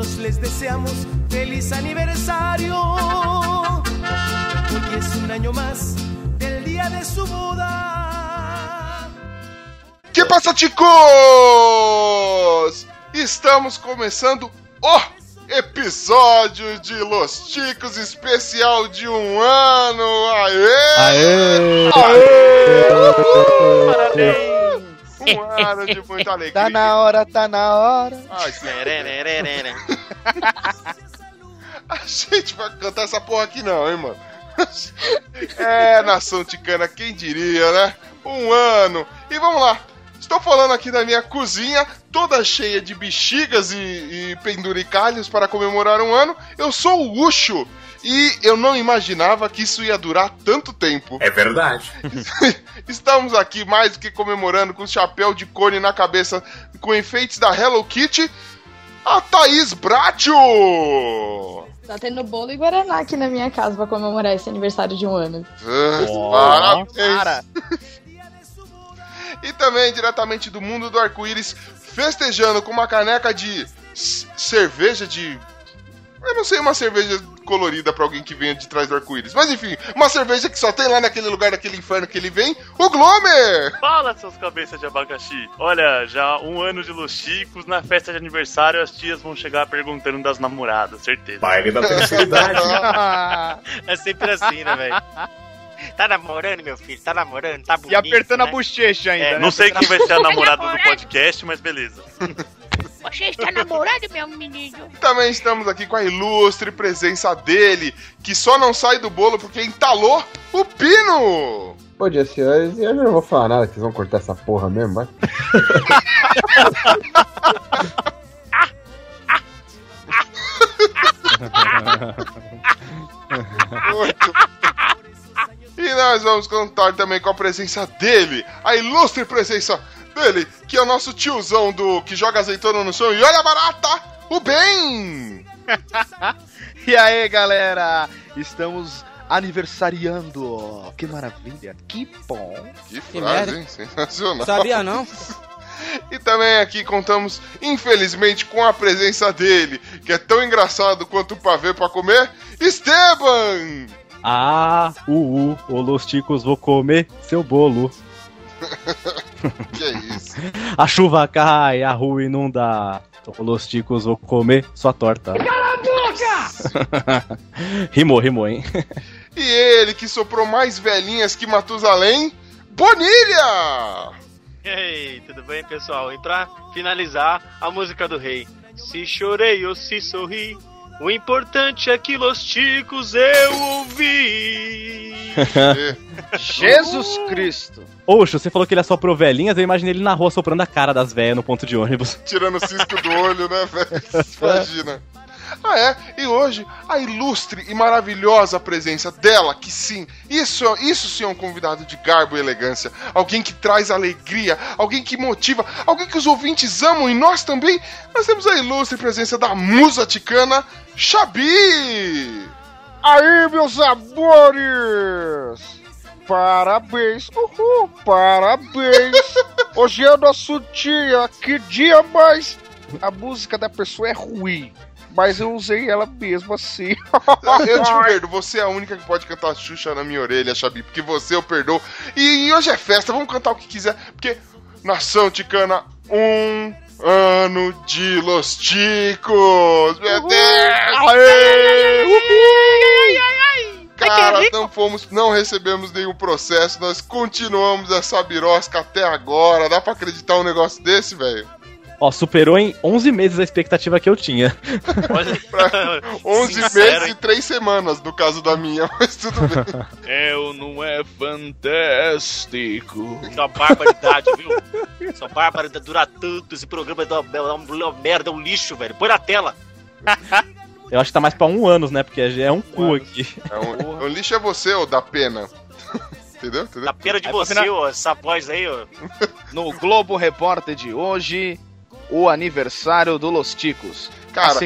Nosotros les deseamos feliz aniversario, porque es un año más del día de su boda. Que passa, chicos? Estamos começando o episódio de Los Ticos especial de um ano. Aê! Aê! Parabéns! Um ano de muita alegria. Tá na hora, tá na hora. Ai. A gente vai cantar essa porra aqui não, hein, mano? É, nação ticana, quem diria, né? Um ano. E vamos lá. Estou falando aqui da minha cozinha, toda cheia de bexigas e, e penduricalhos para comemorar um ano. Eu sou o Ucho. E eu não imaginava que isso ia durar tanto tempo. É verdade. Estamos aqui mais do que comemorando com chapéu de cone na cabeça com enfeites da Hello Kitty. A Thaís Bracho! Tá tendo bolo e guaraná aqui na minha casa pra comemorar esse aniversário de um ano. Ah, Parabéns! Cara, E também diretamente do mundo do arco-íris, festejando com uma caneca de cerveja de. Eu não sei uma cerveja colorida pra alguém que venha de trás do arco-íris. Mas enfim, uma cerveja que só tem lá naquele lugar daquele inferno que ele vem, o Glomer! Fala, seus cabeças de abacaxi. Olha, já um ano de Los Chicos, na festa de aniversário as tias vão chegar perguntando das namoradas, certeza. Baile da felicidade. É sempre assim, né, velho? Tá namorando, meu filho? Tá namorando? Tá bonito, e apertando a né? bochecha ainda, É, né? não sei quem vai ser a namorada do podcast, mas beleza. Você está namorando, meu menino? Também estamos aqui com a ilustre presença dele, que só não sai do bolo porque entalou o pino! Pô, dia senhores, eu já não vou falar nada, que vocês vão cortar essa porra mesmo, vai. Muito. E nós vamos contar também com a presença dele, a ilustre presença dele, que é o nosso tiozão do que joga azeitona no chão e olha a barata, o bem! E aí, galera? Estamos aniversariando. Que maravilha, que bom. Que frase, hein? Sensacional. Sabia não? E também aqui contamos, infelizmente, com a presença dele, que é tão engraçado quanto o pavê pra comer, Esteban! Ah, uh, uh, Los Ticos, vou comer seu bolo. Que é isso? A chuva cai, a rua inunda. Los Ticos, vou comer sua torta. Cala a boca! rimou, rimou, hein? E ele que soprou mais velhinhas que Matusalém, Bonilha! Ei, tudo bem, pessoal? E pra finalizar, a música do rei. Se chorei ou se sorri, o importante é que los ticos eu ouvi. Jesus Cristo. Oxe, você falou que ele assoprou velhinhas, eu imaginei ele na rua soprando a cara das velhas no ponto de ônibus. Tirando o cisco do olho, né, velho? Imagina. Ah, é? E hoje, a ilustre e maravilhosa presença dela, que sim, isso, isso sim é um convidado de garbo e elegância. Alguém que traz alegria, alguém que motiva, alguém que os ouvintes amam e nós também. Nós temos a ilustre presença da musa ticana, Xabi! Aí, meus amores! Parabéns, uhul, parabéns! Hoje é o nosso dia, que dia mais? A música da pessoa é ruim, mas eu usei ela mesmo assim. Eu te perdoo, você é a única que pode cantar Xuxa na minha orelha, Xabi, porque você eu perdoo. E, e hoje é festa, vamos cantar o que quiser, porque Nação Ticana, um ano de Los Ticos! Meu Deus! Cara, não fomos, não recebemos nenhum processo, nós continuamos essa birosca até agora. Dá pra acreditar um negócio desse, velho? Ó, superou em 11 meses a expectativa que eu tinha. Pra 11 Sincero, meses hein? e 3 semanas, no caso da minha, mas tudo bem. Eu não é fantástico. Sua barbaridade, viu? Sua barbaridade dura tanto. Esse programa é uma, é uma merda, é um lixo, velho. Põe na tela. Eu acho que tá mais pra um ano, né? Porque é um cu aqui. É um, o lixo é você, ô da pena. Entendeu? Entendeu? Na pena de Aí, você, ó, essa voz aí, ó. No Globo Repórter de hoje, o aniversário do Los Ticos. Cara.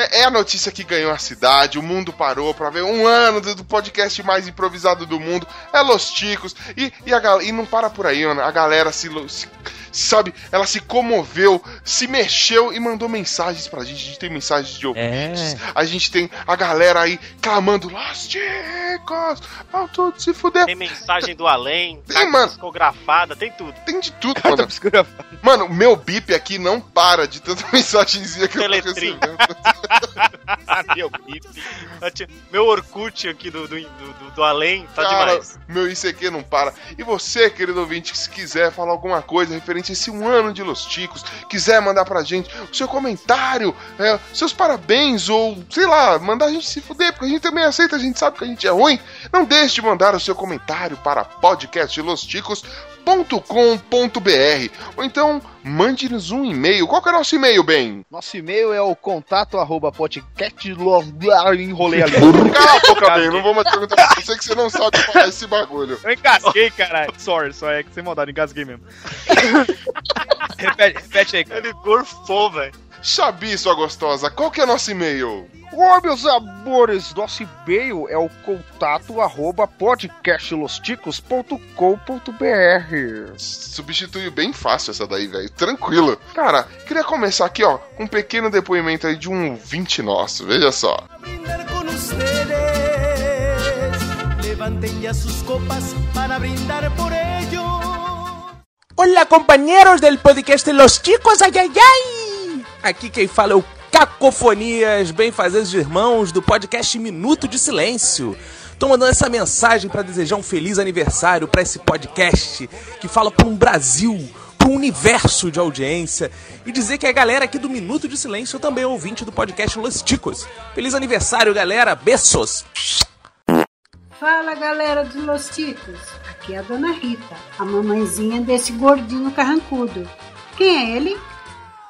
É, é a notícia que ganhou a cidade, o mundo parou pra ver um ano do, do podcast mais improvisado do mundo. É Los Ticos. E, e, a, gal- e não para por aí, mano. A galera se, se- sabe, ela se comoveu, se mexeu e mandou mensagens pra gente. A gente tem mensagens de ouvintes. É. A gente tem a galera aí clamando: Los Ticos, vão tudo se fuder. Tem mensagem do além, Tem, carta mano. psicografada, tem tudo. Tem de tudo, mano. Mano, meu bip aqui não para de tanta mensagenzinha que eu tô Teletrim. recebendo. Meu. Meu Orkut aqui do, do, do, do além tá Cara, demais. meu ICQ não para. E você, querido ouvinte, que se quiser falar alguma coisa referente a esse um ano de Los Ticos, quiser mandar pra gente o seu comentário, é, seus parabéns, ou sei lá, mandar a gente se fuder, porque a gente também aceita, a gente sabe que a gente é ruim. Não deixe de mandar o seu comentário para podcastlosticos.com.br ou então mande-nos um e-mail. Qual que é o nosso e-mail, Ben? Nosso e-mail é o contato arroba podcast enrolei ali. Cala a boca, Ben, não vou mais perguntar pra você que você não sabe falar esse bagulho. Eu engasguei, caralho. Sorry, só é que sem maldade, engasguei mesmo. repete, repete aí. Ele gorfou, velho. Xabi, sua gostosa, qual que é nosso e-mail? Ô, meus amores, nosso e-mail é o contato arroba podcastlosticos.com.br. Substituiu bem fácil essa daí, velho. Tranquilo. Cara, queria começar aqui, ó, com um pequeno depoimento aí de um ouvinte nosso. Veja só. con ustedes. Levanten ya sus copas para brindar por ellos. Hola compañeros del podcast Los Chicos, ai ai ai! Aqui quem fala é o Cacofonias, bem-fazeres irmãos do podcast Minuto de Silêncio. Tô mandando essa mensagem para desejar um feliz aniversário para esse podcast que fala para um Brasil, para um universo de audiência e dizer que a galera aqui do Minuto de Silêncio também é ouvinte do podcast Los Chicos. Feliz aniversário, galera! Beijos! Fala galera dos Los Ticos, aqui é a dona Rita, a mamãezinha desse gordinho carrancudo. Quem é ele?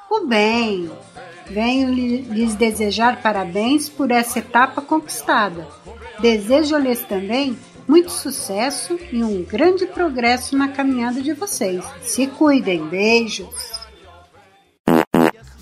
O bem. Venho lhe- lhes desejar parabéns por essa etapa conquistada. Desejo-lhes também muito sucesso e um grande progresso na caminhada de vocês. Se cuidem, beijos.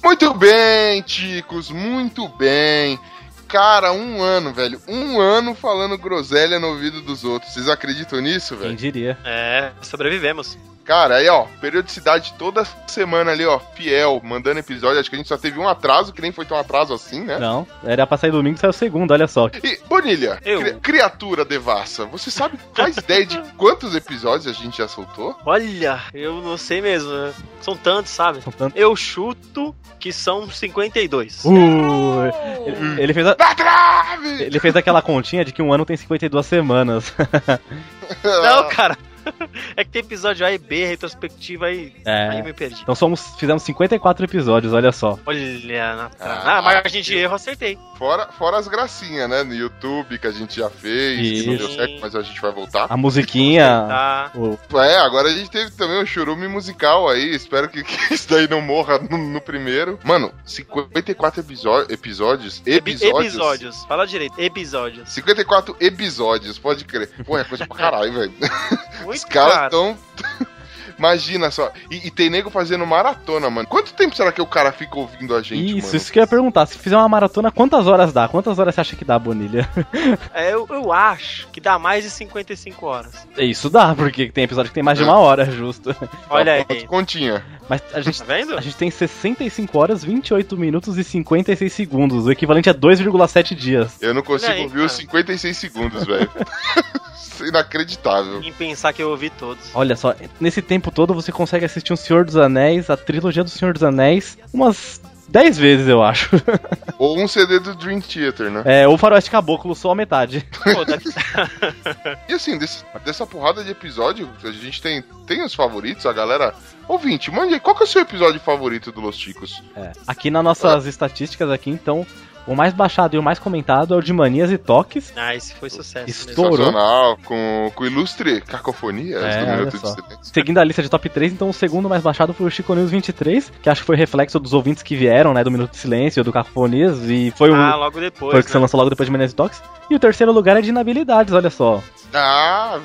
Muito bem, ticos, muito bem. Cara, um ano, velho. Um ano falando groselha no ouvido dos outros. Vocês acreditam nisso, velho? Quem diria? É, sobrevivemos. Cara, aí, ó, periodicidade toda semana ali, ó, fiel, mandando episódio. Acho que a gente só teve um atraso, que nem foi tão atraso assim, né? Não, era pra sair domingo, saiu segundo, olha só. E, Bonilha, Eu. cri- criatura devassa, você sabe, faz ideia de quantos episódios a gente já soltou? Olha, eu não sei mesmo. né? São tantos, sabe? São tantos. Eu chuto que são 52. Uh, ele, ele fez a- Na trave! ele fez aquela continha de que um ano tem 52 semanas. Não, cara. É que tem episódio A e B, retrospectiva aí. É. Aí me perdi. Então somos, fizemos 54 episódios, olha só. Olha, na Ah, ah, margem de erro, acertei. Fora, fora as gracinhas, né? No YouTube que a gente já fez, que não Isso. deu certo, mas a gente vai voltar. A musiquinha. Tá. o- É, agora a gente teve também um churume musical aí. Espero que, que isso daí não morra no, no primeiro. Mano, 54 episó- episódios. Episódios. Episódios. Fala direito. Episódios. 54 episódios, pode crer. Pô, é coisa pra caralho, velho. Muito Os caras cara. tão. Imagina só. E, e tem nego fazendo maratona, mano. Quanto tempo será que o cara fica ouvindo a gente, Isso, mano? isso que eu ia perguntar. Se fizer uma maratona, quantas horas dá? Quantas horas você acha que dá, Bonilha? É, eu, eu acho que dá mais de 55 horas. Isso dá, porque tem episódio que tem mais de uma hora, justo. Olha aí. Continha. Mas a gente, Tá vendo? a gente tem 65 horas, 28 minutos e 56 segundos, o equivalente a 2,7 dias. Eu não consigo aí, ouvir os cara. 56 segundos, velho. Isso é Inacreditável. Em pensar que eu ouvi todos. Olha só, nesse tempo todo você consegue assistir um Senhor dos Anéis, a trilogia do Senhor dos Anéis, umas 10 vezes, eu acho. Ou um CD do Dream Theater, né? É, o Faroeste Caboclo, só a metade. Pô, deve- E assim, desse- dessa porrada de episódio, a gente tem, tem os favoritos, a galera. Ouvinte, mande aí, qual que é o seu episódio favorito do Los Chicos? É, Aqui nas nossas estatísticas aqui, então, o mais baixado e o mais comentado é o de Manias e Toques. Ah, esse foi sucesso. Estourou. Com, com o ilustre Cacofonias É, do olha Minuto de só. Silêncio. Seguindo a lista de top 3, então o segundo mais baixado foi o Chico News 23, que acho que foi reflexo dos ouvintes que vieram, né, do Minuto de Silêncio, do Cacofonias, e foi o, Ah, logo depois. foi o que você né? lançou logo depois de Manias e Toques. E o terceiro lugar é de inabilidades, olha só. Ah?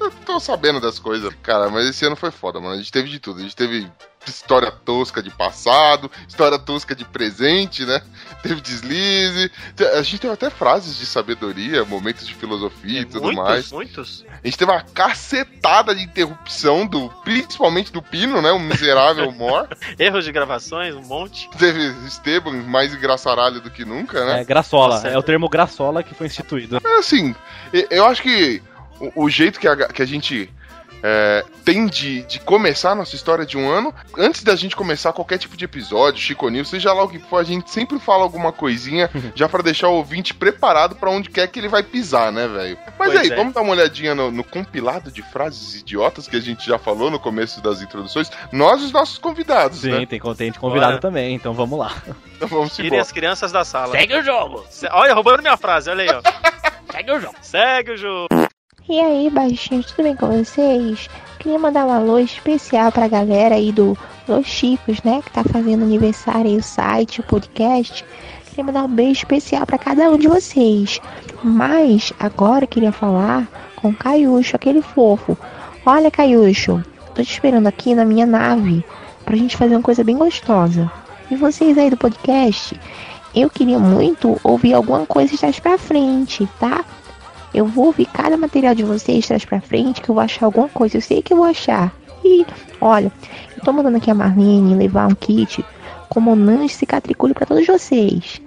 Eu tô sabendo das coisas. Cara, mas esse ano foi foda, mano. A gente teve de tudo. A gente teve história tosca de passado, história tosca de presente, né? Teve deslize. A gente teve até frases de sabedoria, momentos de filosofia e tudo muitos, mais. muitos. A gente teve uma cacetada de interrupção, do, principalmente do Pino, né? O miserável Mor. Erros de gravações, um monte. Teve Esteban, mais engraçaralho do que nunca, né? É graçola, Nossa, é o termo graçola que foi instituído. É, assim, eu acho que o, o jeito que a, que a gente é, tem de, de começar a nossa história de um ano, antes da gente começar qualquer tipo de episódio, Chico News, seja lá o que for, a gente sempre fala alguma coisinha já pra deixar o ouvinte preparado pra onde quer que ele vai pisar, né, velho? Mas Pois aí, é. vamos dar uma olhadinha no, no compilado de frases idiotas que a gente já falou no começo das introduções. Nós, os nossos convidados, Sim, né? tem contente convidado Bora. também, então vamos lá. Então vamos Tirem embora. as crianças da sala. Segue o jogo. Se- Olha, roubando minha frase, olha aí, ó. Segue o jogo. Segue o jogo. E aí, baixinhos, tudo bem com vocês? Queria mandar um alô especial pra galera aí do Los Chicos, né? Que tá fazendo aniversário aí, o site, o podcast. Queria mandar um beijo especial pra cada um de vocês. Mas agora eu queria falar com o Caiuxo, aquele fofo. Olha, Caiuxo, tô te esperando aqui na minha nave pra gente fazer uma coisa bem gostosa. E vocês aí do podcast, eu queria muito ouvir alguma coisa de trás pra frente, tá? Eu vou ouvir cada material de vocês trás pra frente, que eu vou achar alguma coisa. Eu sei que eu vou achar. E, olha, eu tô mandando aqui a Marlene levar um kit com monange cicatricule pra todos vocês.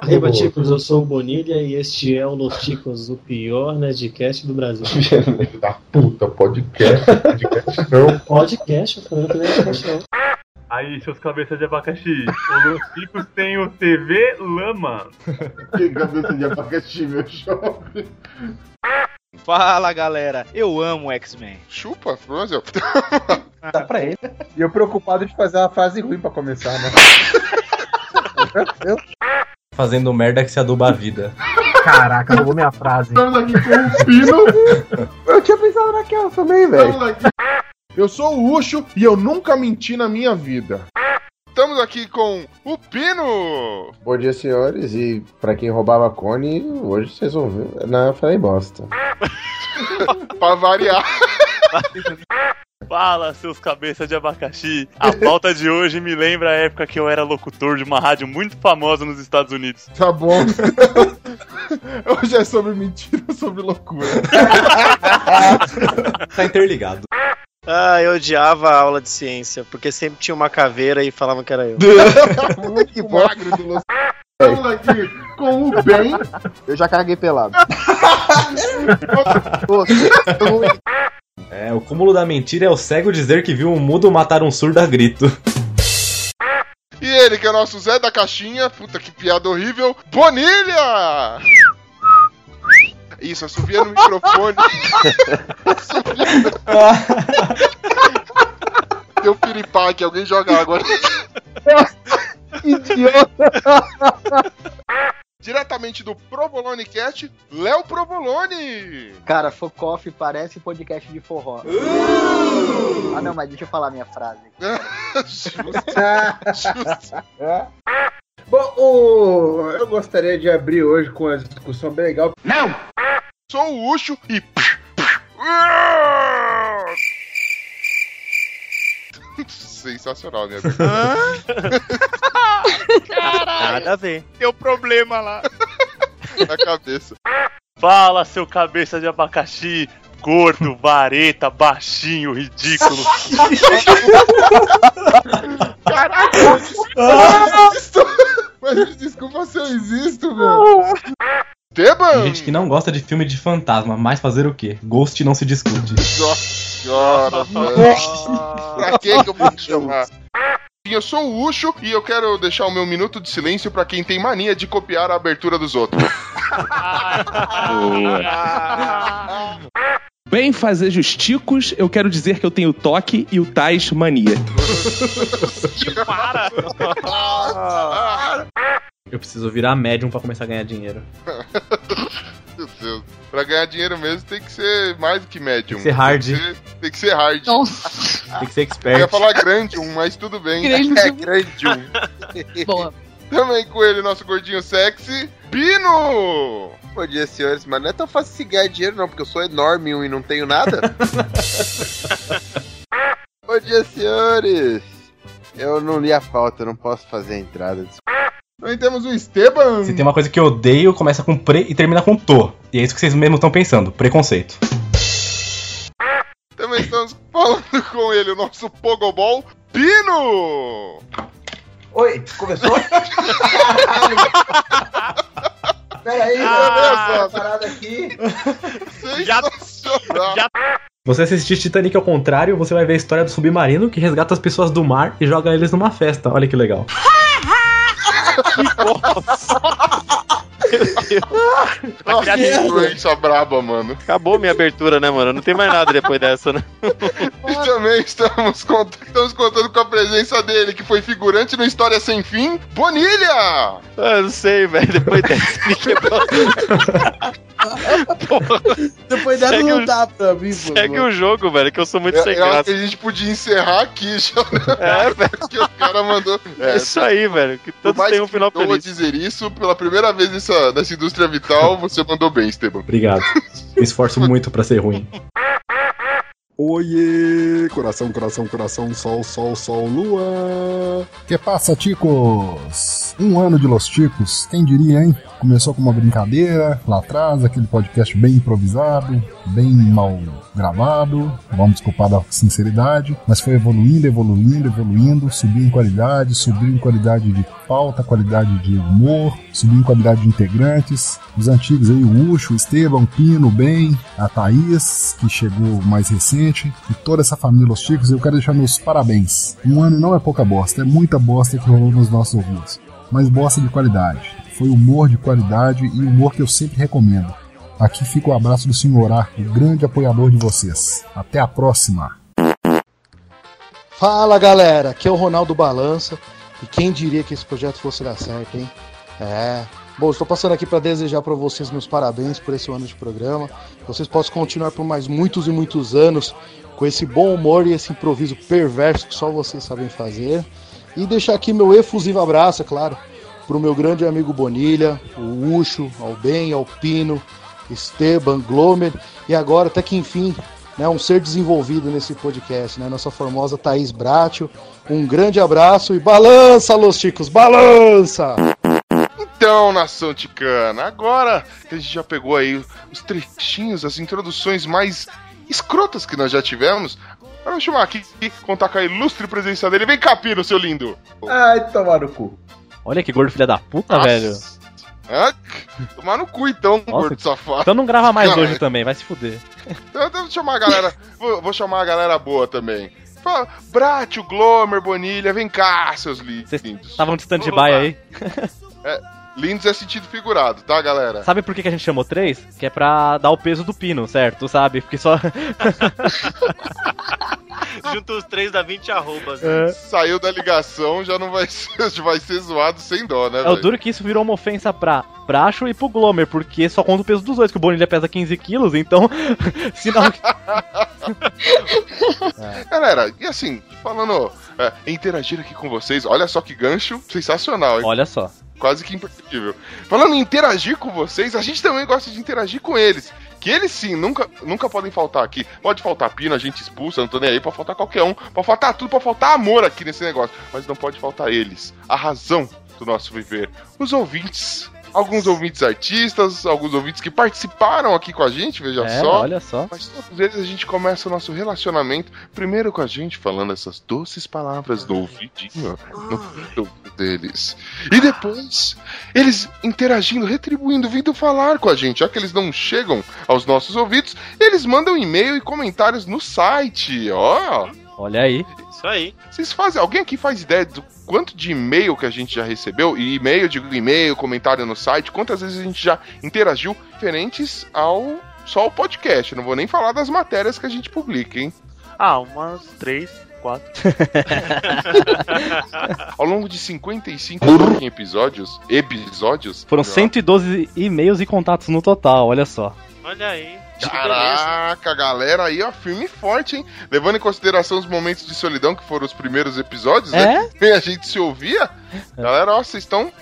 Arriba, Ticos, eu sou o Bonilha e este é o Los Ticos, o pior Nerdcast do Brasil. da puta, podcast, podcast não. Podcast, eu falei que não é podcast, não. Aí, seus cabeças de abacaxi. O Los Chicos tem o TV Lama. Que cabeça de abacaxi, meu jovem. Fala galera, eu amo X-Men. Chupa, Frozen. Dá pra ele. E eu preocupado de fazer uma frase ruim pra começar, né? Fazendo merda que se aduba a vida. Caraca, roubou minha frase. Estamos aqui com o Pino. Eu tinha pensado naquela também, velho. Eu sou o Ucho e eu nunca menti na minha vida. Estamos aqui com o Pino! Bom dia, senhores. E pra quem roubava cone, hoje vocês vão ver. Não, eu falei bosta. pra variar. Fala, seus cabeças de abacaxi. A pauta de hoje me lembra a época que eu era locutor de uma rádio muito famosa nos Estados Unidos. Tá bom. Hoje é sobre mentira, sobre loucura. Tá interligado. Ah, eu odiava a aula de ciência, porque sempre tinha uma caveira e falavam que era eu. Muito magro do Los... Estamos aqui com o Ben. Eu já caguei pelado. É, o cúmulo da mentira é o cego dizer que viu um mudo matar um surdo a grito. E ele, que é o nosso Zé da Caixinha. Puta que piada horrível. Bonilha! Isso, assovia no microfone. Assovia. Deu piripaque, alguém joga água. Idiota! Diretamente do Provolone Cast, Léo Provolone! Cara, Focoff parece podcast de forró. Ah não, mas deixa eu falar minha frase. Bom, o- eu gostaria de abrir hoje com uma discussão bem legal. Não! Sou o Ucho e. Sensacional, minha vida. Nada a ver. Tem um problema lá. Na cabeça. Fala, seu cabeça de abacaxi. Gordo, vareta, baixinho, ridículo. Caraca! eu existo. Mas desculpa se eu existo, meu. Teban! Tem gente que não gosta de filme de fantasma, mas fazer o quê? Ghost não se discute. Nossa senhora, velho. Pra que que eu vou te chamar? Eu sou o Ucho e eu quero deixar o meu minuto de silêncio pra quem tem mania de copiar a abertura dos outros. Bem fazer justicos, eu quero dizer que eu tenho toque e o tais mania. Para! Eu preciso virar médium pra começar a ganhar dinheiro. Meu Deus. Pra ganhar dinheiro mesmo tem que ser mais do que médium. Tem que ser hard. Tem que ser, tem que ser hard. Nossa. Tem que ser Eu ia expert. falar grandium, mas tudo bem. Grandium. É grandium. Boa. Também com ele, nosso gordinho sexy, Pino! Bom dia, senhores, mas não é tão fácil se ganhar dinheiro, não, porque eu sou enorme e não tenho nada. Bom dia, senhores! Eu não li a pauta, não posso fazer a entrada. Também temos o Esteban. Se tem uma coisa que eu odeio, começa com pre e termina com to. E é isso que vocês mesmos estão pensando, preconceito. Também estamos falando com ele, o nosso Pogobol, Pino! Oi, começou? Pera aí, Ah, parada aqui. Sensacional! Você assistir Titanic ao contrário, você vai ver a história do submarino que resgata as pessoas do mar e joga eles numa festa. Olha que legal. Ah, que doença braba, mano. Acabou minha abertura, né, mano? Não tem mais nada depois dessa, né? E também estamos, cont- estamos contando com a presença dele, que foi figurante no História Sem Fim, Bonilha! Ah, não sei, velho. Depois dessa me quebrou. Depois dessa Segue não o- dá pra mim, pô. Segue o jogo, velho, que eu sou muito Eu, sem eu acho graça. que a gente podia encerrar aqui já. É, velho. Porque o cara mandou. É isso aí, velho. Que todos tenham um que final eu vou feliz. dizer isso, pela primeira vez nessa, nessa indústria vital, você mandou bem, Esteban. Obrigado. Me esforço muito pra ser ruim. Oiê, coração, coração, coração, sol, sol, sol, lua. Que passa, ticos? Um ano de Los Ticos, quem diria, hein? Começou com uma brincadeira lá atrás, aquele podcast bem improvisado, bem mal gravado, vamos desculpar da sinceridade, mas foi evoluindo, evoluindo, evoluindo, subiu em qualidade, subiu em qualidade de pauta, qualidade de humor, subiu em qualidade de integrantes. Os antigos aí, o Ucho, o Esteban, o Pino, o Ben, a Thaís, que chegou mais recente, e toda essa família Los Ticos, eu quero deixar meus parabéns. Um ano não é pouca bosta, é muita bosta que rolou nos nossos ouvidos, mas bosta de qualidade. Foi humor de qualidade e humor que eu sempre recomendo. Aqui fica o abraço do Senhor A, o grande apoiador de vocês. Até a próxima! Fala galera, aqui é o Ronaldo Balança. E quem diria que esse projeto fosse dar certo, hein? É. Bom, estou passando aqui para desejar para vocês meus parabéns por esse ano de programa. Vocês possam continuar por mais muitos e muitos anos com esse bom humor e esse improviso perverso que só vocês sabem fazer. E deixar aqui meu efusivo abraço, é claro, pro meu grande amigo Bonilha, o Ucho, ao Ben, ao Pino, Esteban, Glomer e agora, até que enfim, né, um ser desenvolvido nesse podcast, né, nossa formosa Thaís Bratio. Um grande abraço e balança, Los Chicos, balança! Então, nação ticana, agora que a gente já pegou aí os trechinhos, as introduções mais escrotas que nós já tivemos, vamos chamar aqui e contar com a ilustre presença dele. Vem cá, Pino, seu lindo! Ai, tomar no cu. Olha que gordo filha da puta, Nossa. velho. Ah, tomar no cu então, gordo safado. Então não grava mais Caralho. hoje também, vai se fuder. Então eu vou chamar a galera. vou, vou chamar a galera boa também. Fala, Bratio, Glomer, Bonilha, vem cá, seus lindos. Estavam de stand-by aí. É, lindos é sentido figurado, tá, galera? Sabe por que que a gente chamou três? Que é pra dar o peso do pino, certo? Sabe? Porque só. Junta os três dá 20 arrobas. É. Né? Saiu da ligação, já não vai ser, já vai ser zoado sem dó, né, É o duro que isso virou uma ofensa pra Bracho e pro Glomer, porque só conta o peso dos dois, que o Bonilha pesa 15 quilos, então. Sinal que. Galera, e assim, falando, é, interagir aqui com vocês, olha só que gancho sensacional, hein? Olha só. Quase que imperceptível. Falando em interagir com vocês, a gente também gosta de interagir com eles. Que eles sim, nunca, nunca podem faltar aqui. Pode faltar pino, a gente expulsa, não tô nem aí, pode faltar qualquer um. Pode faltar tudo, pode faltar amor aqui nesse negócio. Mas não pode faltar eles. A razão do nosso viver. Os ouvintes. Alguns ouvintes artistas, alguns ouvintes que participaram aqui com a gente, veja É, só. olha só. Mas todos eles a gente começa o nosso relacionamento primeiro com a gente falando essas doces palavras no ouvidinho, no ouvido deles. E depois, eles interagindo, retribuindo, vindo falar com a gente. Já que eles não chegam aos nossos ouvidos, eles mandam e-mail e comentários no site. Ó, Olha aí. Isso aí. vocês fazem. Alguém aqui faz ideia do quanto de e-mail que a gente já recebeu? E e-mail, digo e-mail, comentário no site, quantas vezes a gente já interagiu diferentes ao só o podcast. Não vou nem falar das matérias que a gente publica, hein? Ah, umas três, quatro. Ao longo de 55 episódios, episódios, Foram 112 e-mails e contatos no total, olha só. Olha aí. Caraca, galera aí, ó, firme e forte, hein? Levando em consideração os momentos de solidão, que foram os primeiros episódios, né? É? Que a gente se ouvia. Galera, ó, vocês estão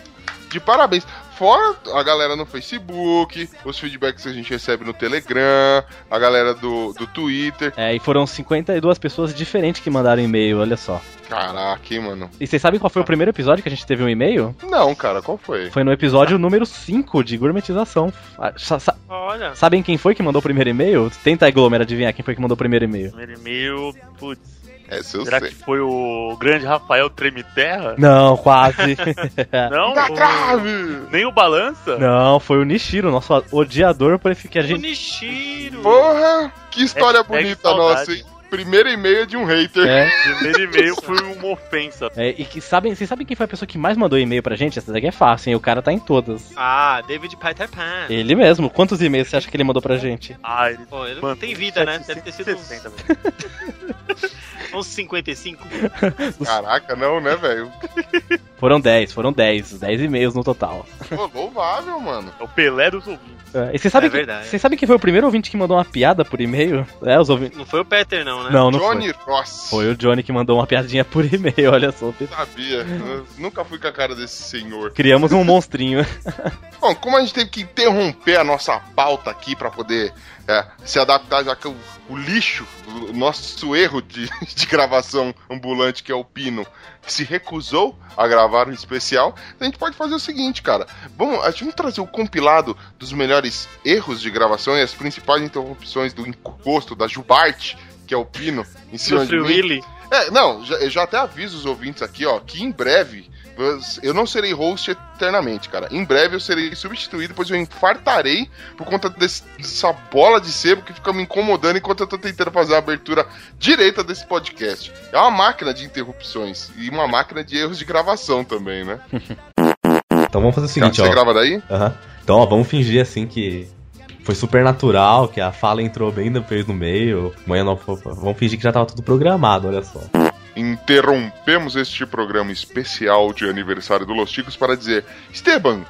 de parabéns. Fora a galera no Facebook, os feedbacks que a gente recebe no Telegram, a galera do, do Twitter. É, e foram 52 pessoas diferentes que mandaram e-mail, olha só. Caraca, hein, mano. E vocês sabem qual foi o primeiro episódio que a gente teve um e-mail? Não, cara, qual foi? Foi no episódio número 5 de gourmetização. Ah, sa- sa- Olha. Sabem quem foi que mandou o primeiro e-mail? Tenta aí, Glomer, adivinhar quem foi que mandou o primeiro e-mail. Primeiro e-mail, putz. Essa eu Será sei. que foi o grande Rafael Tremiterra? Não, quase. Não? Da o- trave! Nem o Balança? Não, foi o Nishiro, nosso odiador por que a gente. Nishiro! Porra, que história Hashtag bonita saudade. nossa, hein? Primeiro e-mail de um hater. É. Primeiro e-mail foi uma ofensa. É, e que sabem, vocês sabem quem foi a pessoa que mais mandou e-mail pra gente? Essa daqui é fácil, hein? O cara tá em todas. Ah, David Peter Pan. Ele mesmo. Quantos e-mails você acha que ele mandou pra gente? Ah, ele... Pô, ele Mano, tem vida, né? Deve ter sido uns, 60, velho. uns 55. Caraca, não, né, velho? Foram 10, foram 10. 10 e-mails no total. Pô, louvável, mano. É o Pelé dos ouvintes. É, e vocês sabem, É que- verdade. vocês sabem quem foi o primeiro ouvinte que mandou uma piada por e-mail? É, os ouvintes. Não foi o Peter, não, né? Não, não Johnny foi. Ross. Foi o Johnny que mandou uma piadinha por e-mail, olha só. Sabia. Eu nunca fui com a cara desse senhor. Criamos um monstrinho. Bom, como a gente teve que interromper a nossa pauta aqui pra poder é, se adaptar, já que o, o lixo, o nosso erro de, de gravação ambulante, que é o Pino, se recusou a gravar um especial, a gente pode fazer o seguinte, cara. Vamos, a gente vamos trazer o compilado dos melhores erros de gravação e as principais interrupções do encosto da Jubarte, que é o Pino, em cima Do de mim. Willy. É, não, já, eu já até aviso os ouvintes aqui, ó, que em breve eu não serei host eternamente, cara. Em breve eu serei substituído, pois eu infartarei por conta desse- dessa bola de sebo que fica me incomodando enquanto eu tô tentando fazer a abertura direita desse podcast. É uma máquina de interrupções e uma máquina de erros de gravação também, né? Então vamos fazer o seguinte, Você ó. grava daí? Aham. Então, ó, vamos fingir assim que foi super natural, que a fala entrou bem depois no meio. Amanhã não, vamos fingir que já tava tudo programado, olha só. Interrompemos este programa especial de aniversário do Los Ticos para dizer: Esteban,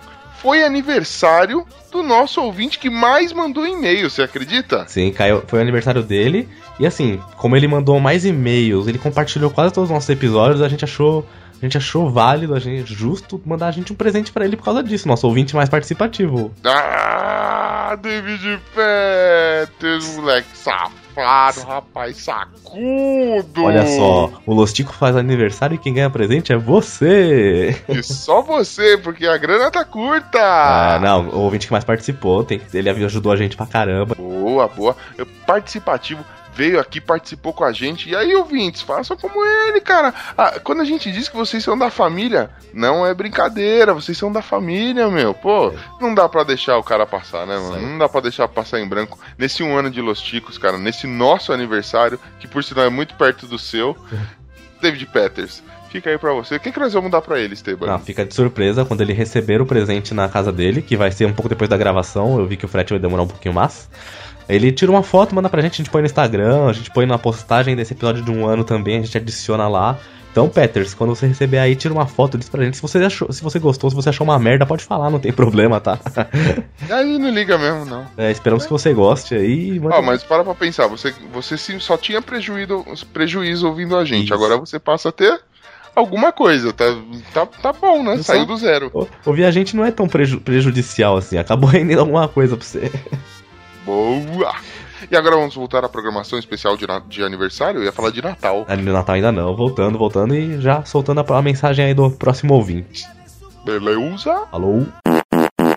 foi aniversário do nosso ouvinte que mais mandou e-mail, você acredita? Sim, caiu, foi aniversário dele. E assim, como ele mandou mais e-mails, ele compartilhou quase todos os nossos episódios, a gente achou. A gente achou válido, a gente justo mandar a gente um presente pra ele por causa disso, nosso ouvinte mais participativo. Ah, David Peters, moleque safado, rapaz sacudo. Olha só, o Lostico faz aniversário e quem ganha presente é você. E só você, porque a grana tá curta. Ah, não, o ouvinte que mais participou, tem, ele ajudou a gente pra caramba. Boa, boa. Participativo. Veio aqui, participou com a gente. E aí, ouvintes, façam como ele, cara. Ah, quando a gente diz que vocês são da família, não é brincadeira. Vocês são da família, meu. Pô, não dá pra deixar o cara passar, né, mano? Não dá pra deixar passar em branco. Nesse um ano de Los Ticos, cara, nesse nosso aniversário, que por sinal é muito perto do seu, David Peters. Fica aí pra você. O que, que nós vamos dar pra ele, Esteban? Não, fica de surpresa quando ele receber o presente na casa dele, que vai ser um pouco depois da gravação. Eu vi que o frete vai demorar um pouquinho mais. Ele tira uma foto, manda pra gente, a gente põe no Instagram, a gente põe na postagem desse episódio de um ano também, a gente adiciona lá. Então, Peters, quando você receber aí, tira uma foto disso pra gente. Se você, achou, se você gostou, se você achou uma merda, pode falar, não tem problema, tá? Aí não liga mesmo, não. É, esperamos que você goste aí. manda- Ó, mas para pra pensar, você, você só tinha prejuízo, prejuízo ouvindo a gente, agora você passa a ter alguma coisa, tá, tá, tá bom, né? Saiu do zero. Ouvir a gente não é tão preju- prejudicial assim, acabou rendendo alguma coisa pra você. Boa! E agora vamos voltar à programação especial de, de aniversário, eu ia falar de Natal. Ali no Natal ainda não, voltando, voltando e já soltando a, a mensagem aí do próximo ouvinte. Beleza? Alô?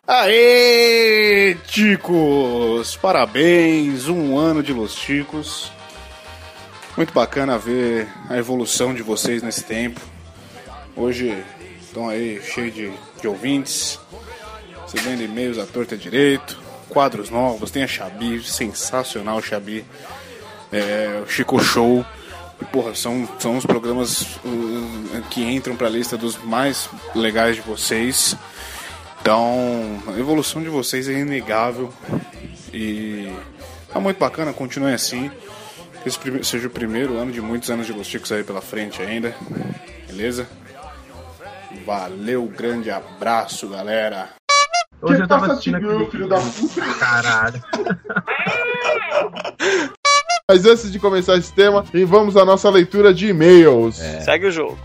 Aê, Ticos! Parabéns, um ano de Los Ticos. Muito bacana ver a evolução de vocês nesse tempo. Hoje estão aí cheios de, de ouvintes, recebendo e-mails à torta e direito, quadros novos, tem a Xabi, sensacional Xabi, é, Chico Show. E, porra, são, são os programas uh, que entram pra lista dos mais legais de vocês. Então, a evolução de vocês é inegável e tá muito bacana, continuem assim. Que esse seja o primeiro ano de muitos anos de Los Ticos aí pela frente ainda, beleza? Valeu, grande abraço, galera. Hoje eu tava assistindo aquele filho da puta. Caralho. Mas antes de começar esse tema, vamos à nossa leitura de e-mails. Segue o jogo.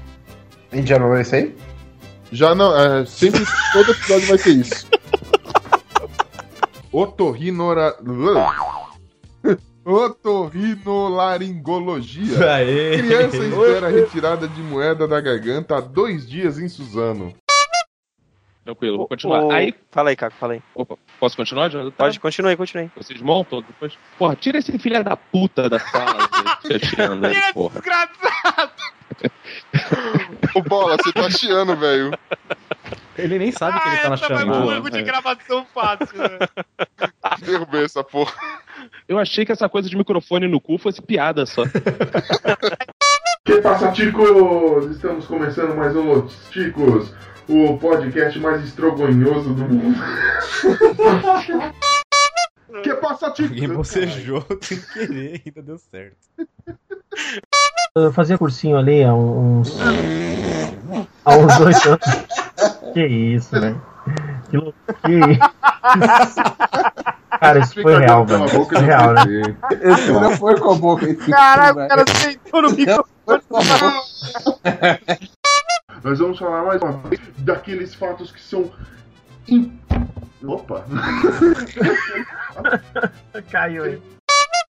A gente já não vai isso aí? Já não, é, sempre, todo episódio vai ter isso. Otorrinora... Otorrinolaringologia. Aê. Criança espera retirada de moeda da garganta há dois dias em Suzano. Tranquilo, vou continuar. Ô, Aí, Fala aí, Caco, fala aí. opa, posso continuar, Jonathan? Pode, continue, continue. Vocês montam depois? Porra, tira esse filho da puta da sala, gente. Chateando ele, porra. Ô, Bola, você tá chiando, velho. Ele nem sabe que ele tá na Essa vai chamada. pro jogo de gravação fácil, né? Derrubei essa porra. Eu achei que essa coisa de microfone no cu fosse piada só. Que passa, ticos? Estamos começando mais um Ticos, o podcast mais estrogonhoso do mundo. que passa, ticos? Alguém bocejou sem querer, ainda deu certo. Eu fazia cursinho ali há uns. há uns dois anos. Que isso, velho. Que louco. Que isso. Cara, isso foi real, velho. Isso foi real, né? Esse não foi com a boca Caralho, o cara sentou no microfone. Nós vamos falar mais uma vez daqueles fatos que são. in- Opa! Caiu aí.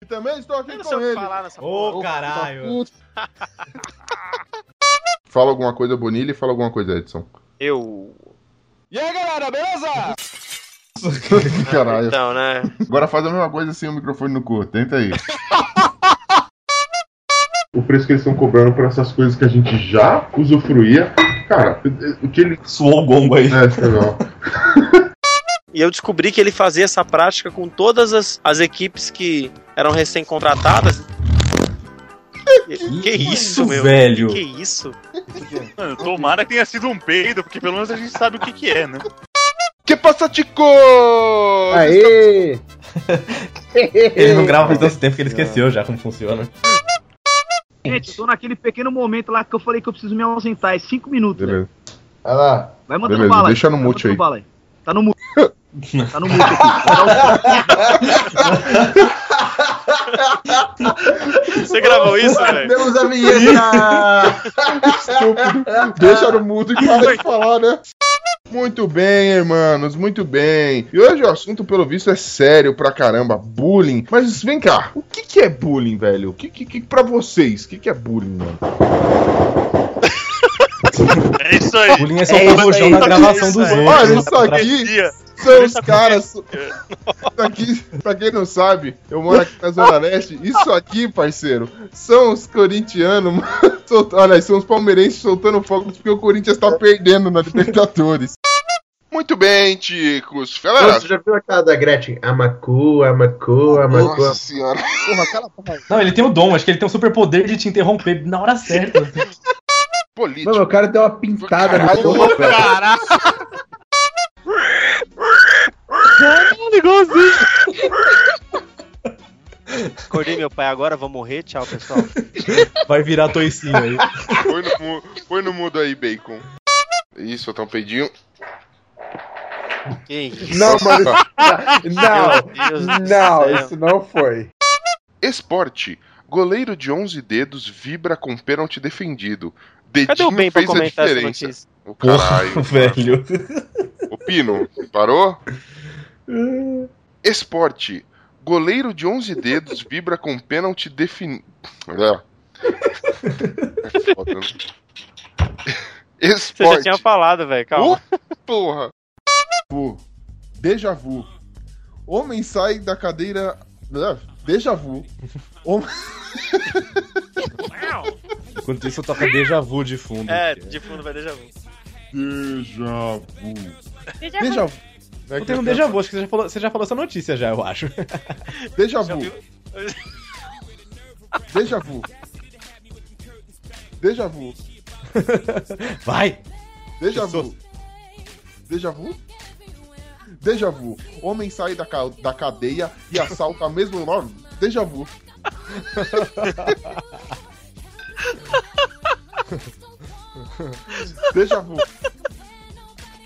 E também estou aqui Eu não com ele. falar nessa Ô, porra. caralho. Fala alguma coisa, Bonilha, e fala alguma coisa, Edson. Eu. E aí, galera, beleza? Caralho. Então, né? Agora faz a mesma coisa sem o microfone no cu. Tenta aí. O preço que eles estão cobrando por essas coisas que a gente já usufruía. Cara, o que ele. Suou o gongo aí. É, legal. E eu descobri que ele fazia essa prática com todas as, as equipes que eram recém-contratadas. Que, que isso, meu? velho? Que isso? Mano, tomara que tenha sido um peido, porque pelo menos a gente sabe o que, que é, né? Que passa, Tico? Aê! Ele não grava faz tanto tempo que ele esqueceu já como funciona. Gente, eu tô naquele pequeno momento lá que eu falei que eu preciso me ausentar. É cinco minutos, né? Beleza. Vai lá. Vai mandando Beleza, bala aí. deixa no mute aí. bala. Tá no mute. Tá no mute aqui. Você gravou isso, velho? Temos a vinheta! Estúpido. Deixa no mudo e para de falar, né? Muito bem, hermanos, muito bem. E hoje o assunto, pelo visto, é sério pra caramba, bullying. Mas vem cá, o que, que é bullying, velho? O que, que, que pra vocês, o que, que é bullying, mano? É isso aí. Bullying é soltar rojão na gravação dos outros. Olha, isso aqui. São os caras. Isso aqui, pra quem não sabe, eu moro aqui na Zona Leste. Isso aqui, parceiro, são os corintianos, mano, solta- olha, são os palmeirenses soltando fogos porque o Corinthians tá perdendo na Libertadores. Muito bem, ticos. Galera, Você já viu aquela da Gretchen? Amacu, Amacu, Amacu. nossa senhora. porra, cala a boca. Não, ele tem o dom, acho que ele tem o superpoder de te interromper na hora certa. Político. Mano, o cara deu uma pintada no Caralho, corpo, velho. Caralho. Caralho, igualzinho. Acordei meu pai agora, vou morrer. Tchau, pessoal. Vai virar toicinho aí. Põe no, põe no mudo aí, bacon. Isso, tá um peidinho. Que isso? Não, mano. Não, não, isso não foi. Esporte. Goleiro de 11 dedos vibra com pênalti defendido. Cadê Dedinho o bem pra comentar essa diferença. notícia? O caralho. Porra, velho. O Pino, parou? Esporte. Goleiro de 11 dedos vibra com pênalti definido. É. É foda, né? Você já Esporte. tinha falado, velho. Calma. Uh, porra. Vu. Déjà vu. Homem sai da cadeira. É, Déjà vu. Homem... Enquanto isso, toca déjà vu de fundo. É, de fundo vai déjà vu. Déjà vu. Déjà Déjà Eu tenho um déjà vu, acho que você já falou, você já falou essa notícia já, eu acho. Déjà vu. Déjà vu. Déjà vu. Vai! Déjà vu. Déjà vu? Déjà vu. Homem sai da, ca- da cadeia e assalta a mesmo nome. Déjà vu. Déjà vu.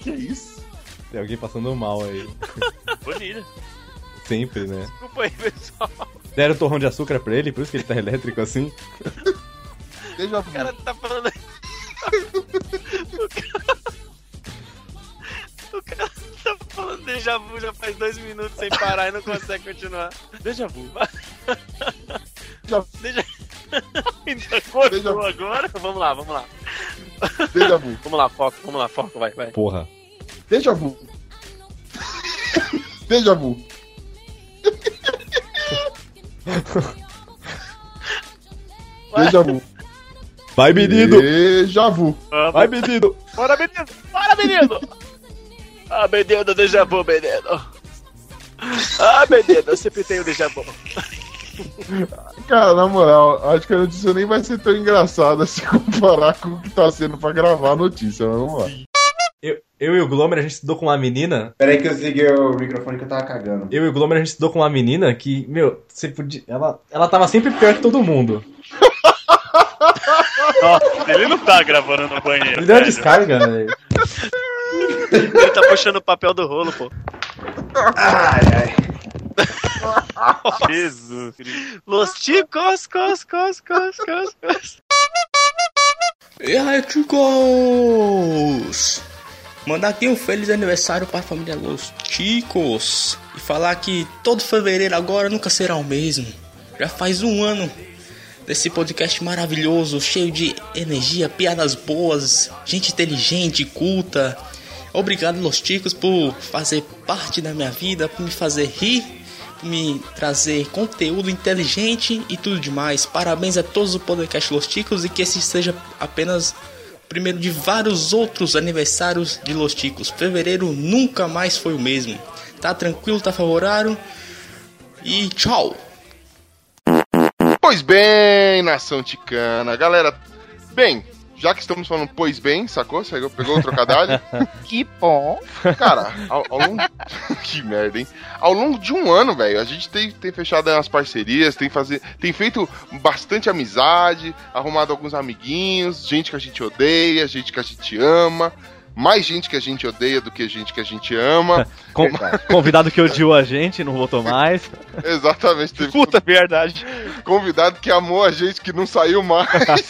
Que isso? Tem alguém passando mal aí. Bonilha. Sempre, né? Desculpa aí, pessoal. Deram torrão de açúcar pra ele, por isso que ele tá elétrico assim. Deixa eu... O cara tá falando... o cara... O cara tá falando déjà vu já faz dois minutos sem parar e não consegue continuar. Déjà vu. Já... Déjà... Ainda cortou agora? Vamos lá, vamos lá. Déjà vu. Vamos lá, foco, vamos lá, foco, vai, vai. Porra. Déjà vu. Déjà vu. Déjà vu. Vai, menino! Déjà vu. Vai, menino! Bora, menino! Bora, menino! Ah, menino, déjà vu, menino. Ah, menino, eu sempre tenho déjà vu. Cara, na moral, acho que a notícia nem vai ser tão engraçada se comparar com o que tá sendo pra gravar a notícia, mas vamos lá. Eu, eu e o Glomer, a gente estudou com uma menina. Peraí que eu desliguei o microfone que eu tava cagando. Eu e o Glomer, a gente estudou com uma menina que, meu, você podia. Ela, ela tava sempre pior que todo mundo. Nossa, ele não tá gravando no banheiro. Ele deu uma descarga, velho. Ele tá puxando o papel do rolo, pô. Ai, ai. Jesus. Los chicos, cos, cos, cos, cos, cos. E aí, chicos! Mandar aqui um feliz aniversário para a família Los Chicos. E falar que todo fevereiro agora nunca será o mesmo. Já faz um ano desse podcast maravilhoso, cheio de energia, piadas boas, gente inteligente, culta. Obrigado, Los Chicos, por fazer parte da minha vida, por me fazer rir, por me trazer conteúdo inteligente e tudo demais. Parabéns a todos do podcast Los Chicos e que esse seja apenas o primeiro de vários outros aniversários de Los Chicos. Fevereiro nunca mais foi o mesmo. Tá tranquilo, tá favorável? E tchau! Pois bem, nação ticana. Galera, bem, já que estamos falando pois bem, sacou? Saiu- Pegou o trocadilho? Que bom. Cara, ao, ao longo. que merda, hein? Ao longo de um ano, velho, a gente tem, tem fechado umas parcerias, tem, fazer, tem feito bastante amizade, arrumado alguns amiguinhos, gente que a gente odeia, gente que a gente ama. Mais gente que a gente odeia do que gente que a gente ama. Com- convidado que odiou a gente, não voltou mais. Exatamente. Teve Puta verdade. Convidado que amou a gente que não saiu mais.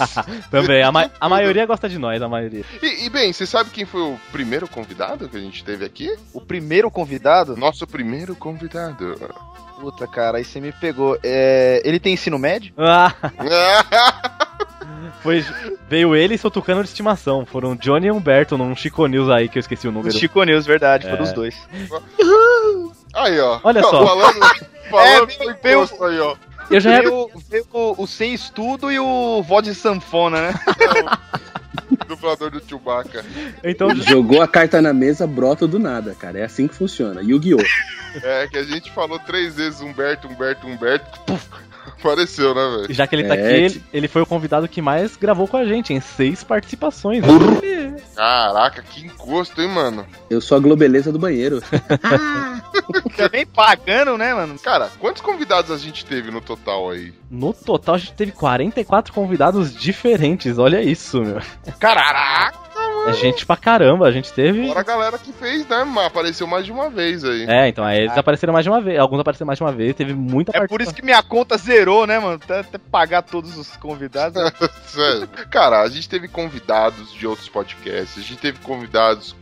Também, a, ma- a maioria gosta de nós, a maioria. E, e, bem, você sabe quem foi o primeiro convidado que a gente teve aqui? O primeiro convidado? Nosso primeiro convidado. Puta, cara, aí você me pegou. É, Ele tem ensino médio? Ah, foi, veio ele e seu tucano de estimação. Foram Johnny e Humberto num Chico News aí, que eu esqueci o número. Chico News, verdade, foram É. os dois. Aí, ó. Olha só. Falando, falando É, veio- imposto aí, ó. Eu já veio, veio o, o sem estudo e o voz de sanfona, né? Dublador do Chewbacca. Então, Jogou a carta na mesa, brota do nada, cara. É assim que funciona. Yu-Gi-Oh! É, que a gente falou três vezes Humberto, Humberto, Humberto. Puf, apareceu, né, velho? já que ele tá É, aqui, ele, que- ele foi o convidado que mais gravou com a gente, em seis participações. Caraca, que encosto, hein, mano? Eu sou a globeleza do banheiro. Também pagando, né, mano? Cara, quantos convidados a gente teve no total aí? No total, a gente teve 44 convidados diferentes. Olha isso, meu. Caraca! É gente pra caramba. A gente teve. Fora a galera que fez, né? Apareceu mais de uma vez aí. É, então, aí eles apareceram mais de uma vez. Alguns apareceram mais de uma vez. Teve muita É por isso que minha conta zerou, né, mano? Até, até pagar todos os convidados. Sério. Cara, a gente teve convidados de outros podcasts, a gente teve convidados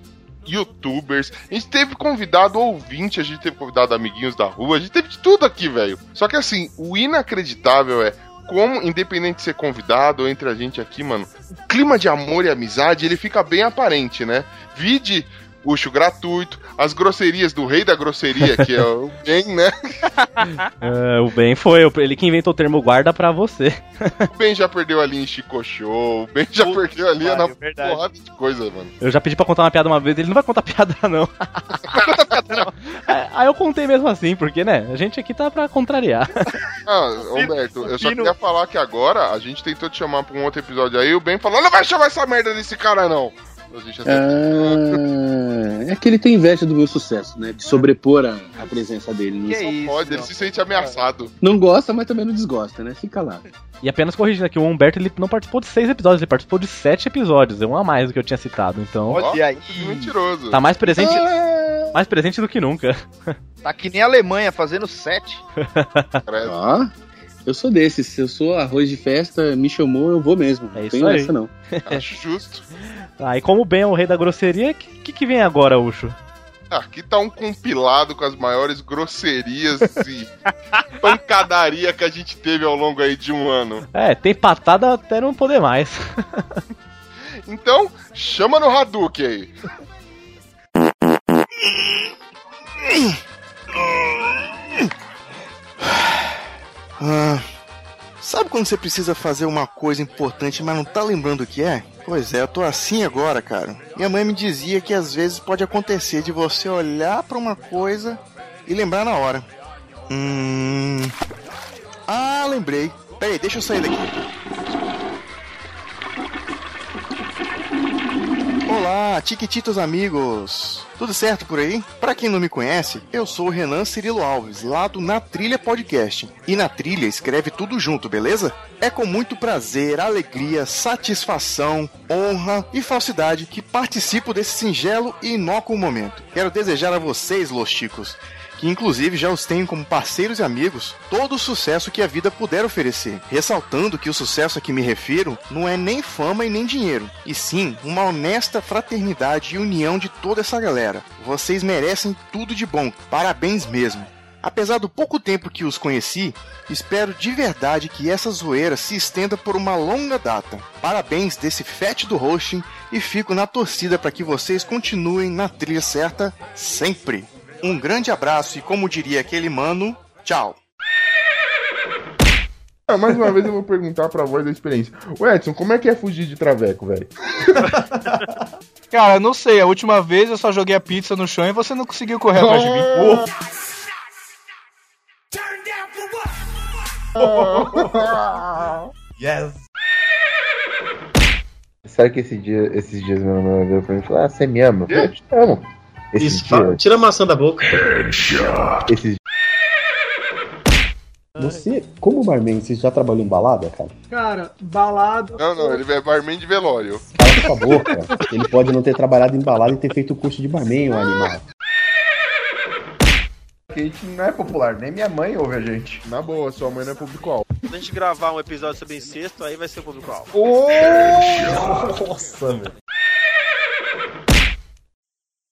youtubers, a gente teve convidado ouvinte, a gente teve convidado amiguinhos da rua, a gente teve de tudo aqui, velho. Só que assim, o inacreditável é como, independente de ser convidado ou entre a gente aqui, mano, o clima de amor e amizade, ele fica bem aparente, né? Vide Ucho gratuito, as grosserias do rei da grosseria, que é o Ben, né? É, o Ben foi, ele que inventou o termo guarda pra você. O Ben já perdeu ali em Chico Show, o Ben já perdeu ali na verdade. porrada de coisa, mano. Eu já pedi pra contar uma piada uma vez, ele não vai contar piada, não. É, Aí eu contei mesmo assim, porque, né, a gente aqui tá pra contrariar. Ah, Humberto, eu só queria falar que agora a gente tentou te chamar pra um outro episódio aí, o Ben falou, não vai chamar essa merda desse cara, não. Ah, é que ele tem inveja do meu sucesso, né? De sobrepor a, a presença dele. Não pode, ele se sente ameaçado. Não gosta, mas também não desgosta, né? Fica lá. E apenas corrigindo aqui, o Humberto ele não participou de seis episódios, ele participou de sete episódios, é um a mais do que eu tinha citado, então. Olha aí. Mentiroso. Tá mais presente. Ah. Mais presente do que nunca. Tá que nem a Alemanha fazendo sete. Ó, eu sou desses. Se eu sou arroz de festa, me chamou, eu vou mesmo. Não É isso tenho aí. essa, não. Acho justo. Aí, como o Ben é o rei da grosseria, o que, que, que vem agora, Ucho? Aqui tá um compilado com as maiores grosserias e pancadaria que a gente teve ao longo aí de um ano. É, tem patada até não poder mais. Então, chama no Hadouken aí. Ah, sabe quando você precisa fazer uma coisa importante, mas não tá lembrando o que é? Pois é, eu tô assim agora, cara. Minha mãe me dizia que às vezes pode acontecer de você olhar pra uma coisa e lembrar na hora. Hum. Ah, lembrei. Peraí, deixa eu sair daqui. Olá, Tiquititos amigos! Tudo certo por aí? Pra quem não me conhece, eu sou o Renan Cirilo Alves, lá do Na Trilha Podcast. E na trilha escreve tudo junto, beleza? É com muito prazer, alegria, satisfação, honra e falsidade que participo desse singelo e inócuo momento. Quero desejar a vocês, Los Chicos, que inclusive já os tenho como parceiros e amigos, todo o sucesso que a vida puder oferecer. Ressaltando que o sucesso a que me refiro não é nem fama e nem dinheiro, e sim uma honesta fraternidade e união de toda essa galera. Vocês merecem tudo de bom, parabéns mesmo. Apesar do pouco tempo que os conheci, espero de verdade que essa zoeira se estenda por uma longa data. Parabéns desse fete do hosting e fico na torcida para que vocês continuem na trilha certa sempre. Um grande abraço e, como diria aquele mano, tchau. Ah, mais uma vez eu vou perguntar pra voz da experiência. O Edson, como é que é fugir de traveco, velho? Cara, não sei. A última vez eu só joguei a pizza no chão e você não conseguiu correr atrás de mim. Yes. Sabe que esse dia, esses dias meu namorado veio pra mim e falou: Ah, você me ama? Eu falei, eu te amo. Esses Isso, fala- tira a maçã da boca. Esses Você, como barman, você já trabalhou em balada, cara? Cara, balada. Não, não, ele é barman de velório. Cala sua boca. Ele pode não ter trabalhado em balada e ter feito o curso de barman, o animal. Que a gente não é popular, nem minha mãe ouve a gente. Na boa, sua mãe não é público-alvo. Quando a gente gravar um episódio sobre incesto, aí vai ser o público-alvo. Nossa, meu.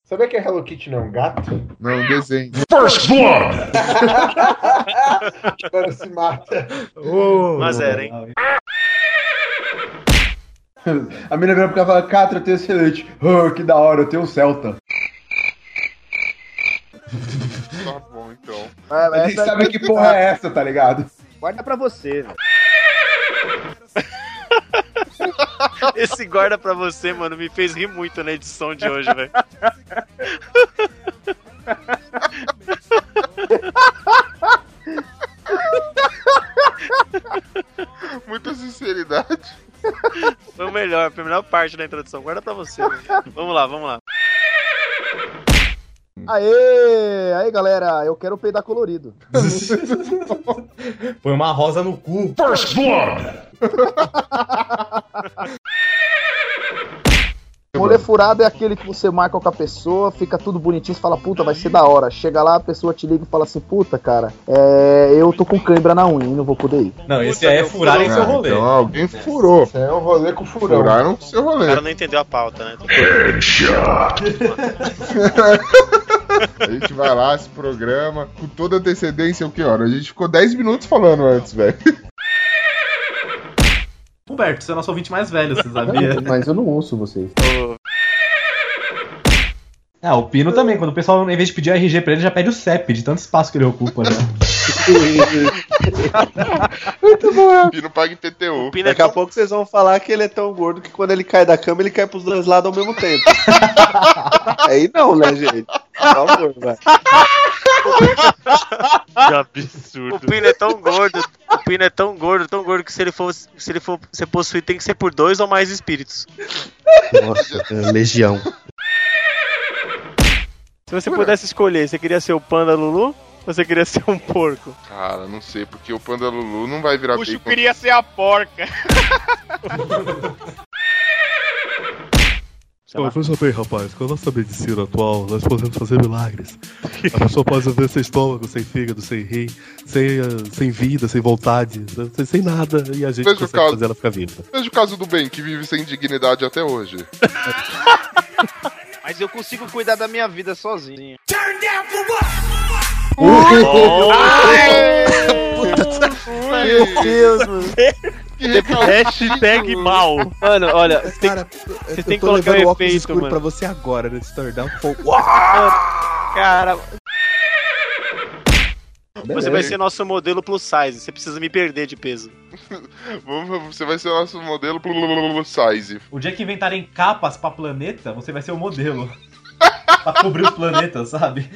Sabia que a Hello Kitty não é um gato? Não, um desenho. First Blood! Agora se mata. Mas era, hein? A menina vira pro cara e fala, Catra, eu tenho excelente. Oh, que da hora, eu tenho um Celta. Tá bom, então. A gente sabe que porra é essa, tá ligado? Guarda pra você, velho. Esse guarda pra você, mano, me fez rir muito na edição de hoje, velho. Muita sinceridade. Foi o melhor, foi a melhor parte da introdução. Guarda pra você. velho. Vamos lá, vamos lá. Aê! Aí, galera, eu quero peidar colorido. Põe uma rosa no cu. First Blood! Rolê furado é aquele que você marca com a pessoa, fica tudo bonitinho, você fala, puta, vai ser da hora. Chega lá, a pessoa te liga e fala assim, puta, cara, é, eu tô com cãibra na unha e não vou poder ir. Não, esse aí é furar em seu rolê. Então alguém furou. Isso é um rolê com furão. Furaram com seu O rolê. cara não entendeu a pauta, né? A gente vai lá, esse programa, com toda antecedência, o que hora? A gente ficou 10 minutos falando antes, velho. Humberto, você é o nosso ouvinte mais velho, você sabia? Mas eu não ouço vocês. Ah, o Pino também. Quando o pessoal, em vez de pedir RG pra ele, já pede o CEP, de tanto espaço que ele ocupa já. Muito bom. Pino paga em PTU. Daqui a pouco vocês vão falar que ele é tão gordo que quando ele cai da cama, ele cai pros dois lados ao mesmo tempo. Aí não, né, gente? Por favor, vai. Que absurdo. O Pino é tão gordo, o Pino é tão gordo, tão gordo que se ele for, se ele for ser possuído tem que ser por dois ou mais espíritos. Nossa, legião. Se você pudesse escolher, você queria ser o Panda Lulu ou você queria ser um porco? Cara, não sei, porque o Panda Lulu não vai virar Puxa, eu bacon. queria ser a porca. Ô, veja bem, rapaz, com a nossa medicina atual, nós podemos fazer milagres. A pessoa pode viver sem estômago, sem fígado, sem rim, sem, ah, sem vida, sem vontade, sem, sem nada, e a gente Veja consegue caso. fazer ela ficar viva. Veja o caso do Ben, que vive sem dignidade até hoje. Mas eu consigo cuidar da minha vida sozinho. Meu Deus, mano. Hashtag mal. Mano, olha, você tem, Cara, você tem que colocar um efeito, escuro mano. pra você agora, né? Se tornar um fogo. Cara, você vai ser nosso modelo plus size. Você precisa me perder de peso. Vamos- Você vai ser o nosso modelo plus size. O dia que inventarem capas pra planeta, você vai ser o modelo. pra cobrir os planetas, sabe?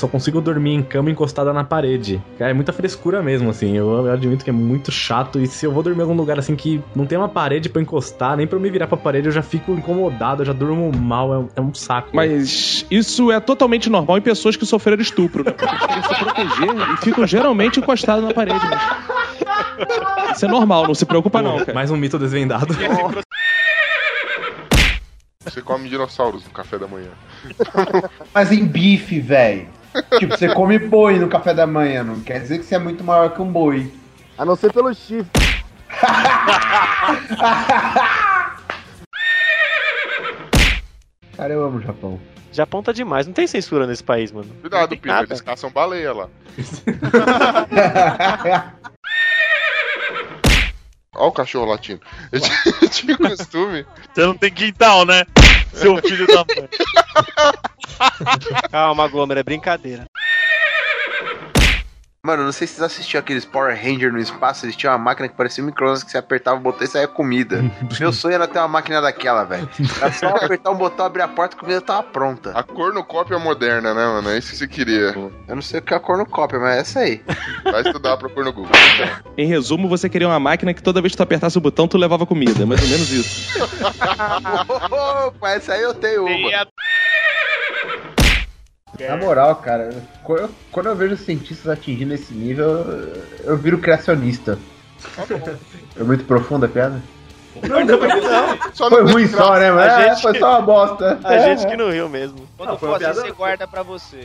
Só consigo dormir em cama encostada na parede. Cara, é muita frescura mesmo, assim. Eu, eu admito que é muito chato. E se eu vou dormir em algum lugar assim que não tem uma parede pra encostar, nem pra eu me virar pra parede, eu já fico incomodado, eu já durmo mal. É, um- é um saco. Mas isso é totalmente normal em pessoas que sofreram estupro, né? Porque eles querem se proteger e ficam geralmente encostados na parede. Mas... Isso é normal, não se preocupa não, cara. Mais um mito desvendado. Você come dinossauros no café da manhã. Mas em bife, velho. Tipo, você come boi no café da manhã, não quer dizer que você é muito maior que um boi. A não ser pelo chifre. Cara, eu amo o Japão. Japão tá demais, não tem censura nesse país, mano. Cuidado, nada. eles caçam baleia lá. Olha o cachorro latindo. Eu tinha, eu tinha costume. Você não tem quintal, né? Seu filho da mãe. Calma, Gomer, é brincadeira. Mano, não sei se vocês assistiram aqueles Power Ranger no espaço, eles tinham uma máquina que parecia um micro-ondas que você apertava o botão e saía comida. Meu sonho era ter uma máquina daquela, velho. Era só apertar um botão, abrir a porta e a comida tava pronta. A cornucópia moderna, né, mano? É isso que você queria. Eu não sei o que é a cornucópia, mas é essa aí. Vai estudar pra pôr no Google. Em resumo, você queria uma máquina que toda vez que tu apertasse o botão, tu levava comida. Mais ou menos isso. Opa, essa aí eu tenho uma. Na moral, cara, quando eu, quando eu vejo cientistas atingindo esse nível, eu, eu viro criacionista. É muito profunda a piada? Não, não, não. Só Foi ruim só, né? Mas A é, gente foi que- só uma bosta. A É. gente que não riu mesmo. Quando for assim, você guarda pra você.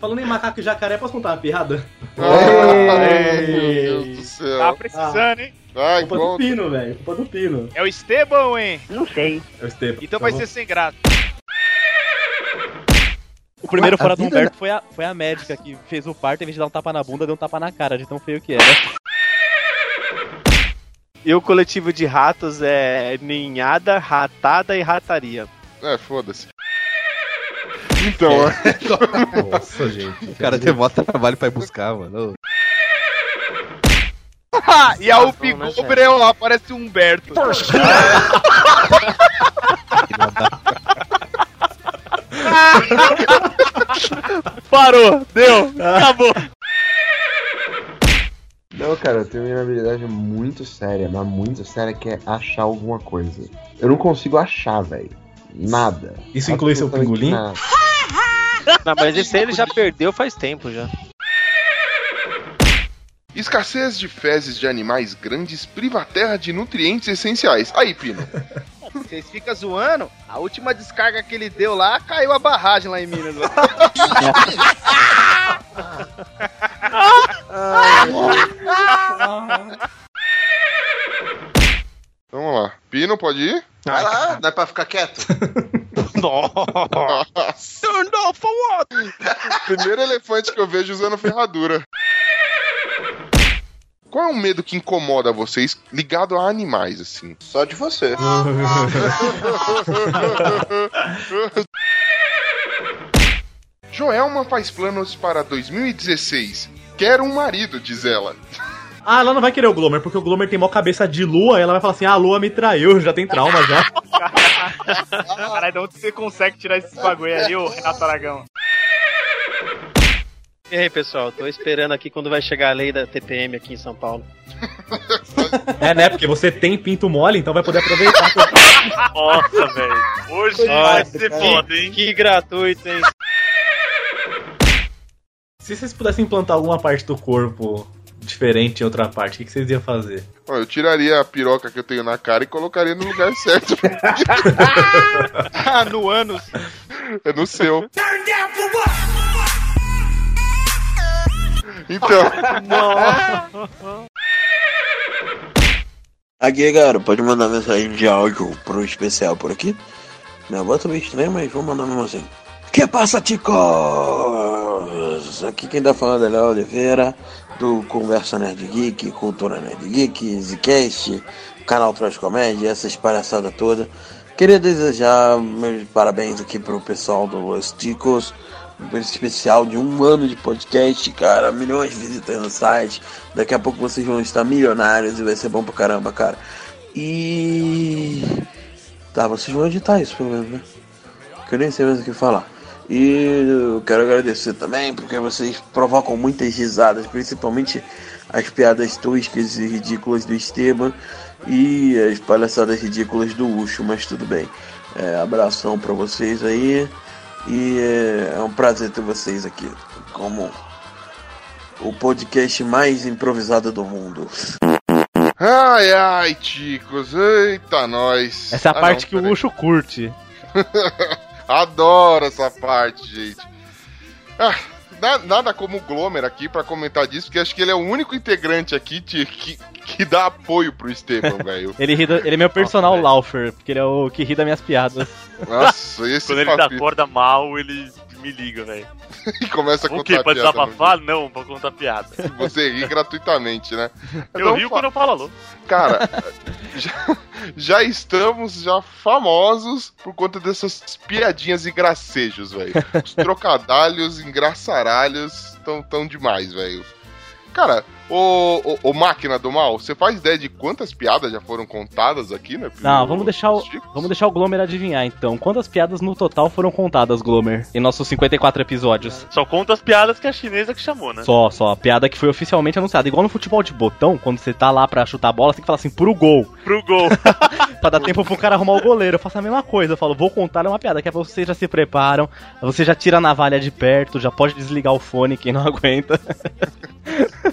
Falando em macaco e jacaré, posso contar uma piada? Ai, meu Deus do céu. Tá precisando, hein? Ai, Culpa do. Pino, velho. Culpa do Pino. É o Estebão, hein? Não sei. É o Esteban. Então vai ser sem graça. O primeiro A fora do Humberto foi a, foi a médica que fez o parto, em vez de dar um tapa na bunda, deu um tapa na cara, de tão feio que era. E o coletivo de ratos é ninhada, ratada e rataria. É, foda-se. Então, Nossa, gente. O cara tem mó trabalho pra ir buscar, mano. e a Upi né, Gobrel lá parece o Humberto. Parou, deu, acabou. Não, cara, eu tenho uma habilidade muito séria, mas muito séria, que é achar alguma coisa. Eu não consigo achar, velho. Nada. Isso inclui seu pingolim? nada. Não, mas esse aí ele já perdeu faz tempo já. escassez de fezes de animais grandes priva a terra de nutrientes essenciais. Aí, Pino. Vocês ficam zoando? A última descarga que ele deu lá, caiu a barragem lá em Minas. Vamos lá. Pino, pode ir? Vai lá, não é pra ficar quieto? Nossa. Turned off for what? Primeiro elefante que eu vejo usando ferradura. Qual é o medo que incomoda vocês ligado a animais, assim? Só de você. Joelma faz planos para 2016. Quer um marido, diz ela. Ah, ela não vai querer o Glomer, porque o Glomer tem mó cabeça de lua, e ela vai falar assim, ah, a lua me traiu, já tem trauma já. Caralho, de onde você consegue tirar esses bagulho aí, ô Renato Aragão? E aí, pessoal, tô esperando aqui quando vai chegar a lei da TPM aqui em São Paulo. É, né, porque você tem pinto mole, então vai poder aproveitar. Nossa, velho. Hoje vai ser foda, hein? Que gratuito, hein? Se vocês pudessem implantar alguma parte do corpo diferente em outra parte, o que vocês iam fazer? Ó, eu tiraria a piroca que eu tenho na cara e colocaria no lugar certo. Ah, no ânus. É no seu. Então. Aqui, cara, pode mandar mensagem de áudio pro especial por aqui. Minha voz tá meio estranha, mas vou mandar mesmo assim. Que passa, ticos? Aqui quem tá falando é Léo Oliveira, do Conversa Nerd Geek, Cultura Nerd Geek, Zcast, canal Traz Comédia, essas palhaçadas todas. Queria desejar meus parabéns aqui pro pessoal do Los Ticos, especial de um ano de podcast, cara, milhões de visitas no site. Daqui a pouco vocês vão estar milionários e vai ser bom pra caramba, cara. E. Tá, vocês vão editar isso pelo menos, né? Que eu nem sei mais o que falar. E eu quero agradecer também, porque vocês provocam muitas risadas, principalmente as piadas toscas e ridículas do Esteban e as palhaçadas ridículas do Ucho, mas tudo bem. É, abração pra vocês aí. E é, é um prazer ter vocês aqui como o podcast mais improvisado do mundo. Ai, ai, ticos, eita, nós. Essa é a Ah, parte não, que o Ucho curte. Adoro essa parte, gente. Ah, na- nada como o Glomer aqui pra comentar disso, porque acho que ele é o único integrante aqui de- que, que dá apoio pro Esteban, velho. Ele, ri do- ele é meu personal Laufer, porque ele é o que ri das minhas piadas. Nossa, esse Quando ele papito. acorda mal, ele me liga, velho. E começa a O contar quê? Pra desabafar? Não, pra contar piada. Você ri gratuitamente, né? Eu rio quando eu falo alô. Cara, já, já estamos já famosos por conta dessas piadinhas e gracejos, velho. Os trocadalhos, engraçaralhos tão, tão demais, velho. Cara, ô, ô, ô máquina do mal, você faz ideia de quantas piadas já foram contadas aqui, né? Não, vamos deixar o, vamos deixar o Glomer adivinhar então. Quantas piadas no total foram contadas, Glomer, em nossos 54 episódios? Só conta as piadas que a chinesa que chamou, né? Só, só. A piada que foi oficialmente anunciada. Igual no futebol de botão, quando você tá lá pra chutar a bola, você tem que falar assim, pro gol. Pro gol. pra dar tempo pro cara arrumar o goleiro. Eu faço a mesma coisa. Eu falo, vou contar uma piada, que é pra vocês já se preparam. Você já tira a navalha de perto, já pode desligar o fone, quem não aguenta.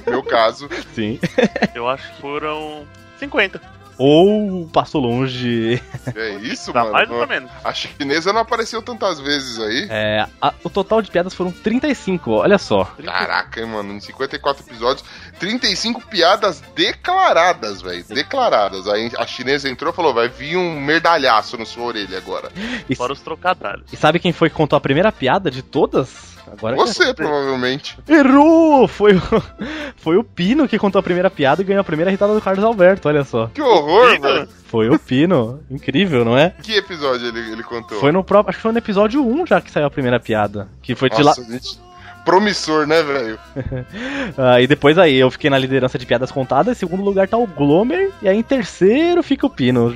Meu caso. Sim. Eu acho que foram 50. Ou passou longe. É isso, Tá mano? mais ou menos. A chinesa não apareceu tantas vezes aí. É, a- o total de piadas foram 35, olha só. Caraca, hein, mano, em 54 episódios, 35 piadas declaradas, velho. Declaradas. Aí a chinesa entrou e falou: vai vir um merdalhaço na sua orelha agora. Fora os trocadalhos. E sabe quem foi que contou a primeira piada de todas? Agora Você, provavelmente. Errou! Foi o, foi o Pino que contou a primeira piada e ganhou a primeira irritada do Carlos Alberto, olha só. Que horror, velho. Foi o Pino. Incrível, não é? Que episódio ele, ele contou? Foi no próprio. Acho que foi no episódio 1 já que saiu a primeira piada. Que foi de lá. Nossa, gente, promissor, né, velho? Ah, e depois aí eu fiquei na liderança de piadas contadas. Em segundo lugar tá o Glomer. E aí em terceiro fica o Pino.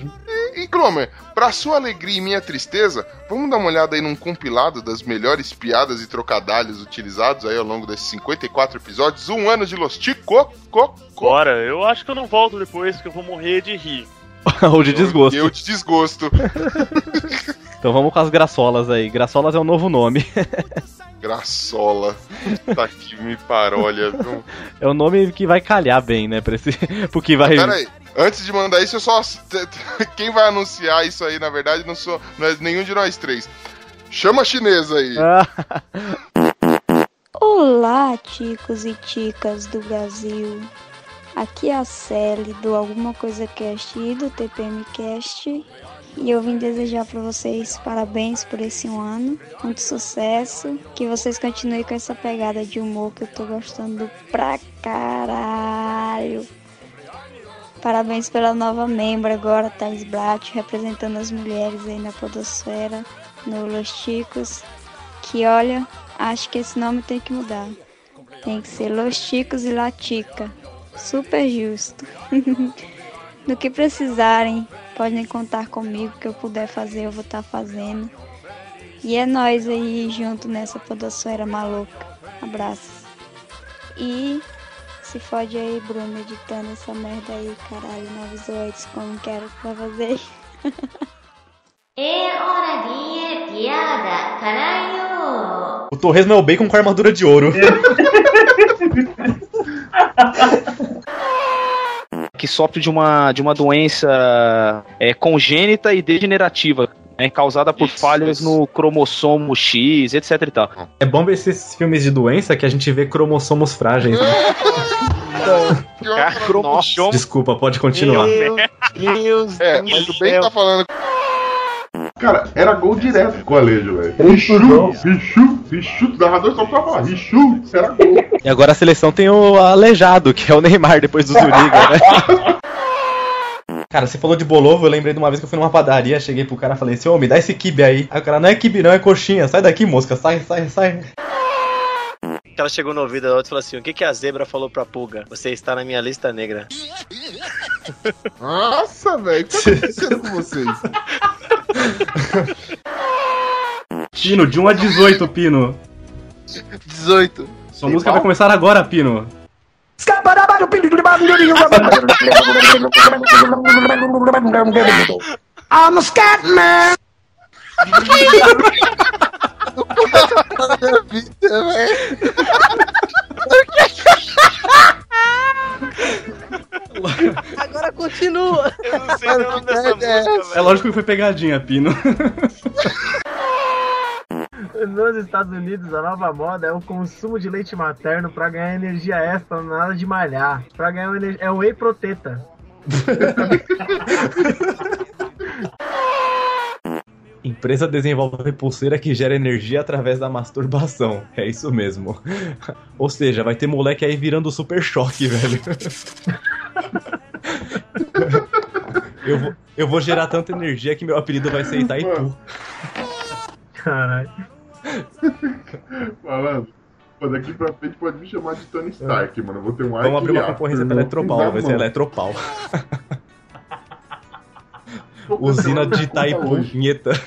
E, Glomer, pra sua alegria e minha tristeza, vamos dar uma olhada aí num compilado das melhores piadas e trocadalhos utilizados aí ao longo desses 54 episódios. Um ano de Los Tico, co, Bora, eu acho que eu não volto depois, que eu vou morrer de rir. Ou de desgosto. Eu de desgosto. Então vamos com as graçolas aí. Graçolas é o novo nome. Graçola. Tá que me parolha, viu? é o nome que vai calhar bem, né? Pra esse... Porque vai. Pera aí. Antes de mandar isso, eu só. Quem vai anunciar isso aí, na verdade, não sou. Não é nenhum de nós três. Chama a chinesa aí. Olá, ticos e ticas do Brasil. Aqui é a Sally do Alguma Coisa Cast e do TPM Cast. E eu vim desejar para vocês parabéns por esse um ano, muito sucesso, que vocês continuem com essa pegada de humor que eu tô gostando pra caralho. Parabéns pela nova membro agora, Thais Blatt, representando as mulheres aí na podosfera, no Los Chicos. Que olha, acho que esse nome tem que mudar. Tem que ser Los Chicos e Latica. Super justo. Do que precisarem, podem contar comigo. que eu puder fazer, eu vou estar fazendo. E é nós aí junto nessa podosfera maluca. Abraços. E se fode aí, Bruno, editando essa merda aí, caralho. Não avisou antes como quero pra fazer. É hora de piada, caralho! O Torresmo é o bacon com armadura de ouro. que sofre de uma, de uma doença é, congênita e degenerativa, né, causada por falhas no cromossomo X, etc e tal. É bom ver esses filmes de doença que a gente vê cromossomos frágeis. Né? Cromossomo. Desculpa, pode continuar. Meu Deus É, mas o Ben céu. tá falando. Cara, era gol direto com o Alejo, velho. Richu, Richu, Richu, o narrador só pra falar, Richu, era gol. E agora a seleção tem o aleijado, que é o Neymar depois do Zuriga, né? Cara, você falou de bolovo, eu lembrei de uma vez que eu fui numa padaria, cheguei pro cara e falei assim, ô, me dá esse kibe aí. Aí o cara, não é kibe não, é coxinha, sai daqui, mosca, sai, sai, sai. Que ela chegou no ouvido da outra e falou assim: O que, que a zebra falou pra pulga? Você está na minha lista negra. Nossa, velho, o que tá acontecendo com vocês? Pino, de 1 a 18, Pino. 18. Sua música vai começar agora, Pino. I'm a scat man. Agora continua. Eu não sei o nome dessa música, É lógico que foi pegadinha, Pino. Nos Estados Unidos, a nova moda é o consumo de leite materno pra ganhar energia extra na hora de malhar. Pra ganhar energia. É o whey proteta. Empresa desenvolve pulseira que gera energia através da masturbação. É isso mesmo. Ou seja, vai ter moleque aí virando super choque, velho. Eu vou, eu vou gerar tanta energia que meu apelido vai ser Itaipu. Caralho. Falando. Pô, daqui pra frente pode me chamar de Tony Stark, mano. Eu vou ter um ar Vamos abrir uma concorrência pra. Eletropau, vai ser. Eletropau. Usina de Itaipu, vinheta.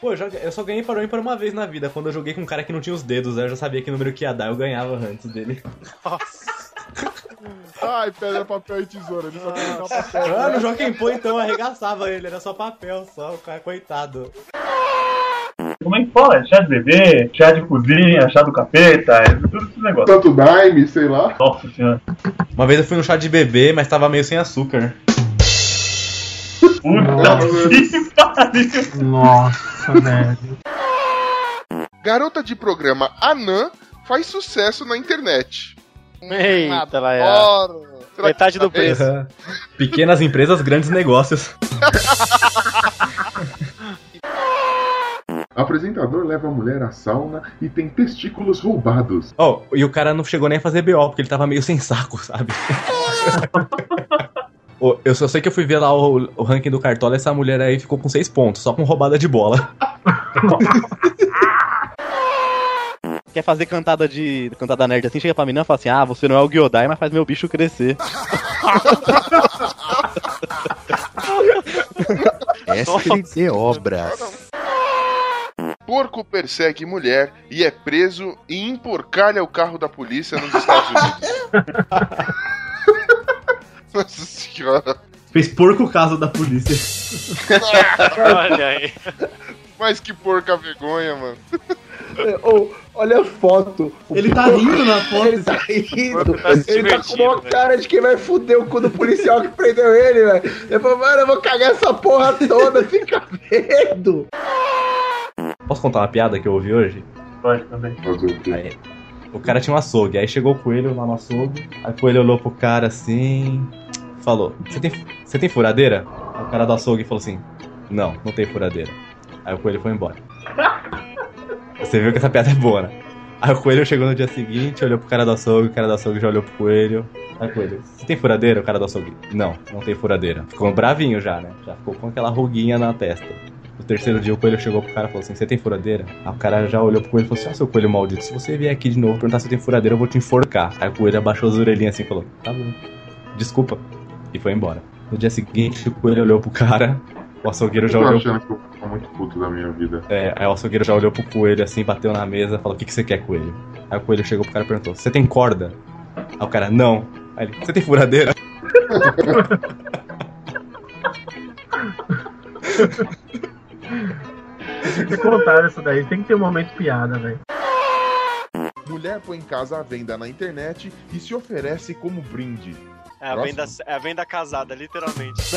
Pô, eu, já- eu só ganhei para o ímpar uma vez na vida. Quando eu joguei com um cara que não tinha os dedos, aí eu já sabia que número que ia dar, eu ganhava antes dele. Ai, pedra, papel e tesoura. Ele só tem que dar papel. Ah, no Joaquim Pô, então, eu arregaçava ele, era só papel, só, o cara, coitado. Como é que fala? Chá de bebê, chá de cozinha, chá do capeta, é tudo esse negócio. Tanto Daime, sei lá. Nossa senhora. Uma vez eu fui no chá de bebê, mas tava meio sem açúcar. Puta que pariu. Nossa, velho. Garota de programa Anã faz sucesso na internet. Eita, lá é. Metade do preço. Pequenas empresas, grandes negócios. Apresentador leva a mulher à sauna e tem testículos roubados. Ó, e o cara não chegou nem a fazer BO, porque ele tava meio sem saco, sabe? Ô, Eu só sei que eu fui ver lá o, o ranking do Cartola, essa mulher aí ficou com seis pontos, só com roubada de bola. Quer fazer cantada de. cantada nerd assim, chega pra menina e fala assim: Ah, você não é o Gyodai, mas faz meu bicho crescer. SLT Obras. Porco persegue mulher e é preso e emporcalha o carro da polícia nos Estados Unidos. Nossa senhora. Fez porco caso da polícia. Olha aí. Mas que porca vergonha, mano. Ô, olha a foto. O Ele tá rindo na foto. Ele tá rindo. Tá ele tá com uma cara de quem vai fuder o cu do policial que prendeu ele, velho. Ele falou, mano, eu vou cagar essa porra toda, fica vendo. Posso contar uma piada que eu ouvi hoje? Pode também. Aí, o cara tinha um açougue, aí chegou o coelho lá no açougue, aí o coelho olhou pro cara assim, falou, você tem, você tem furadeira? Aí o cara do açougue falou assim, não, não tem furadeira. Aí o coelho foi embora. Você viu que essa piada é boa, né? Aí o coelho chegou no dia seguinte, olhou pro cara do açougue, o cara do açougue já olhou pro coelho. Aí o coelho, você tem furadeira? O cara do açougue, não, não tem furadeira. Ficou bravinho já, né? Já ficou com aquela ruguinha na testa. No terceiro dia o coelho chegou pro cara e falou assim: Você tem furadeira? Aí o cara já olhou pro coelho e falou assim: Ah, seu coelho maldito, se você vier aqui de novo perguntar se tenho furadeira, eu vou te enforcar. Aí o coelho abaixou as orelhinhas assim e falou: Tá bom, desculpa. E foi embora. No dia seguinte, o coelho olhou pro cara, o açougueiro já Eu tô olhou. achando que eu tô muito puto da minha vida. É, aí o açougueiro já olhou pro coelho assim, bateu na mesa, falou: O que, que você quer, coelho? Aí o coelho chegou pro cara e perguntou: Você tem corda? Aí o cara: Não. Aí ele: Você tem furadeira? Se contaram isso daí, tem que ter um momento piada, velho. Mulher põe casa à venda na internet e se oferece como brinde. É a, venda, é a venda casada, literalmente.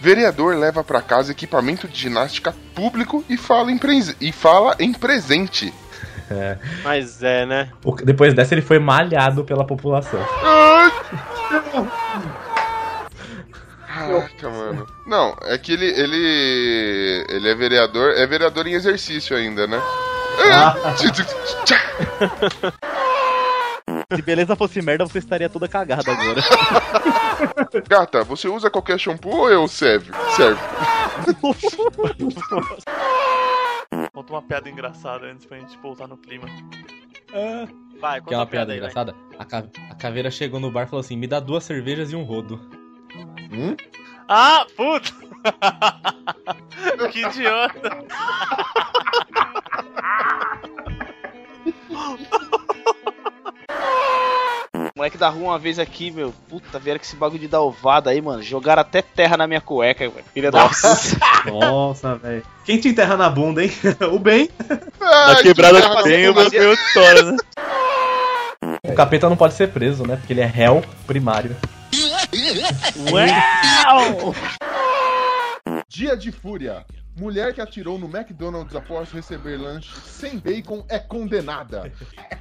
Vereador leva pra casa equipamento de ginástica público e fala em, pres- e fala em presente. É. Mas é, né? O- depois dessa, ele foi malhado pela população. Caraca, mano. Não, é que ele, ele. Ele é vereador. É vereador em exercício ainda, né? Se beleza fosse merda, você estaria toda cagada agora. Gata, você usa qualquer shampoo ou eu serve? Serve. Conta uma piada engraçada antes pra gente voltar no clima. Vai, Que é uma piada engraçada. A, ca- a caveira chegou no bar e falou assim: me dá duas cervejas e um rodo. Hum? Ah, puta! que idiota! Moleque da rua uma vez aqui, meu. Puta, vieram com esse bagulho de dar ovada aí, mano. Jogaram até terra na minha cueca, velho. Filha da. Nossa, velho. Quem te enterra na bunda, hein? o bem. Na quebrada que tem, o é outra história, né? O capeta não pode ser preso, né? Porque ele é réu primário. Uau! Dia de fúria. Mulher que atirou no McDonald's após receber lanche sem bacon é condenada.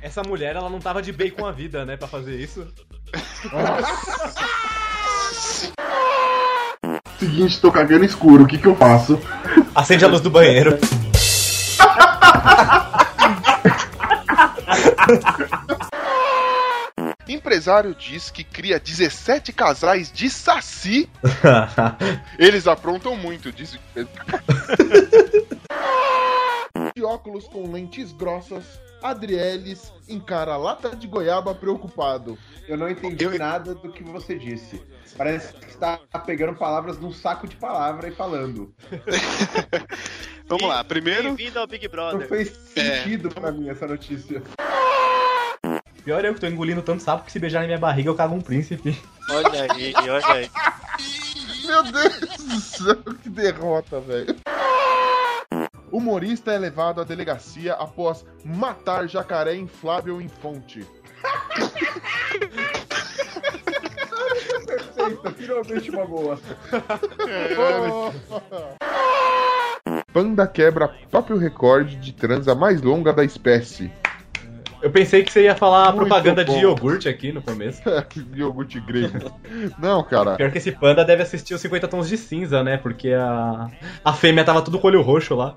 Essa mulher, ela não tava de bacon a vida, né? Pra fazer isso. Seguinte, tô cagando escuro, o que que eu faço? Acende a luz do banheiro. Empresário diz que cria 17 casais de saci. Eles aprontam muito, diz. De óculos com lentes grossas, Adrielis encara lata de goiaba preocupado. Eu não entendi nada do que você disse. Parece que está pegando palavras num saco de palavra e falando. Vamos lá, primeiro. Bem-vindo ao Big Não Brother. fez sentido pra mim essa notícia. Pior eu que tô engolindo tanto sapo que se beijar na minha barriga eu cago um príncipe. Olha aí, olha aí. Meu Deus do céu, que derrota, velho. Humorista é levado à delegacia após matar jacaré inflável em fonte. Perfeito, finalmente uma boa. Panda quebra próprio recorde de transa mais longa da espécie. Eu pensei que você ia falar Muito propaganda bom. de iogurte aqui no começo. Iogurte grego. Não, cara. Pior que esse panda deve assistir os 50 tons de cinza, né? Porque a, a fêmea tava tudo com o olho roxo lá.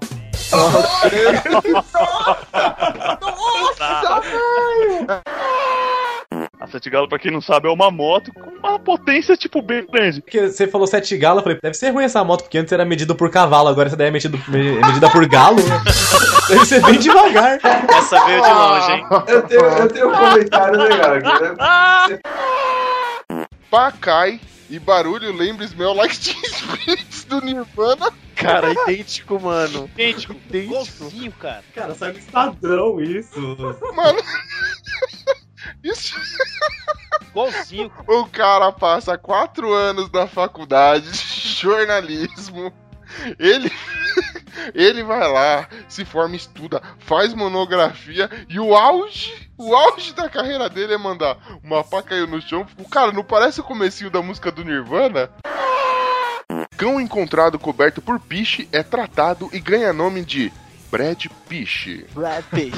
A Sete Galo, pra quem não sabe, é uma moto com uma potência, tipo, bem grande. Porque você falou sete galo, eu falei, deve ser ruim essa moto, porque antes era medido por cavalo, agora essa daí é medido, me- medida por galo, né? Deve ser bem devagar. Essa veio de longe, hein? Eu tenho, eu tenho um comentário legal aqui. Né? Pá cai e barulho lembra Smell Like Teen Spirits do Nirvana. Cara, idêntico, mano. Idêntico, igualzinho, cara. Cara, sai do Estadão isso. Mano. Isso. Igualzinho. O cara passa quatro anos na faculdade de jornalismo. Ele. Ele vai lá, se forma, estuda, faz monografia e o auge, o auge da carreira dele é mandar uma pá caiu no chão. O cara, não parece o comecinho da música do Nirvana? Cão encontrado coberto por piche é tratado e ganha nome de Brad Piche. Brad Pitt.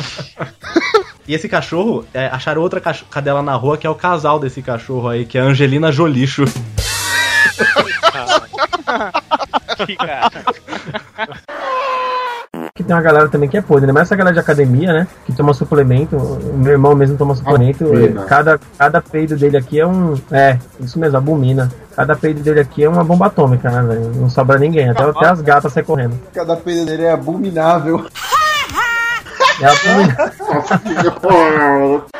E esse cachorro, é, acharam outra cadela na rua que é o casal desse cachorro aí, que é a Angelina Jolixo. Que tem uma galera também que é podre, né? Mas essa galera de academia, né? Que toma suplemento. O meu irmão mesmo toma suplemento. Cada, cada peido dele aqui é um. É, isso mesmo, abomina. Cada peido dele aqui é uma bomba atômica, né, velho? Não sobra ninguém. Até, até as gatas saem correndo. Cada peido dele é abominável. É abominável.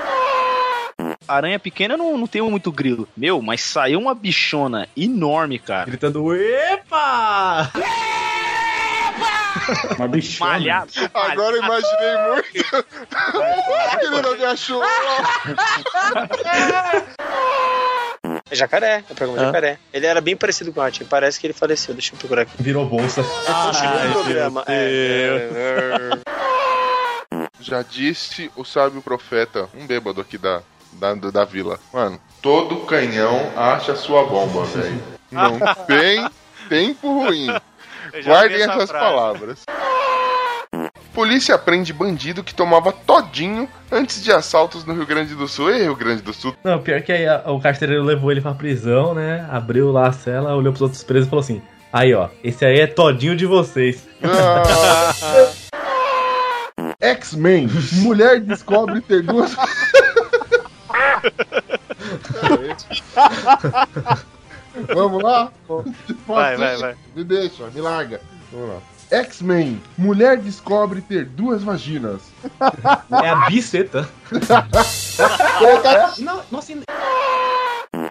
Aranha pequena não, não tem muito grilo. Meu, mas saiu uma bichona enorme, cara. Gritando, epa! Uma bichona. Malhado. Agora eu imaginei muito. Ele não me achou. É jacaré, é o programa Ah. jacaré. Ele era bem parecido com o Artin, parece que ele faleceu, deixa eu procurar aqui. Virou bolsa. Ah, no programa. É, Já disse o sábio profeta, um bêbado aqui da, da, da vila. Mano, todo canhão acha sua bomba, velho. Não tem tempo ruim. Guardem essa essas frase. palavras. Polícia prende bandido que tomava todinho antes de assaltos no Rio Grande do Sul. E Rio Grande do Sul. Não, pior que aí a- o carcereiro levou ele pra prisão, né? Abriu lá a cela, olhou pros outros presos e falou assim: Aí, ó, esse aí é todinho de vocês. X-Men. Mulher descobre ter duas. Vamos lá? Vai, vai, vai. Me deixa, me larga. Vamos lá. X-Men. Mulher descobre ter duas vaginas. É a biceta. Não, nossa,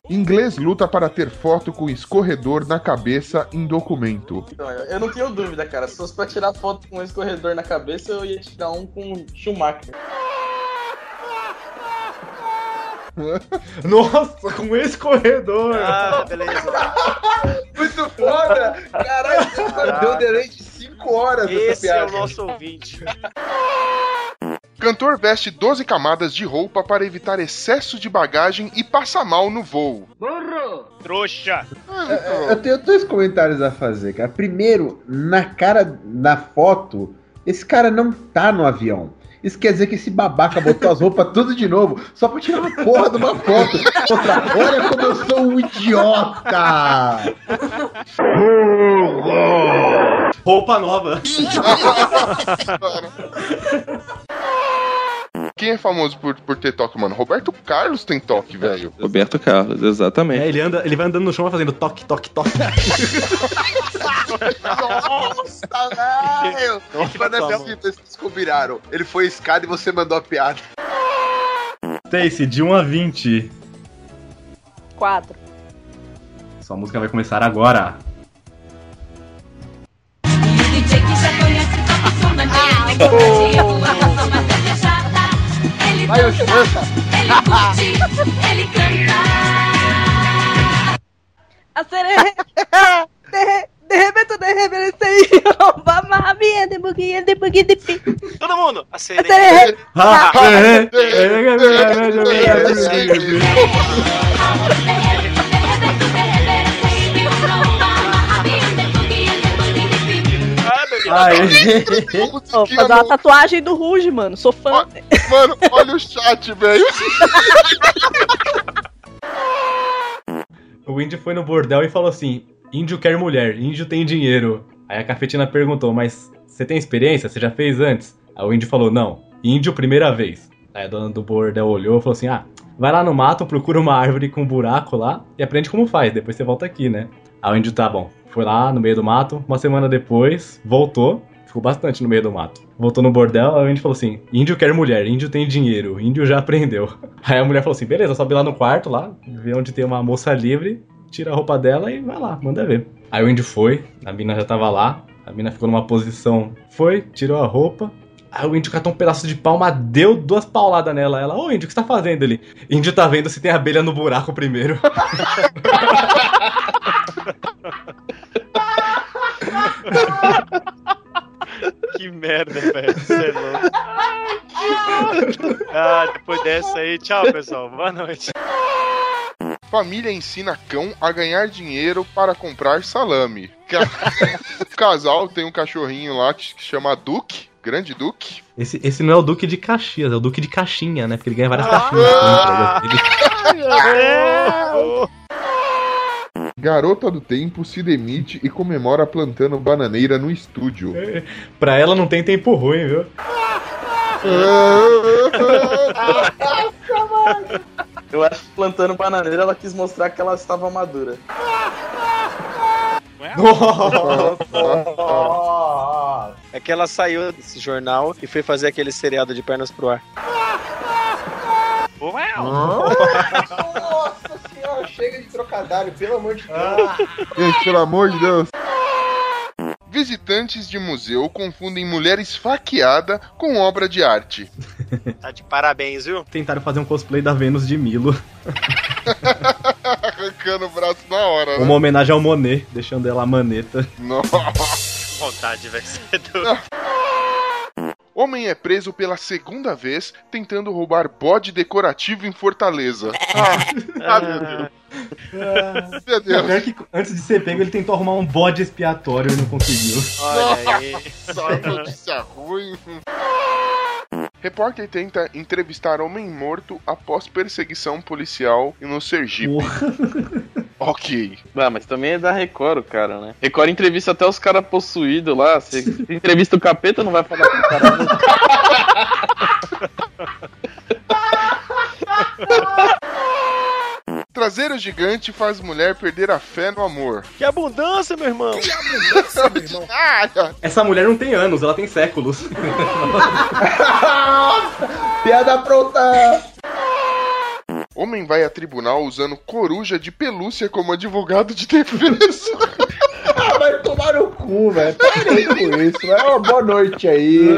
Inglês luta para ter foto com escorredor na cabeça em documento. Então, eu eu não tenho dúvida, cara. Se fosse pra tirar foto com um escorredor na cabeça, eu ia tirar um com Schumacher. Nossa, com esse corredor. Ah, beleza. Muito foda! Caralho, você deu um delay de 5 horas dessa Esse é o nosso ouvinte. Cantor veste 12 camadas de roupa para evitar excesso de bagagem e passa mal no voo. Burro! Trouxa! É, Eu tenho dois comentários a fazer, cara. Primeiro, na cara, na foto, esse cara não tá no avião. Isso quer dizer que esse babaca botou as roupas tudo de novo só pra tirar uma porra de uma foto. Outra, olha como eu sou um idiota! Roupa nova. Quem é famoso por, por ter toque, mano? Roberto Carlos tem toque, velho. Roberto Carlos, exatamente. É, ele, anda, ele vai andando no chão fazendo toque, toque, toque. Nossa, velho! Quando assim, vocês combinaram. Ele foi escada e você mandou a piada. Stacy, de 1 a 20. Quatro. Sua música vai começar agora. Vai, eu canta. Ele canta. A sereia. De, de repente, de repente, sei. Vamos a minha de buguinha, de buguinha, de pi. Todo mundo! A A sereia. é, Vou fazer uma tatuagem do Ruge, mano. Sou fã. Mano, olha o chat, velho. O índio foi no bordel e falou assim: Índio quer mulher, índio tem dinheiro. Aí a cafetina perguntou: Mas você tem experiência? Você já fez antes? Aí o índio falou: Não, índio primeira vez. Aí a dona do bordel olhou e falou assim: Ah, vai lá no mato, procura uma árvore com um buraco lá e aprende como faz. Depois você volta aqui, né? Aí o índio tá bom. Foi lá no meio do mato, uma semana depois, voltou. Ficou bastante no meio do mato. Voltou no bordel, o índio falou assim: Índio quer mulher, índio tem dinheiro, índio já aprendeu. Aí a mulher falou assim: beleza, sobe lá no quarto, lá, vê onde tem uma moça livre, tira a roupa dela e vai lá, manda ver. Aí o índio foi, a mina já tava lá, a mina ficou numa posição, foi, tirou a roupa. Aí o índio catou um pedaço de palma, deu duas pauladas nela. Ela, ô índio, o que você tá fazendo ali? Índio tá vendo se tem abelha no buraco primeiro. Que merda, velho. Você é louco. Ah, depois dessa aí, tchau, pessoal. Boa noite. Família ensina cão a ganhar dinheiro para comprar salame. O casal tem um cachorrinho lá que chama Duque, grande Duque. Esse, esse não é o Duque de Caxias, é o Duque de Caixinha, né? Porque ele ganha várias caixinhas. né? Ele- Garota do Tempo se demite e comemora plantando bananeira no estúdio. Pra ela não tem tempo ruim, viu? Eu acho que plantando bananeira ela quis mostrar que ela estava madura. É que ela saiu desse jornal e foi fazer aquele seriado de pernas pro ar. Nossa senhora, chega de trocadilho, pelo amor de Deus. Gente, pelo amor de Deus. Visitantes de museu confundem mulher esfaqueada com obra de arte. Tá de parabéns, viu? Tentaram fazer um cosplay da Vênus de Milo. Arrancando o braço na hora, né? Uma homenagem ao Monet, deixando ela a maneta. Nossa. Vontade, velho. É. Homem é preso pela segunda vez tentando roubar bode decorativo em Fortaleza. Ah, ah, meu Deus. Meu Deus. Pior que antes de ser pego, ele tentou arrumar um bode expiatório e não conseguiu. Olha aí. Só notícia ruim. Repórter tenta entrevistar homem morto após perseguição policial no Sergipe. Ok. Ah, mas também é da Record, o cara, né? Record entrevista até os caras possuídos lá. Você entrevista o capeta, não vai falar com o cara. Traseiro gigante faz mulher perder a fé no amor. Que abundância, meu irmão. Essa mulher não tem anos, ela tem séculos. Piada pronta! Homem vai a tribunal usando coruja de pelúcia como advogado de defesa. Ah, vai tomar no cu, velho. Parei com isso. Uma boa noite aí.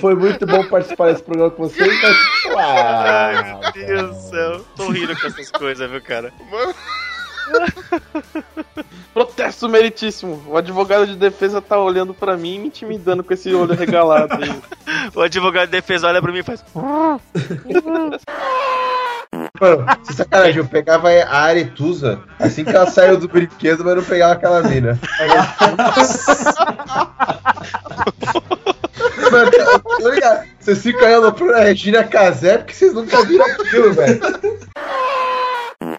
Foi muito bom participar desse programa com vocês, mas. Ai, Ah, meu Deus do céu. Tô rindo com essas coisas, viu, cara? Protesto meritíssimo. O advogado de defesa tá olhando pra mim e me intimidando com esse olho regalado aí. O advogado de defesa olha pra mim e faz. Mano, se sacanagem, eu pegava a Aretusa assim que ela saiu do brinquedo, mas não pegava aquela mina. Eu tô ligado. Vocês ficam aí aloprando a Regina Casé porque vocês nunca viram aquilo, velho.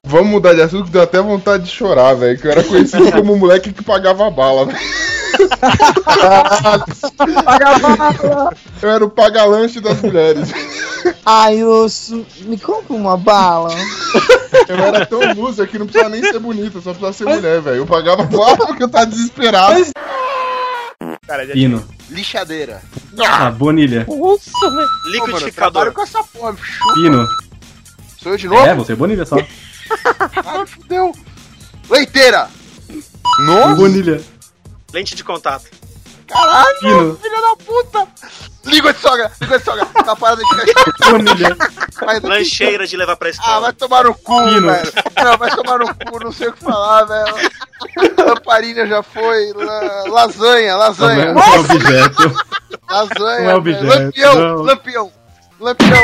Vamos mudar de assunto que deu até vontade de chorar, velho. Que eu era conhecido como o moleque que pagava bala, velho. Eu era o paga-lanche das mulheres. Ai, osso, me compra uma bala. Eu era tão loser que não precisava nem ser bonita, só precisava ser mulher, velho. Eu pagava bala porque eu tava desesperado. Pino. Lixadeira. Ah, Bonilha. Nossa, velho. Liquidificador. com essa porra, Pino. Sou eu de novo? É, você é Bonilha só. Ai, fudeu. Leiteira. Nossa. Bonilha. Lente de contato. Caralho, Pino. filha da puta. Língua de sogra, língua de sogra. Tá parada de Lancheira de levar pra Ah, escola. vai tomar no cu, Pino. velho. Não, vai tomar no cu, não sei o que falar, velho. Lamparina já foi. la- Lasanha, lasanha. Não é objeto. Lasanha. Não é objeto, Lampião, não. lampião. Lampião.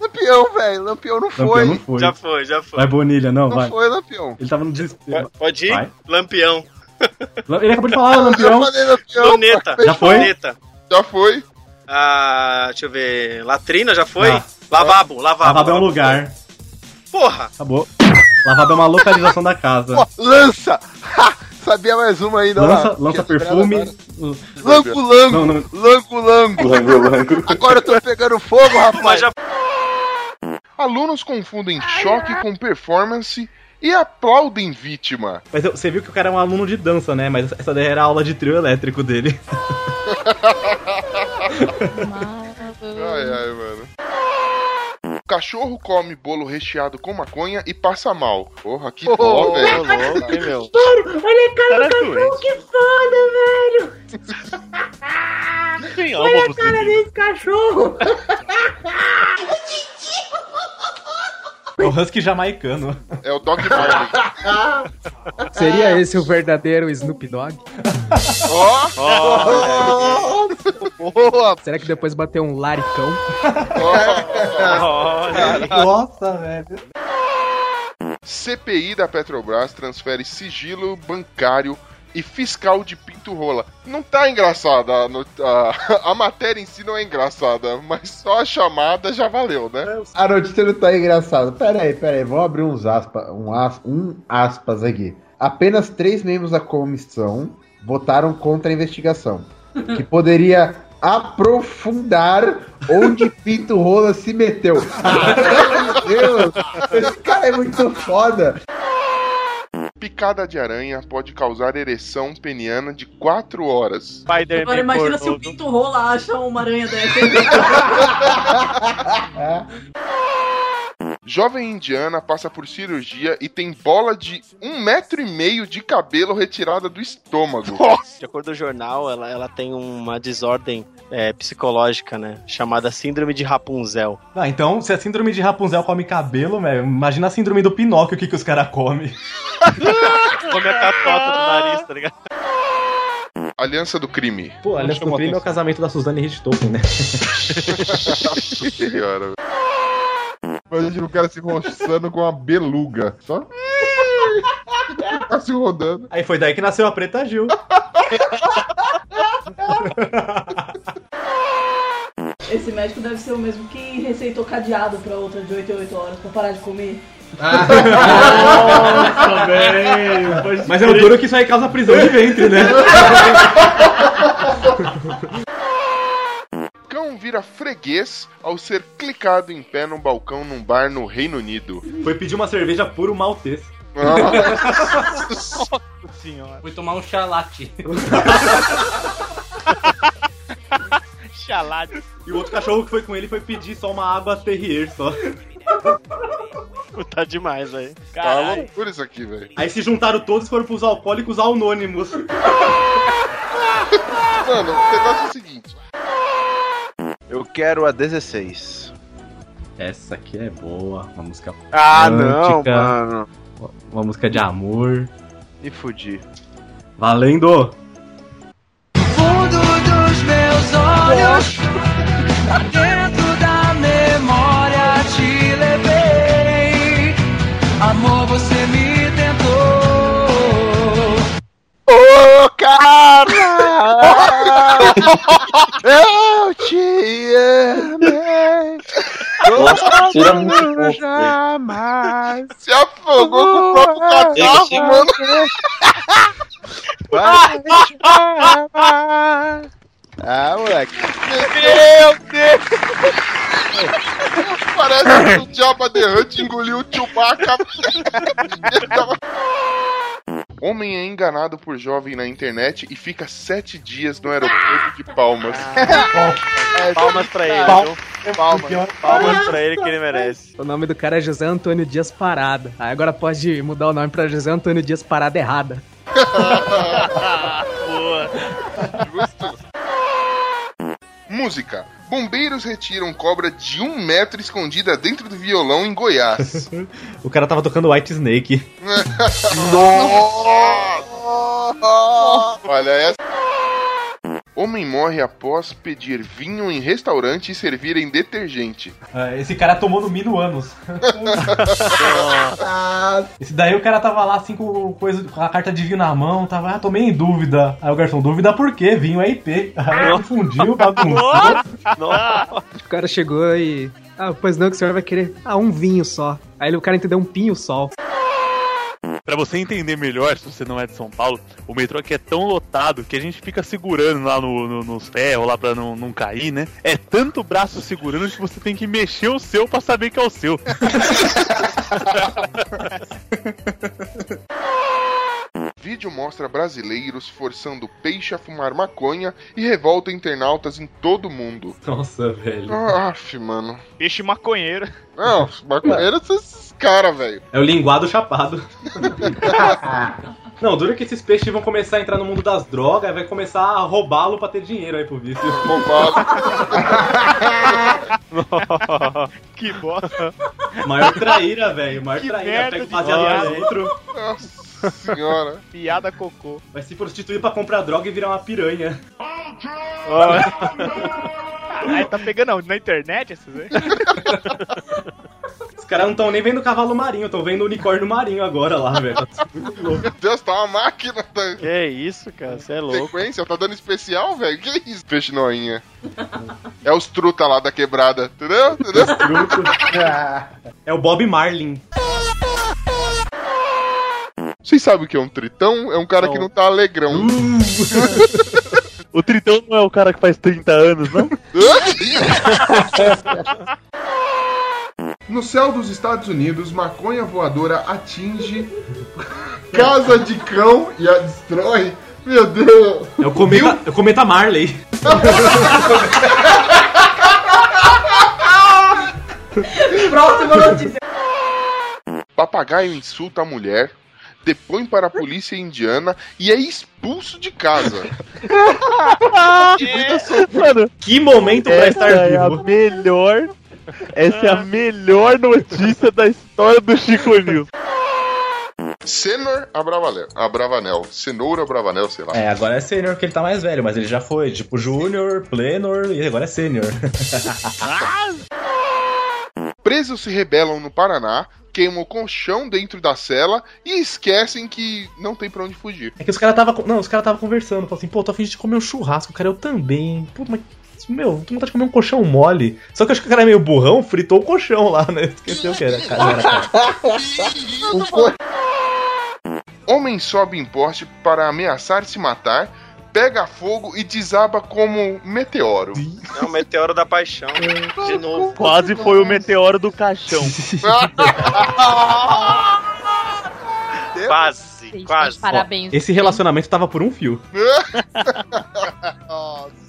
Lampião, velho. Lampião não foi. Lampião não foi. Já foi, já foi. Vai, Bonilha, não, Não vai. foi, Lampião. Ele tava no desespero. Pode ir? Vai. Lampião. Ele acabou de falar, Lampião. Lampião. Luneta. Já foi? Luneta. Já foi. Ah, deixa eu ver. Latrina já foi? Ah. Lavabo, lavabo. Lavabo é um lugar. Porra! Acabou. Lavabo é uma localização da casa. Pô, lança. Ha, sabia mais uma ainda. Lança, lá. lança perfume. Lango, lango. Não, não. Lango, lango. Lango, lango. Agora eu tô pegando fogo, Mas rapaz. já Alunos confundem choque com performance e aplaudem vítima. Mas eu- você viu que o cara é um aluno de dança, né? Mas essa daí era a aula de trio elétrico dele. Ai, ai, mano. O cachorro come bolo recheado com maconha e passa mal. Porra, que dó, Ô, velho. louco, hein, meu? Olha a cara Cara do cachorro, que foda, velho! Olha a cara desse cachorro! O Husky jamaicano. É o Dog Marley. Seria esse o verdadeiro Snoop Dogg? Ó, Boa. Será que depois bateu um laricão? Nossa, velho. CPI da Petrobras transfere sigilo bancário e fiscal de pinto rola. Não tá engraçada, a, a- a matéria em si não é engraçada, mas só a chamada já valeu, né? A notícia não tá engraçada. Pera aí, pera aí. Vamos abrir uns aspas, um, as- um aspas aqui. Apenas três membros da comissão votaram contra a investigação, que poderia aprofundar onde Pinto Rola se meteu. Meu Deus! Esse cara é muito foda. Picada de aranha pode causar ereção peniana de 4 horas. Agora imagina se o. Pinto Rola acha uma aranha dessa. Jovem indiana passa por cirurgia e tem bola de um metro e meio de cabelo retirada do estômago. De acordo com o jornal, ela, ela tem uma desordem é, psicológica, né? Chamada Síndrome de Rapunzel. Ah, então, se a síndrome de Rapunzel come cabelo, velho, imagina a síndrome do Pinóquio, o que, que os caras comem. Come a catota do nariz, tá ligado? Aliança do crime. Pô, aliás, chamou o crime é o casamento da Suzane Richthofen, né? Senhora. Imagina o cara se roçando com uma beluga. Só. ficar se rodando. Aí foi daí que nasceu a Preta Gil. Esse médico deve ser o mesmo que receitou cadeado pra outra de 8 em 8 horas pra parar de comer. Nossa, velho. Mas é o duro que isso aí causa prisão de ventre, né? Vira freguês ao ser clicado em pé num balcão num bar no Reino Unido. Foi pedir uma cerveja puro maltês. Nossa senhora. Fui tomar um chalate. Chalate. E o outro cachorro que foi com ele foi pedir só uma água terrier só. Tá demais, velho. Tá loucura isso aqui, velho. Aí se juntaram todos e foram pros alcoólicos anônimos. Mano, o negócio é o seguinte. Eu quero a 16. Essa aqui é boa, uma música Ah, não, mano. Uma música de amor. Me fudi. Valendo! fundo dos meus olhos, dentro Eu te amei. Nossa, tira muito pouco, jamais. Se afogou com o próprio catarro, mano. Vai me chamar. Ah, moleque. Meu Deus! Parece que o Jabba the Hutt engoliu o Chewbacca. Homem é enganado por jovem na internet e fica sete dias no aeroporto de Palmas. Palmas pra ele, Pal- viu? Palmas. Palmas pra ele que ele merece. O nome do cara é José Antônio Dias Parada. Aí agora pode mudar o nome pra José Antônio Dias Parada Errada. Boa. Música. Bombeiros retiram cobra de um metro escondida dentro do violão em Goiás. O cara tava tocando White Snake. Nossa! Olha essa. Homem morre após pedir vinho em restaurante e servir em detergente. Ah, Esse cara tomou no mínimo anos. Esse daí o cara tava lá assim com, coisa, com a carta de vinho na mão, tava, ah, tomei em dúvida. Aí o garçom, dúvida por quê? Vinho é IP. Aí confundiu, bagunçou. O cara chegou e. Ah, pois não, que o senhor vai querer. Ah, um vinho só. Aí o cara entendeu um pinho sol. Pra você entender melhor, se você não é de São Paulo, o metrô aqui é tão lotado que a gente fica segurando lá no, no- nos ferros, lá pra não, não cair, né? É tanto braço segurando que você tem que mexer o seu pra saber que é o seu. Vídeo mostra brasileiros forçando peixe a fumar maconha e revolta internautas em todo o mundo. Nossa, velho. Aff, mano. Peixe maconheiro. Não, maconheiro são caras, velho. É o linguado chapado. Não, dura que esses peixes vão começar a entrar no mundo das drogas, vai começar a roubá-lo pra ter dinheiro aí pro vício. que bosta. Maior traíra, velho. Maior Que traíra. Pega baseado lá dentro. Nossa senhora. Piada cocô. Vai se prostituir pra comprar droga e virar uma piranha. Caralho, tá pegando? Na internet esses aí? Os caras não estão nem vendo cavalo marinho, estão vendo unicórnio marinho agora lá, velho. Meu Deus, tá uma máquina. Tá... Que isso, cara, você é louco. Sequência, tá dando especial, velho? Que isso? Peixe noinha. É os truta lá da quebrada, entendeu? entendeu? É o Bob Marlin. Vocês sabem o que é um tritão? É um cara que não tá alegrão. O Tritão não é o cara que faz 30 anos, não? No céu dos Estados Unidos, maconha voadora atinge casa de cão e a destrói. Meu Deus! É o cometa, é o cometa Marley. Próxima notícia. Papagaio insulta a mulher, depõe para a polícia indiana e é expulso de casa. que vida Mano, que momento pra essa estar é a vivo. melhor. Essa é a melhor notícia da história do Chico News. Senor Abravanel. Abravanel. Cenoura Abravanel, sei lá. É, agora é sênior porque ele tá mais velho, mas ele já foi, tipo, júnior, plenor e agora é sênior. Presos se rebelam no Paraná, queimam o colchão dentro da cela e esquecem que não tem pra onde fugir. É que os caras tava. Não, os caras tava conversando. Falaram assim, pô, tô afim de comer um churrasco, cara. Eu também. Pô, mas. Meu, tô com vontade de comer um colchão mole. Só que eu acho que o cara é meio burrão, fritou o colchão lá, né? Esqueceu que era. Cara, era cara. Homem sobe em poste para ameaçar se matar, pega fogo e desaba como meteoro. É o meteoro da paixão. De novo. Quase foi o meteoro do caixão. quase, quase. Parabéns. Esse relacionamento tava por um fio. Nossa.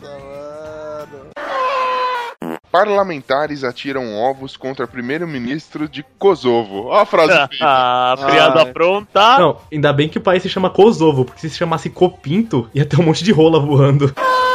Parlamentares atiram ovos contra primeiro-ministro de Kosovo. Olha a frase feita. Ah, piada pronta. Não, ainda bem que o país se chama Kosovo, porque se se chamasse Copinto, ia ter um monte de rola voando.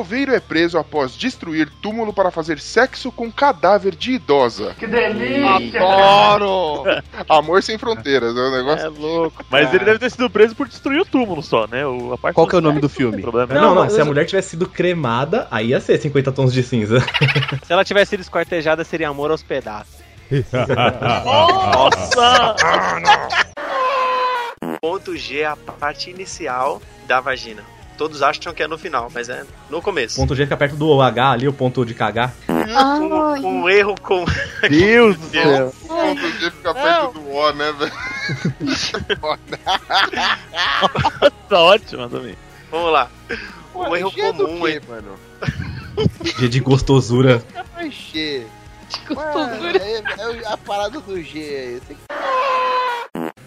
Coveiro é preso após destruir túmulo para fazer sexo com cadáver de idosa. Que delícia! Adoro! Amor sem fronteiras, é um negócio. É louco. Mas ele deve ter sido preso por destruir o túmulo só, né? O, a parte Qual que é o nome do filme? Problema. Não, não, se a mulher tivesse sido cremada, aí ia ser 50 tons de cinza. Se ela tivesse sido esquartejada, seria amor aos pedaços. Nossa! Ponto G é a parte inicial da vagina. Todos acham que é no final, mas é no começo. ponto G fica perto do H ali, o ponto de cagar. Um, um erro com. Deus do céu. O ponto G fica perto do O, né, velho? Tá ótimo também. Vamos lá. Um Ué, erro G é comum, hein? mano? G de gostosura. Vai G. gostosura. É, é a parada do G aí.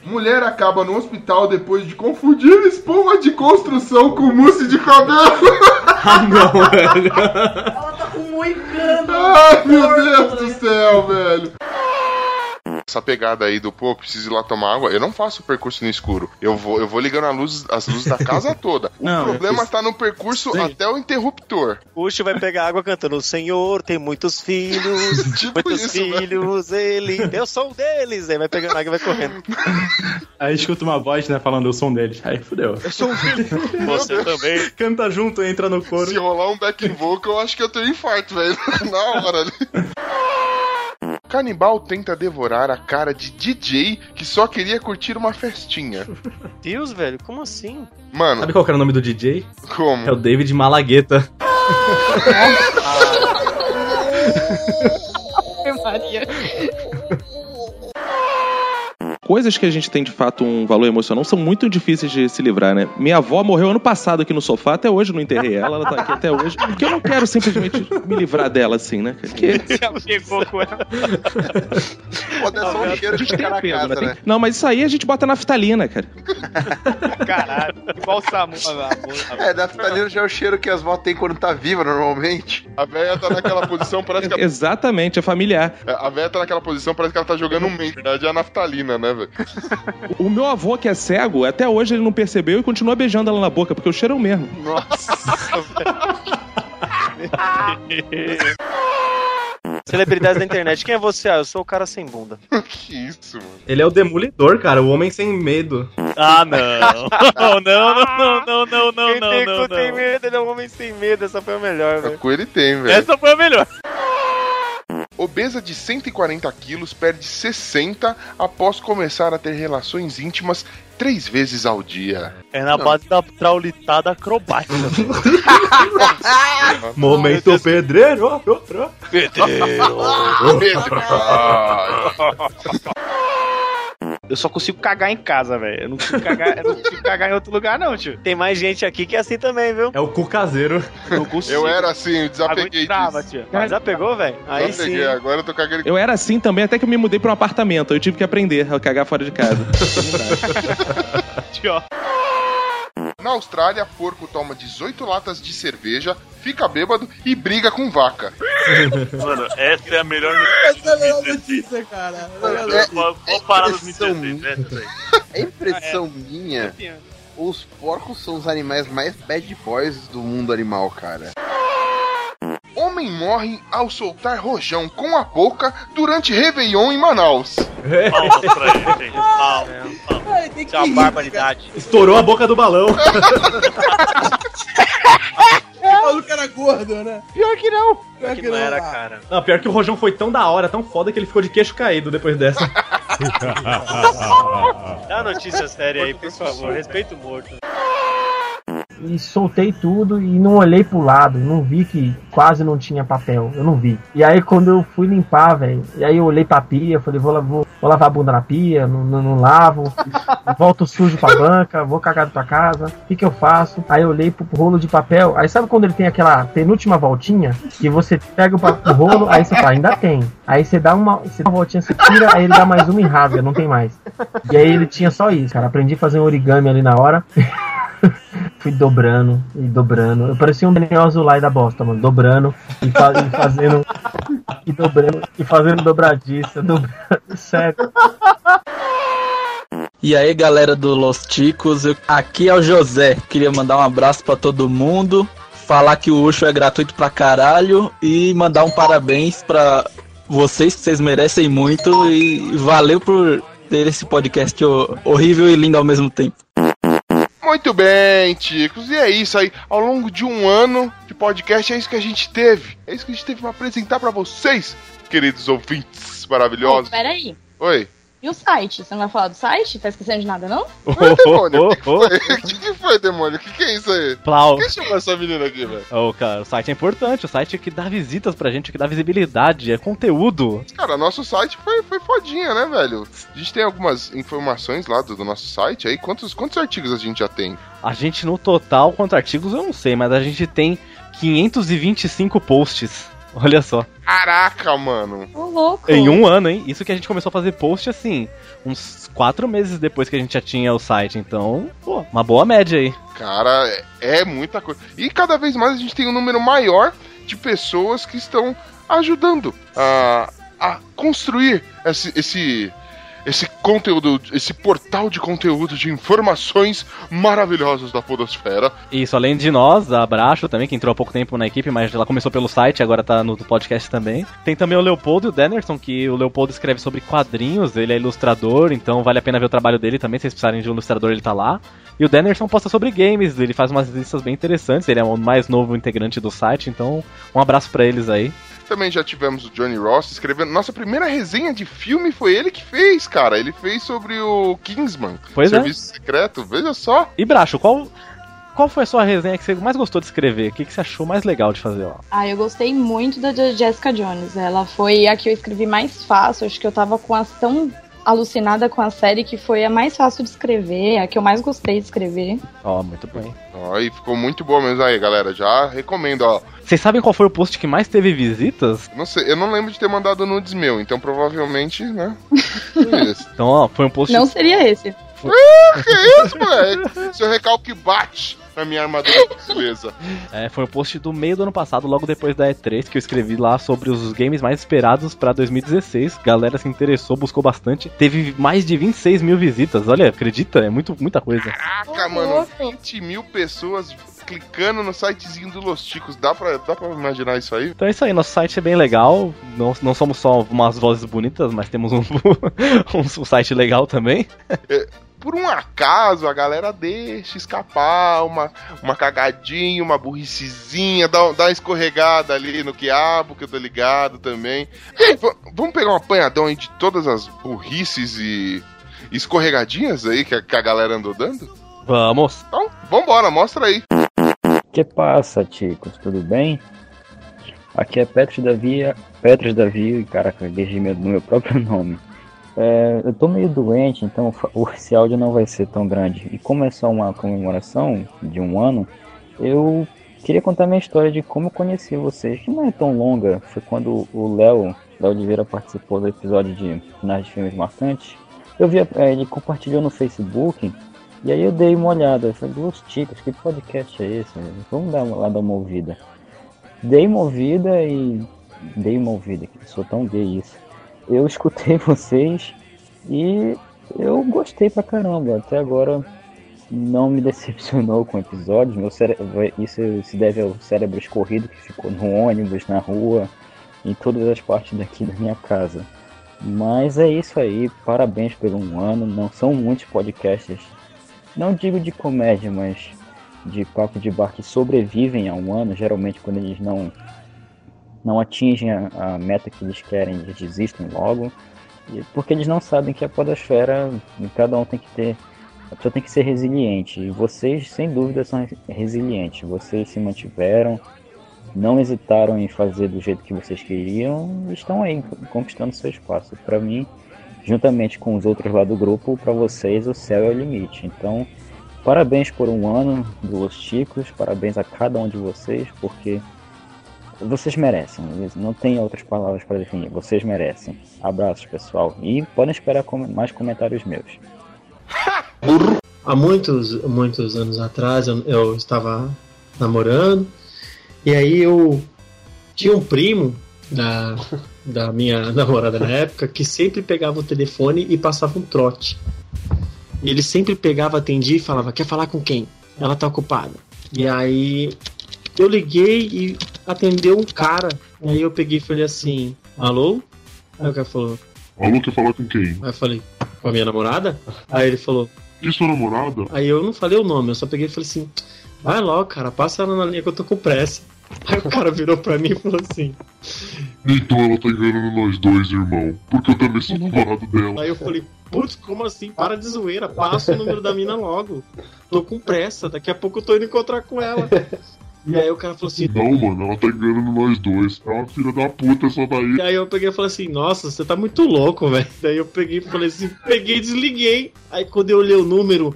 Mulher acaba no hospital depois de confundir espuma de construção com mousse de cabelo. Ah, não, velho. Ela tá com um moicano. Ai, meu Deus do céu, velho. Essa pegada aí do, pô, preciso ir lá tomar água, eu não faço o percurso no escuro. Eu vou, eu vou ligando a luz, as luzes da casa toda. O Não, problema isso- tá no percurso até o interruptor. O Ucho vai pegar água cantando: O Senhor tem muitos filhos, Tipo muitos isso, velho. filhos, ele, eu sou um deles. Aí vai pegando água e vai correndo. Aí escuta uma voz, né, falando eu sou um deles. Aí fudeu. Eu sou um filho. Você também. Canta junto, entra no coro. Se rolar um back vocal, eu acho que eu tenho infarto, velho. Na hora ali. Canibal tenta devorar a cara de DJ que só queria curtir uma festinha. Deus, velho, como assim? Mano, Sabe qual que era o nome do DJ? como? É o David Malagueta. Maria. Coisas que a gente tem de fato um valor emocional são muito difíceis de se livrar, né? Minha avó morreu ano passado aqui no sofá, até hoje eu não enterrei ela, ela tá aqui até hoje. Porque eu não quero simplesmente me livrar dela assim, né? Porque Já pegou com ela. Pode ser só um cheiro a de gente tem ficar na apego, casa, né? Tem- né? Não, mas isso aí a gente bota naftalina, cara. Caralho. Igual o Samu. É, da ftalina já é o cheiro que as vó tem quando tá viva, normalmente. A velha tá naquela posição, parece que ela, Exatamente, é familiar. a velha tá naquela posição, parece que ela tá jogando um Na verdade é a naftalina, né, velho? O meu avô, que é cego, até hoje ele não percebeu e continua beijando ela na boca, porque o cheiro é o mesmo. Nossa, Celebridades da internet. Quem é você? Ah, eu sou o cara sem bunda. que isso, mano. Ele é o demolidor, cara, o homem sem medo. Ah, não. Não, não, não, não, não, não, Quem não, tem, não, tem não. medo, ele é um homem sem medo. Essa foi a melhor, velho. Com ele tem, velho. Essa foi a melhor. Obesa de 140 quilos perde 60 após começar a ter relações íntimas três vezes ao dia. É na base da traulitada acrobática. Momento pedreiro. Eu só consigo cagar em casa, velho. Eu não consigo cagar, eu não consigo cagar em outro lugar, não, tio. Tem mais gente aqui que é assim também, viu? É o cu caseiro. Eu consigo. Eu era assim, desapeguei Aguentava, disso. tio. Já pegou, velho? Aí sim. Desapeguei, agora eu tô cagando. Eu era assim também até que eu me mudei pra um apartamento. Eu tive que aprender a cagar fora de casa. Tio, ó. Na Austrália, porco toma 18 latas de cerveja, fica bêbado e briga com vaca. Mano, essa é a melhor Essa é a melhor notícia, cara. É, dos mentiras? Essa aí. É impressão minha. Os porcos são os animais mais bad boys do mundo animal, cara. Homem morre ao soltar rojão com a boca durante Réveillon em Manaus. Palmas pra ele, gente. Palmas. Ai, tem Isso é uma barbaridade. Estourou a boca do balão. O maluco era gordo. né? Pior que não. Pior que não era, cara. Não, pior que o Rojão foi tão da hora, tão foda que ele ficou de queixo caído depois dessa. Dá notícia séria aí, por favor. Respeito o morto. E soltei tudo e não olhei pro lado, não vi que quase não tinha papel, eu não vi. E aí quando eu fui limpar, velho, e aí eu olhei pra pia, falei, vou, vou, vou lavar a bunda na pia, não, não, não lavo, volto sujo pra banca, vou cagado pra casa, o que que eu faço? Aí eu olhei pro, pro rolo de papel, aí sabe quando ele tem aquela penúltima voltinha, que você pega o, o rolo, aí você fala, ainda tem. Aí você dá uma, você dá uma voltinha, você tira, aí ele dá mais uma e rasga, não tem mais. E aí ele tinha só isso, cara, aprendi a fazer um origami ali na hora. Fui dobrando e dobrando. Eu parecia um Daniel Azulay da bosta, mano. Dobrando e, fa- e fazendo. E dobrando e fazendo dobradiça. Dobrando, sério. E aí, galera do Los Ticos, aqui é o José. Queria mandar um abraço pra todo mundo, falar que o Ucho é gratuito pra caralho e mandar um parabéns pra vocês, que vocês merecem muito e valeu por ter esse podcast ho- horrível e lindo ao mesmo tempo. Muito bem, Ticos. E é isso aí. Ao longo de um ano de podcast, é isso que a gente teve. É isso que a gente teve pra apresentar pra vocês, queridos ouvintes maravilhosos. Ô, peraí. Oi. E o site? Você não vai falar do site? Tá esquecendo de nada, não? Oi, demônio. O que, que foi? O que, que foi, demônio? O que, que é isso aí? Plau. Quem chamou essa menina aqui, velho? Ô, cara, o site é importante, o site é que dá visitas pra gente, que dá visibilidade, é conteúdo. Cara, nosso site foi, foi fodinha, né, velho? A gente tem algumas informações lá do, do nosso site aí. Quantos, quantos artigos a gente já tem? A gente no total, quantos artigos eu não sei, mas a gente tem 525 posts. Olha só. Caraca, mano. Ô, louco. Em um ano, hein? Isso que a gente começou a fazer post assim, uns quatro meses depois que a gente já tinha o site. Então, pô, uma boa média aí. Cara, é, é muita coisa. E cada vez mais a gente tem um número maior de pessoas que estão ajudando a, a construir esse, esse, esse conteúdo, esse portal de conteúdo de informações maravilhosas da Podosfera. Isso, além de nós, a Bracho também, que entrou há pouco tempo na equipe, mas ela começou pelo site, agora tá no podcast também. Tem também o Leopoldo e o Dennerson, que o Leopoldo escreve sobre quadrinhos, ele é ilustrador, então vale a pena ver o trabalho dele também, se vocês precisarem de um ilustrador, ele tá lá. E o Dennerson posta sobre games, ele faz umas listas bem interessantes, ele é o mais novo integrante do site, então um abraço pra eles aí. Também já tivemos o Johnny Ross escrevendo. Nossa primeira resenha de filme foi ele que fez, cara. Ele fez sobre o Kingsman, Pois é. Serviço Secreto. Veja só. E Bracho, qual, qual foi a sua resenha que você mais gostou de escrever? O que, que você achou mais legal de fazer lá? Ah, eu gostei muito da Jessica Jones. Ela foi a que eu escrevi mais fácil. Acho que eu tava com as tão alucinada com a série que foi a mais fácil de escrever, a que eu mais gostei de escrever. Ó, muito bem. Ó, e ficou muito boa mesmo aí, galera. Já recomendo, ó. Vocês sabem qual foi o post que mais teve visitas? Não sei, eu não lembro de ter mandado nudes meu, então provavelmente, né? Foi esse. Então, ó, foi um post. Não seria esse. Ah, que isso, moleque? Seu recalque bate na minha armadura beleza. É, foi um post do meio do ano passado, logo depois da E3, que eu escrevi lá sobre os games mais esperados pra 2016. Galera se interessou, buscou bastante. Teve mais de 26 mil visitas. Olha, acredita? É muito, muita coisa. Caraca, mano, 20 mil pessoas clicando no sitezinho do Los Ticos. Dá pra, dá pra imaginar isso aí? Então é isso aí, nosso site é bem legal. Não, não somos só umas vozes bonitas, mas temos um, um, um site legal também. É, por um acaso, a galera deixa escapar uma, uma cagadinha, uma burricezinha, dá, dá uma escorregada ali no quiabo, que eu tô ligado também. E, v- vamos pegar um apanhadão aí de todas as burrices e escorregadinhas aí que a, que a galera andou dando? Vamos. Então, vambora, mostra aí. Que passa, chicos? Tudo bem? Aqui é Petros Davi, Petros Davi, e caraca, errei meu, no meu próprio nome. É, eu tô meio doente, então esse áudio não vai ser tão grande. E como é só uma comemoração de um ano, eu queria contar minha história de como eu conheci vocês, que não é tão longa. Foi quando o Léo, Léo Oliveira participou do episódio de finais de filmes marcantes. Eu vi, é, ele compartilhou no Facebook e aí eu dei uma olhada, eu falei, Los Ticos, que podcast é esse? Vamos dar uma- lá dar uma ouvida. Dei uma ouvida e. Dei uma ouvida, sou tão gay isso. Eu escutei vocês e eu gostei pra caramba. Até agora não me decepcionou com episódios. Meu cérebro, isso se deve ao cérebro escorrido que ficou no ônibus, na rua, em todas as partes daqui da minha casa. Mas é isso aí, parabéns pelo um ano. Não são muitos podcasts, não digo de comédia, mas de papo de bar que sobrevivem a um ano, geralmente quando eles não não atingem a, a meta que eles querem, eles desistem logo, porque eles não sabem que a podosfera, cada um tem que ter, a pessoa tem que ser resiliente, e vocês, sem dúvida, são re- resilientes, vocês se mantiveram, não hesitaram em fazer do jeito que vocês queriam, estão aí, conquistando seu espaço. Para mim, juntamente com os outros lá do grupo, para vocês o céu é o limite, então... Parabéns por um ano do Los Chicos, parabéns a cada um de vocês, porque vocês merecem. Não tem outras palavras para definir. Vocês merecem. Abraços, pessoal. E podem esperar mais comentários meus. Há muitos, muitos anos atrás eu, eu estava namorando e aí eu tinha um primo da, da minha namorada na época que sempre pegava o telefone e passava um trote. Ele sempre pegava, atendia e falava: Quer falar com quem? Ela tá ocupada. E aí eu liguei e atendeu um cara. E aí eu peguei e falei assim: Alô? Aí o cara falou: Alô, quer falar com quem? Aí eu falei: Com a minha namorada? Aí ele falou: E sua namorada? Aí eu não falei o nome, eu só peguei e falei assim: vai logo, cara, passa ela na linha que eu tô com pressa. Aí o cara virou pra mim e falou assim: Então ela tá enganando nós dois, irmão. Porque eu também sou namorado dela. Aí eu falei: putz, como assim? Para de zoeira, passa o número da mina logo. Tô com pressa, daqui a pouco eu tô indo encontrar com ela. E aí o cara falou assim: Não, mano, ela tá enganando nós dois. É uma filha da puta essa daí. E aí eu peguei e falei assim, nossa, você tá muito louco, velho. Daí eu peguei e falei assim, peguei e desliguei. Aí quando eu olhei o número,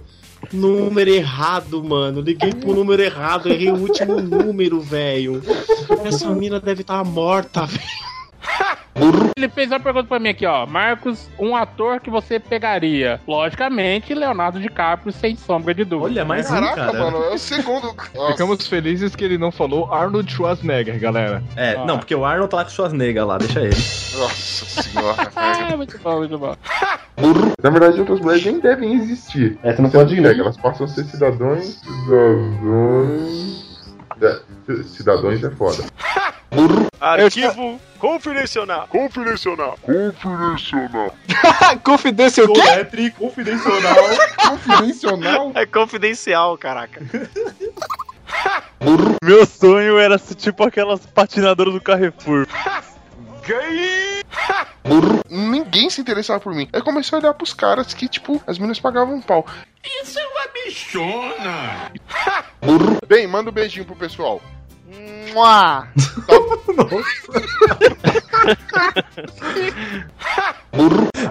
número errado, mano. Liguei pro número errado, errei o último número, velho. Essa mina deve estar morta, velho. Ele fez uma pergunta pra mim aqui, ó. Marcos, um ator que você pegaria? Logicamente, Leonardo DiCaprio, sem sombra de dúvida. Olha, mais Caraca, mano, é o segundo. Nossa. Ficamos felizes que ele não falou Arnold Schwarzenegger, galera. É, não, porque o Arnold tá lá com negas lá, deixa ele. Nossa senhora. Ah, muito bom, muito bom. Na verdade, outras mulheres nem devem existir. É, você não pode ir, né? Elas passam a ser cidadãos. Cidadãos. É, cidadãos é foda. Arquivo confidencial. Confidencial. Confidencial. Confidencial o quê? Confidencial. confidencial? É confidencial, caraca. Meu sonho era ser tipo aquelas patinadoras do Carrefour. Ganhei! Ninguém se interessava por mim. Aí comecei a olhar pros caras que, tipo, as meninas pagavam um pau. Isso é uma bichona! Bem, manda um beijinho pro pessoal. Mua.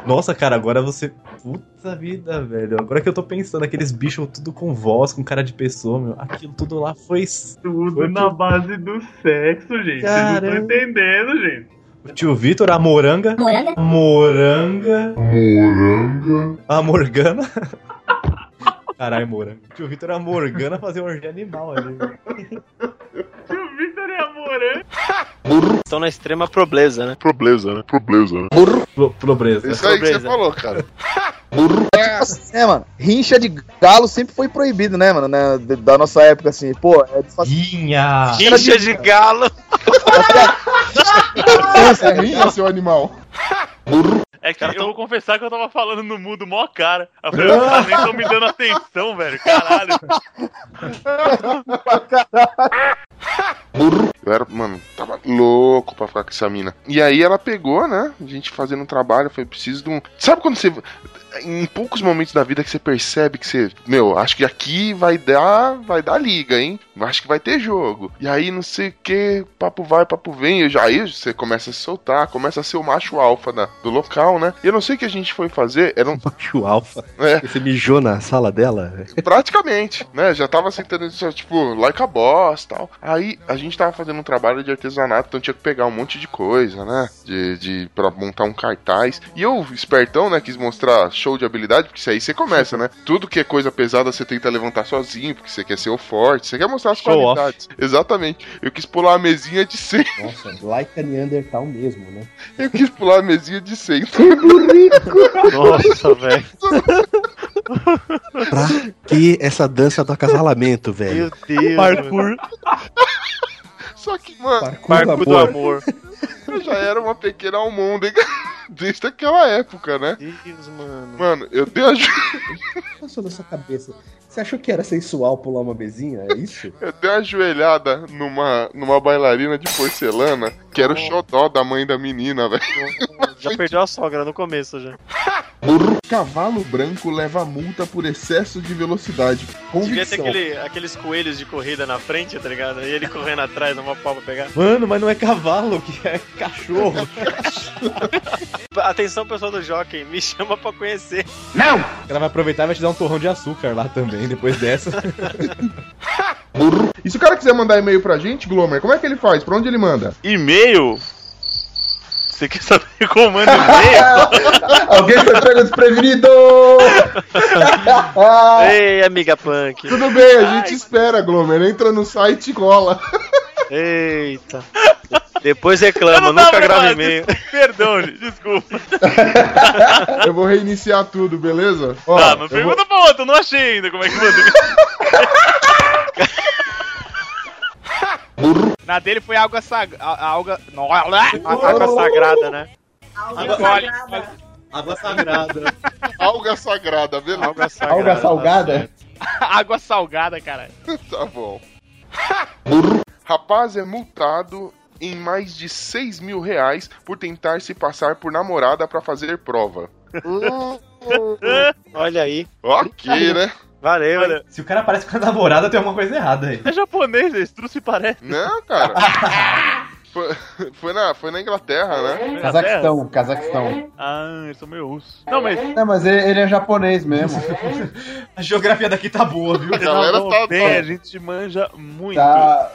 Nossa, cara, agora você. Puta vida, velho. Agora que eu tô pensando, aqueles bichos tudo com voz, com cara de pessoa, meu. Aquilo tudo lá foi. Tudo foi na base do sexo, gente. Vocês não Caramba. estão entendendo, gente. O tio Vitor, a moranga. Moranga. Moranga. Moranga. A Morgana. Caralho, moranga. O tio Vitor, a Morgana fazer um orgia animal ali. O Victor é amorã. Estão na extrema pobreza, né? Pobreza, né? Pobreza, né? Pro- Pobreza. Isso aí que você falou, cara. É, assim, né, mano? Rincha de galo sempre foi proibido, né, mano? né, da nossa época, assim. Pô, é de Rinha! Rincha de galo. Essa é rinha, seu animal. É que eu vou confessar que eu tava falando no mudo mó cara. Eu falei, caras nem tão me dando atenção, velho. Caralho. Eu era, mano, tava louco pra ficar com essa mina. E aí ela pegou, né? A gente fazendo um trabalho, foi preciso de um. Sabe quando você. Em poucos momentos da vida que você percebe que você. Meu, acho que aqui vai dar. Vai dar liga, hein? Acho que vai ter jogo. E aí não sei o que, papo vai, papo vem. Eu já, aí você começa a se soltar, começa a ser o macho alfa da- do local, né? E eu não sei o que a gente foi fazer. Era um. Macho alfa. É. Você mijou na sala dela? Praticamente, né? Já tava sentando isso, tipo, like a boss e tal. Aí a gente tava fazendo um trabalho de artesanato, então tinha que pegar um monte de coisa, né? De, de, pra montar um cartaz. E eu, espertão, né? Quis mostrar show de habilidade, porque isso aí você começa, né? Tudo que é coisa pesada você tenta levantar sozinho, porque você quer ser o forte, você quer mostrar as Show off. qualidades. Exatamente. Eu quis pular a mesinha de 100. Nossa, like a Neandertal mesmo, né? Eu quis pular a mesinha de 100. Nossa, velho. Pra que essa dança do acasalamento, velho? Deus. Parkour. Só que, mano, Parkour do amor. eu já era uma pequena almôndega. Desde aquela época, né? Deus, mano. Mano, eu dei uma, jo- Passou na sua cabeça. Você achou que era sensual pular uma mesinha? É isso? eu dei uma joelhada numa, numa bailarina de porcelana que era o xodó da mãe da menina, velho. Já perdeu a sogra no começo já. Cavalo branco leva multa por excesso de velocidade. Devia ter Convicção. aquele, aqueles coelhos de corrida na frente, tá ligado? E ele correndo atrás, numa pau pra pegar. Mano, mas não é cavalo, que é cachorro. Atenção, pessoal do Jockey, me chama pra conhecer. Não! Ela vai aproveitar e vai te dar um torrão de açúcar lá também, depois dessa. E se o cara quiser mandar e-mail pra gente, Glomer, como é que ele faz? Pra onde ele manda? E-mail? Você quer saber como manda e-mail? Alguém foi pego desprevenido! Ei, amiga punk. Tudo bem, a gente espera, Glomer. Entra no site e cola. Eita. Depois reclama, nunca grava e-mail. Perdão, gente, desculpa. Eu vou reiniciar tudo, beleza? Ó, tá, mas pergunta pra outra, eu não achei ainda como é que manda. Na dele foi água sagrada. Água. Nossa, Água sagrada, né? Água sagrada. Água sagrada. Alga sagrada, beleza? Alga Alga salgada? Água salgada, cara. tá bom. Rapaz é multado em mais de 6 mil reais por tentar se passar por namorada pra fazer prova. Olha aí. Ok, né? Valeu. Olha, Se o cara parece com a namorada, tem alguma coisa errada aí. é japonês, esse truque se parece. Não, cara. Foi, foi na, foi na Inglaterra, né? Cazaquistão, Cazaquistão. Ah, eles são meio russos. Não, mas. Não, mas ele ele é japonês mesmo. A geografia daqui tá boa, viu? A galera Não, tá. bem, tá- a gente manja muito. Tá.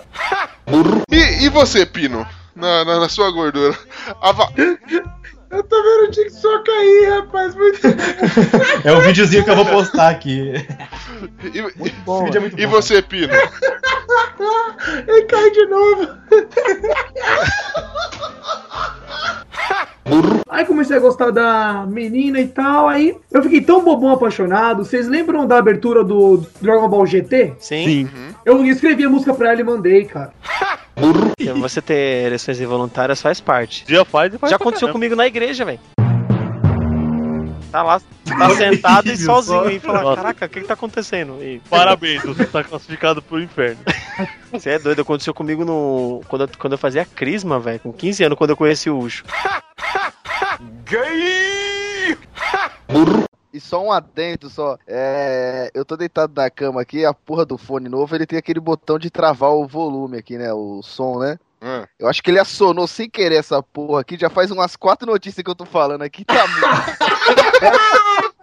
E, e você, Pino? Na, na, na sua gordura. A va- Eu tô vendo o Tic só cair, rapaz. Muito É o videozinho que eu vou postar aqui. E, bom. Esse vídeo é muito e bom. você, Pino? Ele cai de novo. Aí comecei a gostar da menina e tal, aí eu fiquei tão bobão apaixonado. Vocês lembram da abertura do Dragon Ball GT? Sim. Eu escrevi a música pra ela e mandei, cara. Porque Você ter ereções involuntárias faz parte. Dia faz e faz Já aconteceu caramba. comigo na igreja, velho. Tá lá, tá sentado e sozinho e fala, caraca, o que que tá acontecendo? E, Parabéns, você tá classificado pro inferno. Você é doido, aconteceu comigo no. Quando eu, quando eu fazia crisma, velho, com 15 anos, quando eu conheci o Ucho. E só um adendo só. É, eu tô deitado na cama aqui, a porra do fone novo, ele tem aquele botão de travar o volume aqui, né? O som, né? Hum. Eu acho que ele acionou sem querer essa porra aqui. Já faz umas quatro notícias que eu tô falando aqui. Tá muito.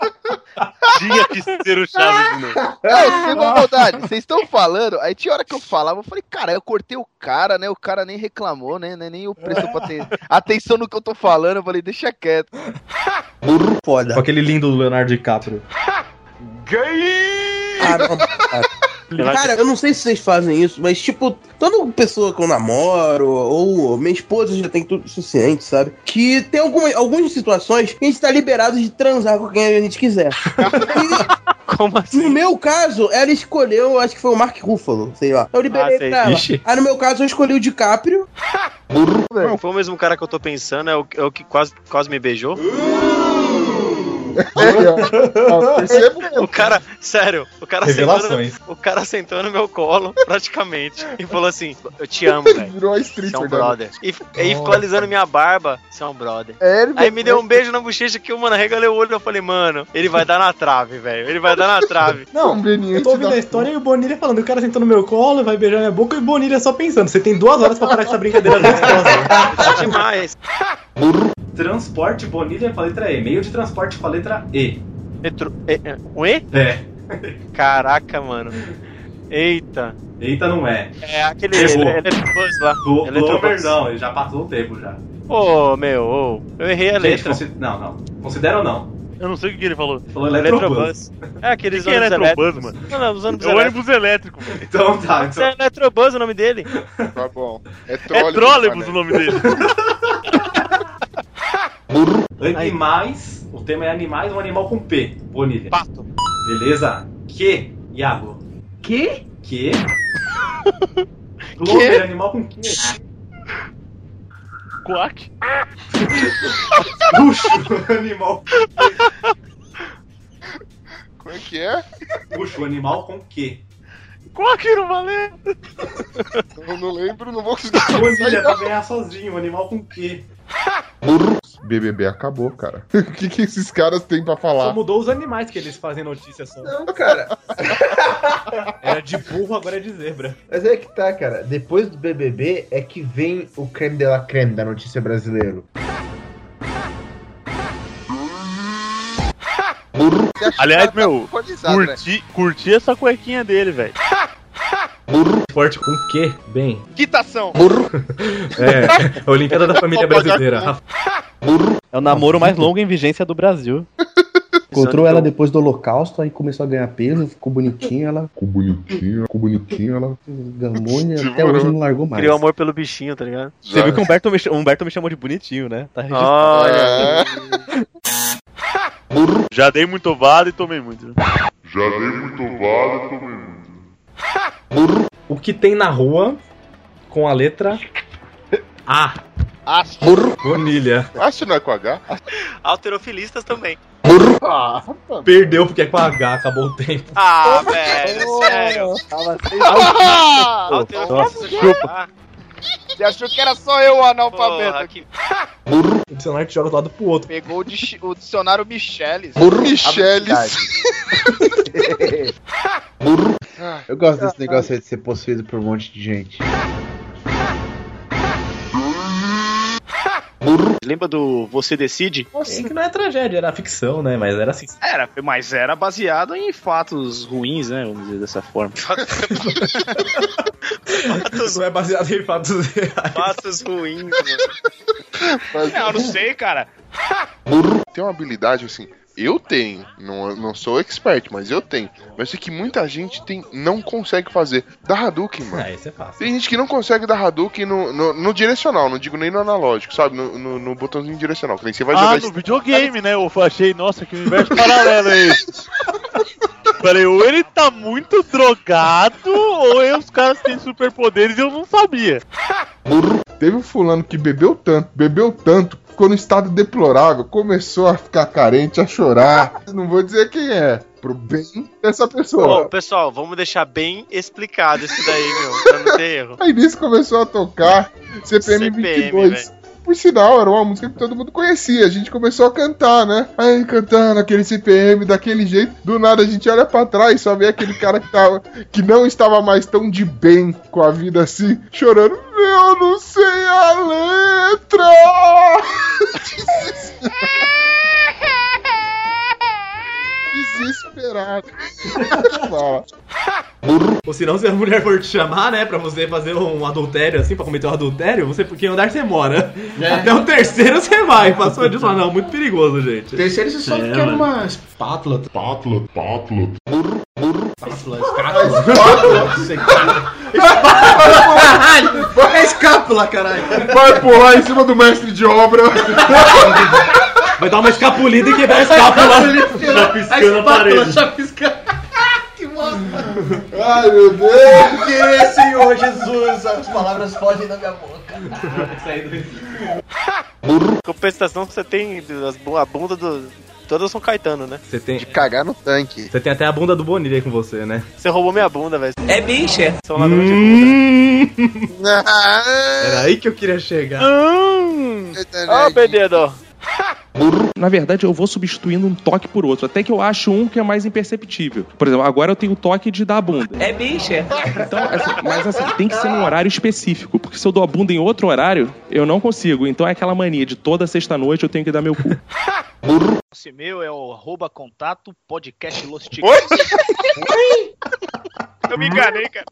Tinha que ser o Chaves de novo. Não, sem maldade. Vocês estão falando. Aí tinha hora que eu falava, eu falei, cara, eu cortei o cara, né? O cara nem reclamou, né? Nem o prestou pra ter atenção no que eu tô falando. Eu falei, deixa quieto. Foda. Com aquele lindo Leonardo DiCaprio. Caramba, cara. Cara, eu não sei se vocês fazem isso, mas tipo, toda pessoa que eu namoro, ou minha esposa já tem tudo suficiente, sabe? Que tem alguma, algumas situações que a gente tá liberado de transar com quem a gente quiser. Como assim? No meu caso, ela escolheu, acho que foi o Mark Ruffalo, sei lá. Eu liberei Ah, sei. pra ela. Ixi. Aí no meu caso eu escolhi o DiCaprio. Não, foi o mesmo cara que eu tô pensando, é o, é o que quase, quase me beijou. O cara, sério, o cara sentou, Revelações. no, o cara sentou no meu colo, praticamente, e falou assim: Eu te amo, velho. Virou a Você é um né? brother. E aí ficou alisando minha barba. Você é um brother. É, ele Aí me deu um beijo na bochecha que eu, mano, regalei o olho. Eu falei, mano, ele vai dar na trave, velho. Ele vai dar na trave. Não, eu tô ouvindo a história e o Bonilha falando, o cara sentou no meu colo, vai beijar minha boca e o Bonilha só pensando, você tem duas horas pra parar com essa brincadeira gostosa. demais. Transporte Bonilha com a letra E, meio de transporte com a letra E. Metro... E, é, um E? É. Caraca, mano. Eita. Eita, não é. É aquele. Eletrobus lá. Do, do Eletrobus. não, ele já passou o tempo já. Ô, meu, ô. Eu errei a Gente, letra. consi- Não, não. Considera ou não? Eu não sei o que ele falou. Falou Eletrobus. É aqueles O que que é ônibus Eletrobus, elétricos. mano? Não, não, os ônibus É o ônibus elétrico. mano. Então tá. Isso é Eletrobus o nome dele. Tá bom. É É trólebus. trólebus mané. o nome dele. Animais. O tema é animais, um animal com P. Bonilha. Pato. Beleza? Que, Iago? Que? Que? Glover, animal com que? Quack. Puxa, animal. Como é que é? Puxa, o animal com quê? Quack não valeu. Eu não lembro, não vou conseguir Bonilha vai ganhar sozinho, o animal com BBB acabou, cara. O que, que esses caras têm pra falar? Só mudou os animais que eles fazem notícia só. Não, cara. Era de burro, agora é de zebra. Mas é que tá, cara. Depois do BBB é que vem o creme de la creme da notícia brasileiro. Aliás, meu, alcoolizado, curti, curti essa cuequinha dele, velho. Esporte com quê? Bem. Quitação. É, a Olimpíada da Família Brasileira. Rafa. É o namoro mais longo em vigência do Brasil. Encontrou ela depois do holocausto, aí começou a ganhar peso, ficou bonitinha, ela Ficou bonitinha, ficou bonitinha, ela. e até hoje não largou mais. Criou amor pelo bichinho, tá ligado? Você viu que o Humberto me, Humberto me chamou de bonitinho, né? Tá registrado. Olha. Já dei muito ovado e tomei muito. Já dei muito vale e tomei muito. O que tem na rua com a letra A? Aço. Bonilha. Acho não é com H? Alterofilistas também. Ah, Perdeu porque é com H, acabou o tempo. Ah, velho, sério. Alterofilistas. chupa. Você achou que era só eu o analfabeto aqui? O dicionário te joga do lado pro outro. Pegou o, o dicionário Michelis. Michelis. Eu gosto desse negócio aí de ser possuído por um monte de gente. Lembra do Você Decide? Assim que não é tragédia, era ficção, né? Mas era assim. Era, mas era baseado em fatos ruins, né? Vamos dizer dessa forma. Não é baseado em fatos reais. fatos ruins, mano. Mas- É, eu não sei, cara. Tem uma habilidade assim. Eu tenho, não, não sou expert, mas eu tenho. Mas sei que muita gente tem, não consegue fazer. Da Hadouken, mano. É, isso é fácil. Tem gente que não consegue dar Hadouken no, no, no direcional, não digo nem no analógico, sabe? No, no, no botãozinho direcional. Que nem você vai ah, jogar no esse- videogame, né? Eu achei, nossa, que universo paralelo é esse? Falei, ou ele tá muito drogado, ou eu- os caras têm superpoderes e eu não sabia. Teve um fulano que bebeu tanto, bebeu tanto, ficou no estado deplorável, começou a ficar carente, a chorar. Não vou dizer quem é, pro bem dessa pessoa. pessoal, vamos deixar bem explicado isso daí, meu, pra não ter erro. Aí nisso começou a tocar CPM, CPM, 22. Por sinal, era uma música que todo mundo conhecia. A gente começou a cantar, né? Aí cantando aquele CPM daquele jeito. Do nada a gente olha pra trás e só vê aquele cara que, tava, que não estava mais tão de bem com a vida assim, chorando. Eu não sei a letra! Desesperado. Ou se não, se a mulher for te chamar, né, pra você fazer um adultério assim, pra cometer um adultério, você, porque andar você mora. Até o terceiro você vai. Passou disso, não, muito perigoso, gente. Terceiro você só É, quer mano. uma espátula. Pátula, pátula. Espátula, escátula. Caralho! É escápula, caralho! Vai pular em cima do mestre de obra. Vai dar uma escapulida e quebrar a escápula. Já piscando a parede. Chapiscando. que bosta! Ai, meu Deus! Que Senhor Jesus, as palavras fogem da minha boca. Compensação, você tem a bunda do. Todas São Caetano, né? Você tem, Cagar no tanque. você tem até a bunda do Bonilha aí com você, né? Você roubou minha bunda, velho. É bicha. São ladrão de bunda. Hum, Era aí que eu queria chegar. Ó, perdido. Na verdade, eu vou substituindo um toque por outro, até que eu acho um que é mais imperceptível. Por exemplo, agora eu tenho o toque de dar a bunda. É bicha. Então, assim, mas assim, tem que ser num horário específico, porque se eu dou a bunda em outro horário, eu não consigo. Então é aquela mania de toda sexta-noite eu tenho que dar meu cu. Esse meu é o arroba contato podcast Los Ticos. Oi? Eu me enganei, cara.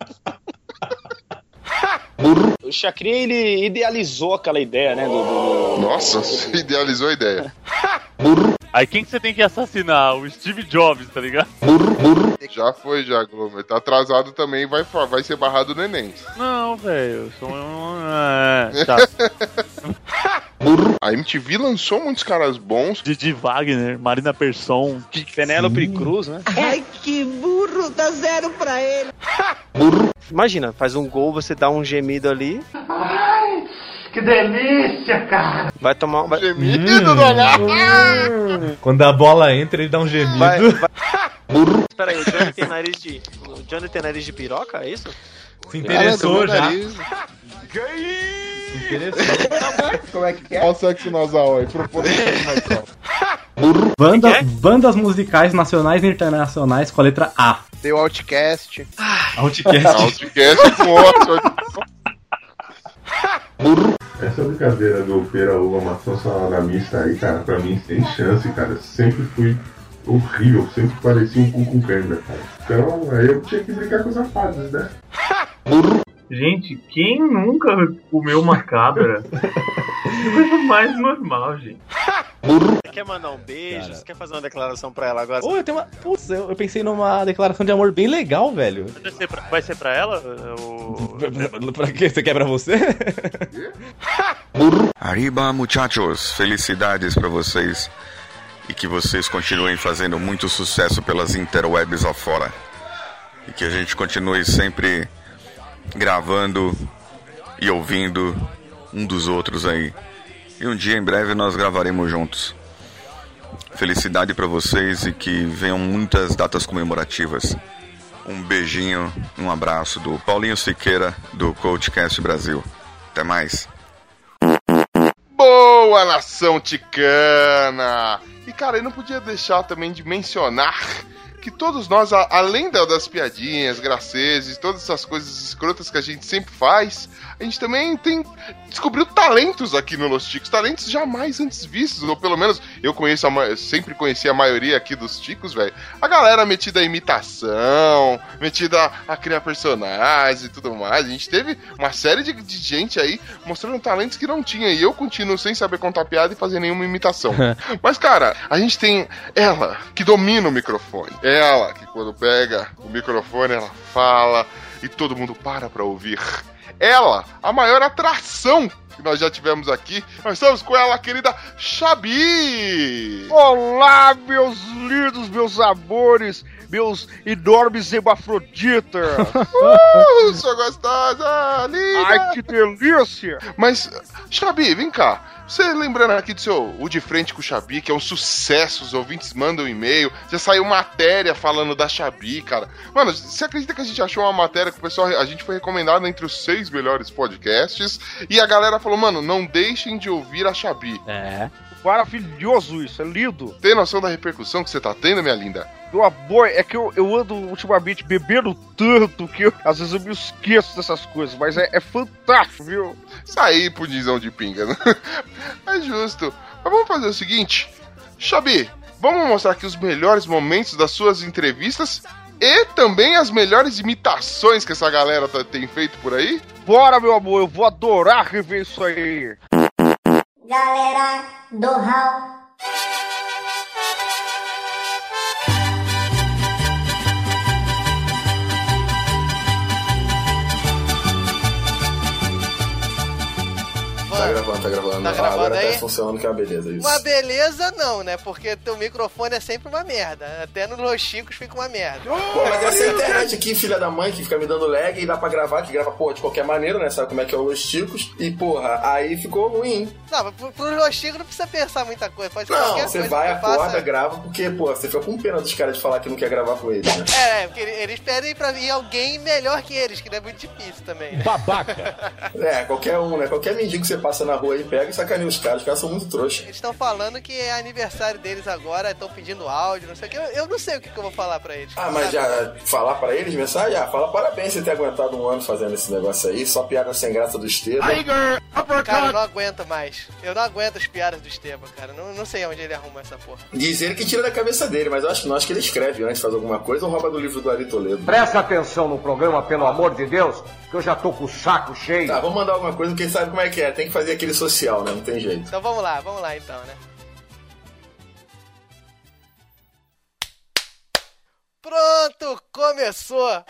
O Chacrin, ele idealizou aquela ideia, né? Do, do- Nossa, idealizou a ideia. Aí quem que você tem que assassinar? O Steve Jobs, tá ligado? Já foi, já, Glomer. Tá atrasado também, vai, vai ser barrado no Enem. Não, velho. eu sou um- É, tá. A MTV lançou muitos caras bons. Didi Wagner, Marina Persson. Penélope Cruz, né? Ai, que burro, dá zero pra ele. Imagina, faz um gol, você dá um gemido ali. Que delícia, cara! Vai tomar um. Vai... Gemido do Olavo! Quando a bola entra, ele dá um gemido. Vai, vai... Espera aí, o Johnny tem nariz de. O Johnny tem nariz de piroca? É isso? Se interessou já. Como é que é? Olha o sexo nasal aí. Banda, bandas musicais nacionais e internacionais com a letra A. Tem o Outcast. Outcast. Outcast com ótimo. Essa brincadeira do pera, uva, maçã, salada mista aí, cara, pra mim sem chance, cara. Sempre fui horrível, sempre parecia um cu com perna, cara. Então, aí eu tinha que brincar com os rapazes, né? Gente, quem nunca comeu uma cabra? Que coisa mais normal, gente. Você quer mandar um beijo? Você quer fazer uma declaração pra ela agora? Ô, eu tenho uma. Putz, eu, eu pensei numa declaração de amor bem legal, velho. Vai ser pra, vai ser pra ela? O... pra quê? Você quer pra você? Arriba, muchachos. Felicidades pra vocês. E que vocês continuem fazendo muito sucesso pelas interwebs afora. E que a gente continue sempre gravando e ouvindo um dos outros aí. E um dia em breve nós gravaremos juntos. Felicidade pra vocês e que venham muitas datas comemorativas. Um beijinho, um abraço do Paulinho Siqueira do Coachcast Brasil. Até mais. Boa nação ticana! E cara, eu não podia deixar também de mencionar que todos nós, além da- das piadinhas, graceses, todas essas coisas escrotas que a gente sempre faz, a gente também tem descobriu talentos aqui no Los Ticos, talentos jamais antes vistos, ou pelo menos eu conheço, a, sempre conheci a maioria aqui dos Ticos, velho. A galera metida a imitação, metida a criar personagens e tudo mais. A gente teve uma série de, de gente aí mostrando talentos que não tinha, e eu continuo sem saber contar piada e fazer nenhuma imitação. Mas, cara, a gente tem ela, que domina o microfone. Ela, que quando pega o microfone, ela fala e todo mundo para pra ouvir. Ela, a maior atração que nós já tivemos aqui. Nós estamos com ela, querida Xabi! Olá, meus lindos, meus amores, meus enormes hemafroditas! Uh, sua gostosa, linda! Ai, que delícia! Mas, Xabi, vem cá. Você lembrando aqui do seu O de Frente com o Xabi, que é um sucesso, os ouvintes mandam um e-mail, já saiu matéria falando da Xabi, cara. Mano, você acredita que a gente achou uma matéria que o pessoal, a gente foi recomendado entre os seis melhores podcasts, e a galera falou, mano, não deixem de ouvir a Xabi. É. Maravilhoso isso, é lindo. Tem noção da repercussão que você tá tendo, minha linda? Meu amor, é que eu, eu ando ultimamente bebendo tanto que eu- às vezes eu me esqueço dessas coisas, mas é, é fantástico, viu? Sair punizão de pinga, né? É justo. Mas vamos fazer o seguinte, Xabi, vamos mostrar aqui os melhores momentos das suas entrevistas e também as melhores imitações que essa galera tá- tem feito por aí? Bora, meu amor, eu vou adorar rever isso aí. Galera do Hall. Tá gravando, tá gravando. Tá Ah, gravando agora aí? tá funcionando, que é uma beleza isso. Uma beleza não, né? Porque teu microfone é sempre uma merda. Até nos Los Chicos fica uma merda. Pô, mas essa é a internet aqui, filha da mãe, que fica me dando lag e dá pra gravar, que grava, porra, de qualquer maneira, né? Sabe como é que é os Ticos? E, porra, aí ficou ruim. Não, mas pro, pro Los Chicos não precisa pensar muita coisa. Pode Não, qualquer você coisa vai, acorda, grava, porque, pô, você fica com pena dos caras de falar que não quer gravar com eles, né? É, é, porque eles pedem pra vir alguém melhor que eles, que não é muito difícil também. Né? É, qualquer um, né? Qualquer mendigo que você passa na rua aí pega e sacaneia os caras, os caras são muito trouxas. Eles estão falando que é aniversário deles agora, estão pedindo áudio, não sei o que. Eu, eu não sei o que, que eu vou falar pra eles. Ah, mas já falar pra eles mensagem? Ah, fala parabéns você ter aguentado um ano fazendo esse negócio aí, só piada sem graça do Estevam. Cara, eu não aguento mais. Eu não aguento as piadas do Esteban, cara. Não, não sei onde ele arruma essa porra. Diz ele que tira da cabeça dele, mas eu acho que não, acho que ele escreve antes, faz alguma coisa ou rouba do livro do Ari Toledo. Presta atenção no programa, pelo amor de Deus, que eu já tô com o saco cheio. Tá, vamos mandar alguma coisa, porque sabe como é que é, tem que fazer aquele social, né? Não tem jeito. Então vamos lá, vamos lá então, né? Pronto, começou!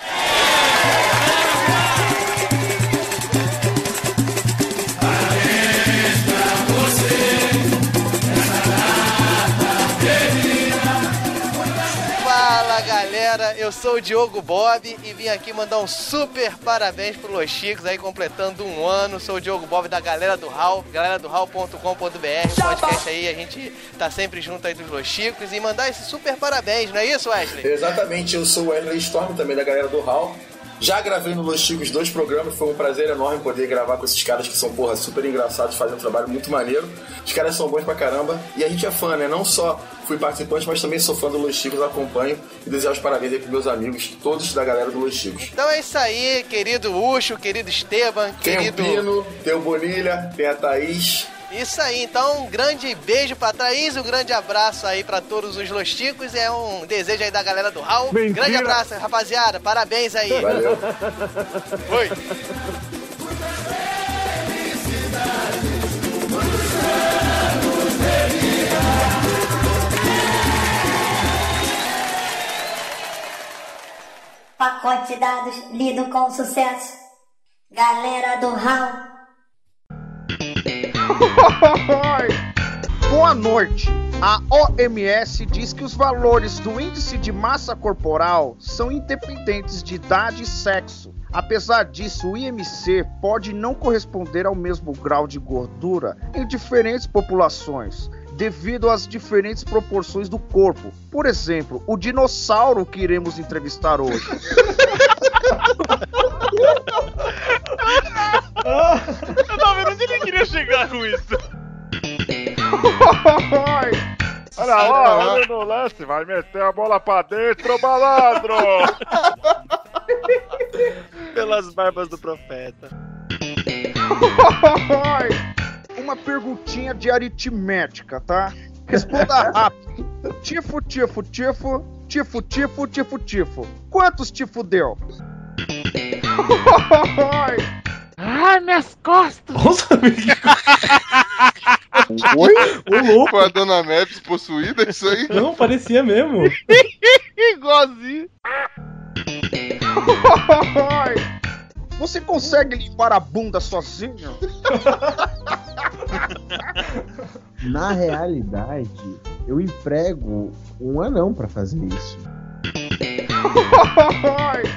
Eu sou o Diogo Bob e vim aqui mandar um super parabéns pro Los Chicos aí completando um ano. Sou o Diogo Bob da galera do Hall, galera do Hall.com.br, podcast aí, a gente tá sempre junto aí dos Los Chicos e mandar esse super parabéns, não é isso, Wesley? Exatamente, eu sou o Wesley Storm, também da galera do HAL. Já gravei no Los Chicos dois programas, foi um prazer enorme poder gravar com esses caras que são, porra, super engraçados, fazem um trabalho muito maneiro. Os caras são bons pra caramba. E a gente é fã, né? Não só fui participante, mas também sou fã do Los Chicos, acompanho e desejo os parabéns aí pros meus amigos, todos da galera do Los Chicos. Então é isso aí, querido Ucho, querido Esteban, Tem o querido. Pino, tem o Bonilha, tem a Thaís. Isso aí, então um grande beijo pra Thaís, um grande abraço aí pra todos os losticos e é um desejo aí da galera do Raul. Mentira. Grande abraço, rapaziada, parabéns aí. Valeu. Foi. Pacote de dados lido com sucesso. Galera do Raul. Boa noite. A OMS diz que os valores do índice de massa corporal são independentes de idade e sexo. Apesar disso, o IMC pode não corresponder ao mesmo grau de gordura em diferentes populações, devido às diferentes proporções do corpo. Por exemplo, o dinossauro que iremos entrevistar hoje. Eu tava vendo onde ele queria chegar com isso. Olha lá, ele no lance, vai meter a bola pra dentro, malandro! Pelas barbas do profeta. Uma perguntinha de aritmética, tá? Responda rápido. Tifo, tifo, tifo, tifo, tifo, tifo, tifo. Quantos tifo deu? Ai, minhas costas! Nossa, Oi? Ô, louco. Foi a Dona Maps possuída isso aí? Não, parecia mesmo. Igualzinho. Você consegue limpar a bunda sozinho? Na realidade, eu emprego um anão pra fazer isso.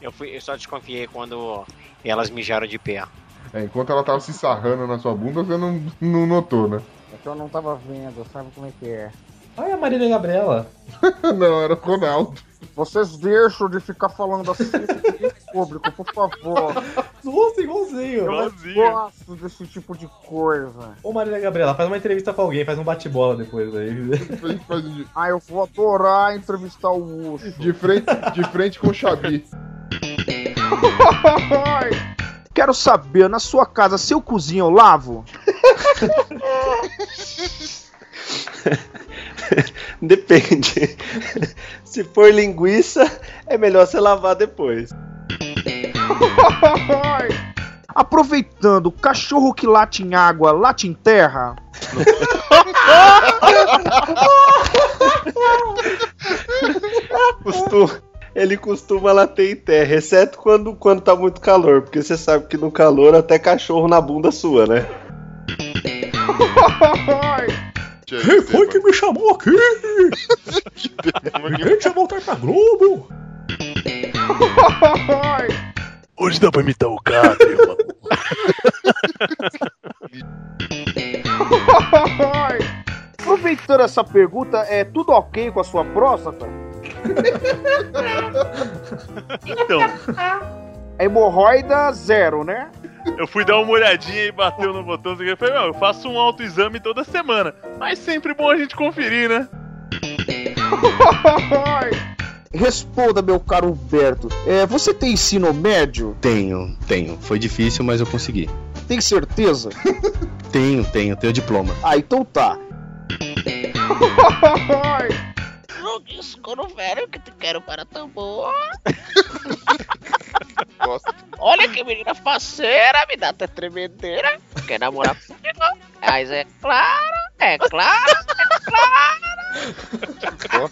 Eu, fui, eu só desconfiei quando elas mijaram de pé. É, enquanto ela tava se sarrando na sua bunda, você não, não notou, né? É que eu não tava vendo, sabe como é que é? Olha a Marília Gabriela. não, era o Ronaldo. Vocês deixam de ficar falando assim em público, por favor. Nossa, igualzinho. Eu não gosto desse tipo de coisa. Ô Marília Gabriela, faz uma entrevista com alguém, faz um bate-bola depois aí. Ah, eu vou adorar entrevistar o Ucho. De frente, de frente com o Xabi. Quero saber, na sua casa, seu cozinho eu lavo? Depende. Se for linguiça, é melhor você lavar depois. Aproveitando, cachorro que late em água, late em terra? Costuma, ele costuma later em terra, exceto quando, quando tá muito calor, porque você sabe que no calor até cachorro na bunda sua, né? Quem foi que me chamou aqui? Ninguém tinha voltar pra Globo. Hoje dá pra imitar o cara, meu Aproveitando essa pergunta, é tudo ok com a sua próstata? Então, É hemorroida zero, né? Eu fui dar uma olhadinha e bateu no botão e falei, meu, eu faço um autoexame toda semana. Mas sempre bom a gente conferir, né? Responda, meu caro Humberto. É, você tem ensino médio? Tenho, tenho. Foi difícil, mas eu consegui. Tem certeza? Tenho, tenho, tenho diploma. Ah, então tá. No disco no velho que te quero para tambor. Olha que menina faceira, me dá até tremedeira. Quer namorar comigo? Mas é claro, é claro, é claro.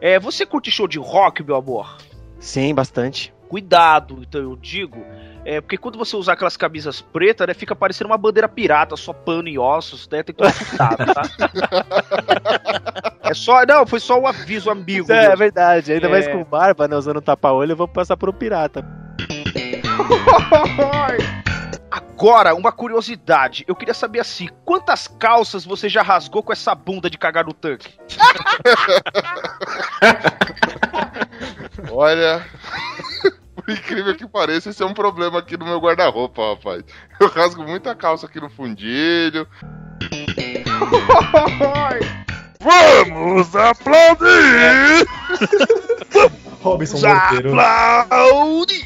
É, você curte show de rock, meu amor? Sim, bastante. Cuidado, então eu digo. É, porque quando você usar aquelas camisas pretas, né, fica parecendo uma bandeira pirata, só pano e ossos, né? Tem que tomar cuidado, tá? É só, não, foi só o aviso amigo. É, mesmo. verdade. Ainda mais É. com barba, né? Usando tapa-olho, eu vou passar por um pirata. Agora, uma curiosidade. Eu queria saber assim, quantas calças você já rasgou com essa bunda de cagar no tanque? Olha. Por incrível que pareça, esse é um problema aqui no meu guarda-roupa, rapaz. Eu rasgo muita calça aqui no fundilho. Vamos aplaudir! Robinson Monteiro. Aplaudir!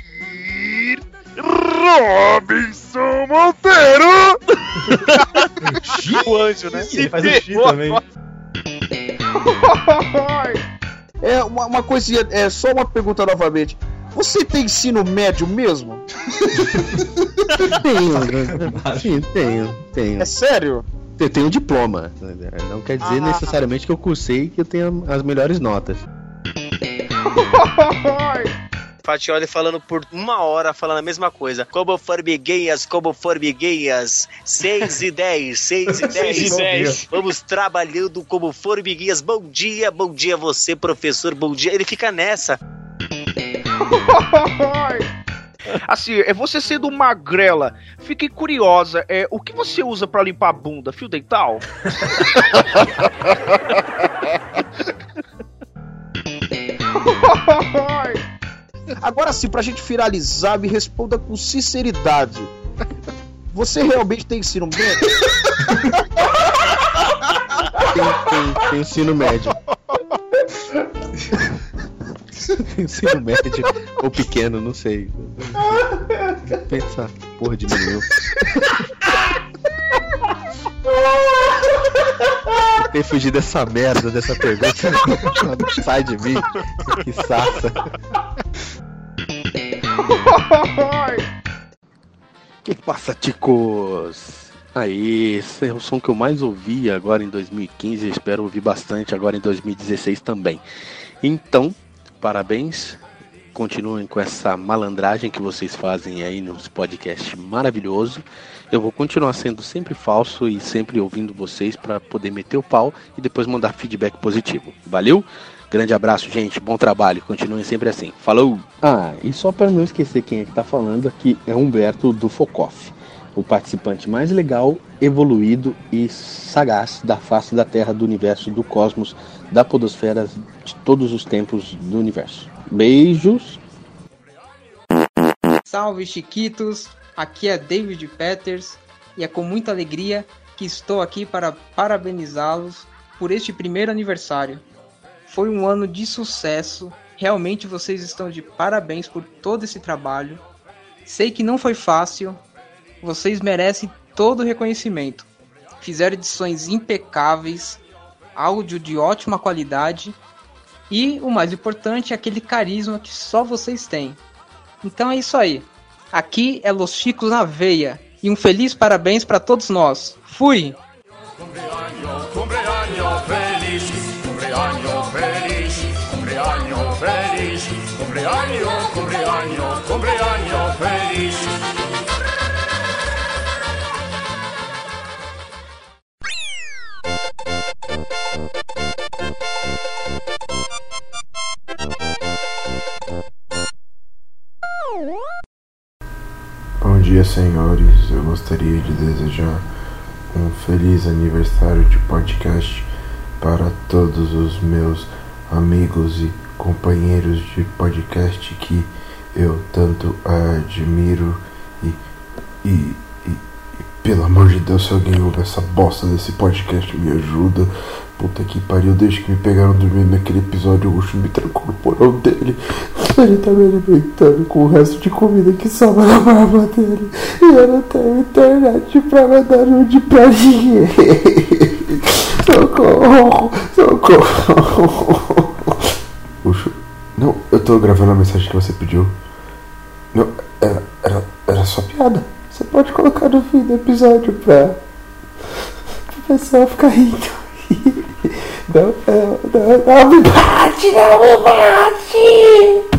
Robinson Monteiro! o anjo, né? Ele faz o X também. É, uma, uma coisinha, é só uma pergunta novamente. Você tem ensino médio mesmo? Tenho, né? Sim, tenho, tenho. É sério? Eu tenho um diploma. Não quer dizer Ah. necessariamente que eu cursei que eu tenho as melhores notas. Fatioli falando por uma hora, falando a mesma coisa. Como formiguinhas, como formiguinhas. 6 e 10, 6 e 10. Seis e dez. Vamos trabalhando como formiguinhas. Bom dia, bom dia você, professor, bom dia. Ele fica nessa. Assim, é você sendo magrela, fiquei curiosa, é, o que você usa pra limpar a bunda? Fio dental? Agora sim, pra gente finalizar, me responda com sinceridade. Você realmente tem ensino médio? Tem, tem, tem ensino médio. Ensino médio ou pequeno, não sei. Pensa, porra, diminuiu. Tentei fugir dessa merda, dessa pergunta. Sai de mim, que saça. Que passa, ticos? Aí, esse é o som que eu mais ouvi agora em 2015 e espero ouvir bastante agora em 2016 também. Então, parabéns. Continuem com essa malandragem que vocês fazem aí nos podcasts maravilhoso. Eu vou continuar sendo sempre falso e sempre ouvindo vocês para poder meter o pau e depois mandar feedback positivo. Valeu? Grande abraço, gente. Bom trabalho. Continuem sempre assim. Falou! Ah, e só para não esquecer quem é que tá falando aqui é Humberto do Focoff, o participante mais legal, evoluído e sagaz da face da Terra, do universo, do cosmos, da podosfera, de todos os tempos do universo. Beijos! Salve Chiquitos, aqui é David Peters e é com muita alegria que estou aqui para parabenizá-los por este primeiro aniversário. Foi um ano de sucesso, realmente vocês estão de parabéns por todo esse trabalho. Sei que não foi fácil, vocês merecem todo o reconhecimento. Fizeram edições impecáveis, áudio de ótima qualidade e o mais importante é aquele carisma que só vocês têm. Então é isso aí. Aqui é Los Chicos na veia. E um feliz parabéns para todos nós. Fui! Bom dia, senhores. Eu gostaria de desejar um feliz aniversário de podcast para todos os meus amigos e companheiros de podcast que eu tanto admiro e, e, e, pelo amor de Deus, se alguém ouve essa bosta desse podcast, me ajuda. Puta que pariu, desde que me pegaram dormindo naquele episódio, o Ucho me trancou no porão dele. Ele tá me alimentando com o resto de comida que sobra na barba dele. E eu não tenho internet pra mandar nude pra ninguém. Socorro, socorro. Ucho, não, eu tô gravando a mensagem que você pediu. Não, era, era, era só piada. Você pode colocar no fim do episódio pra. pra pessoa ficar rindo. Não, não, não, não me bate, não me bate!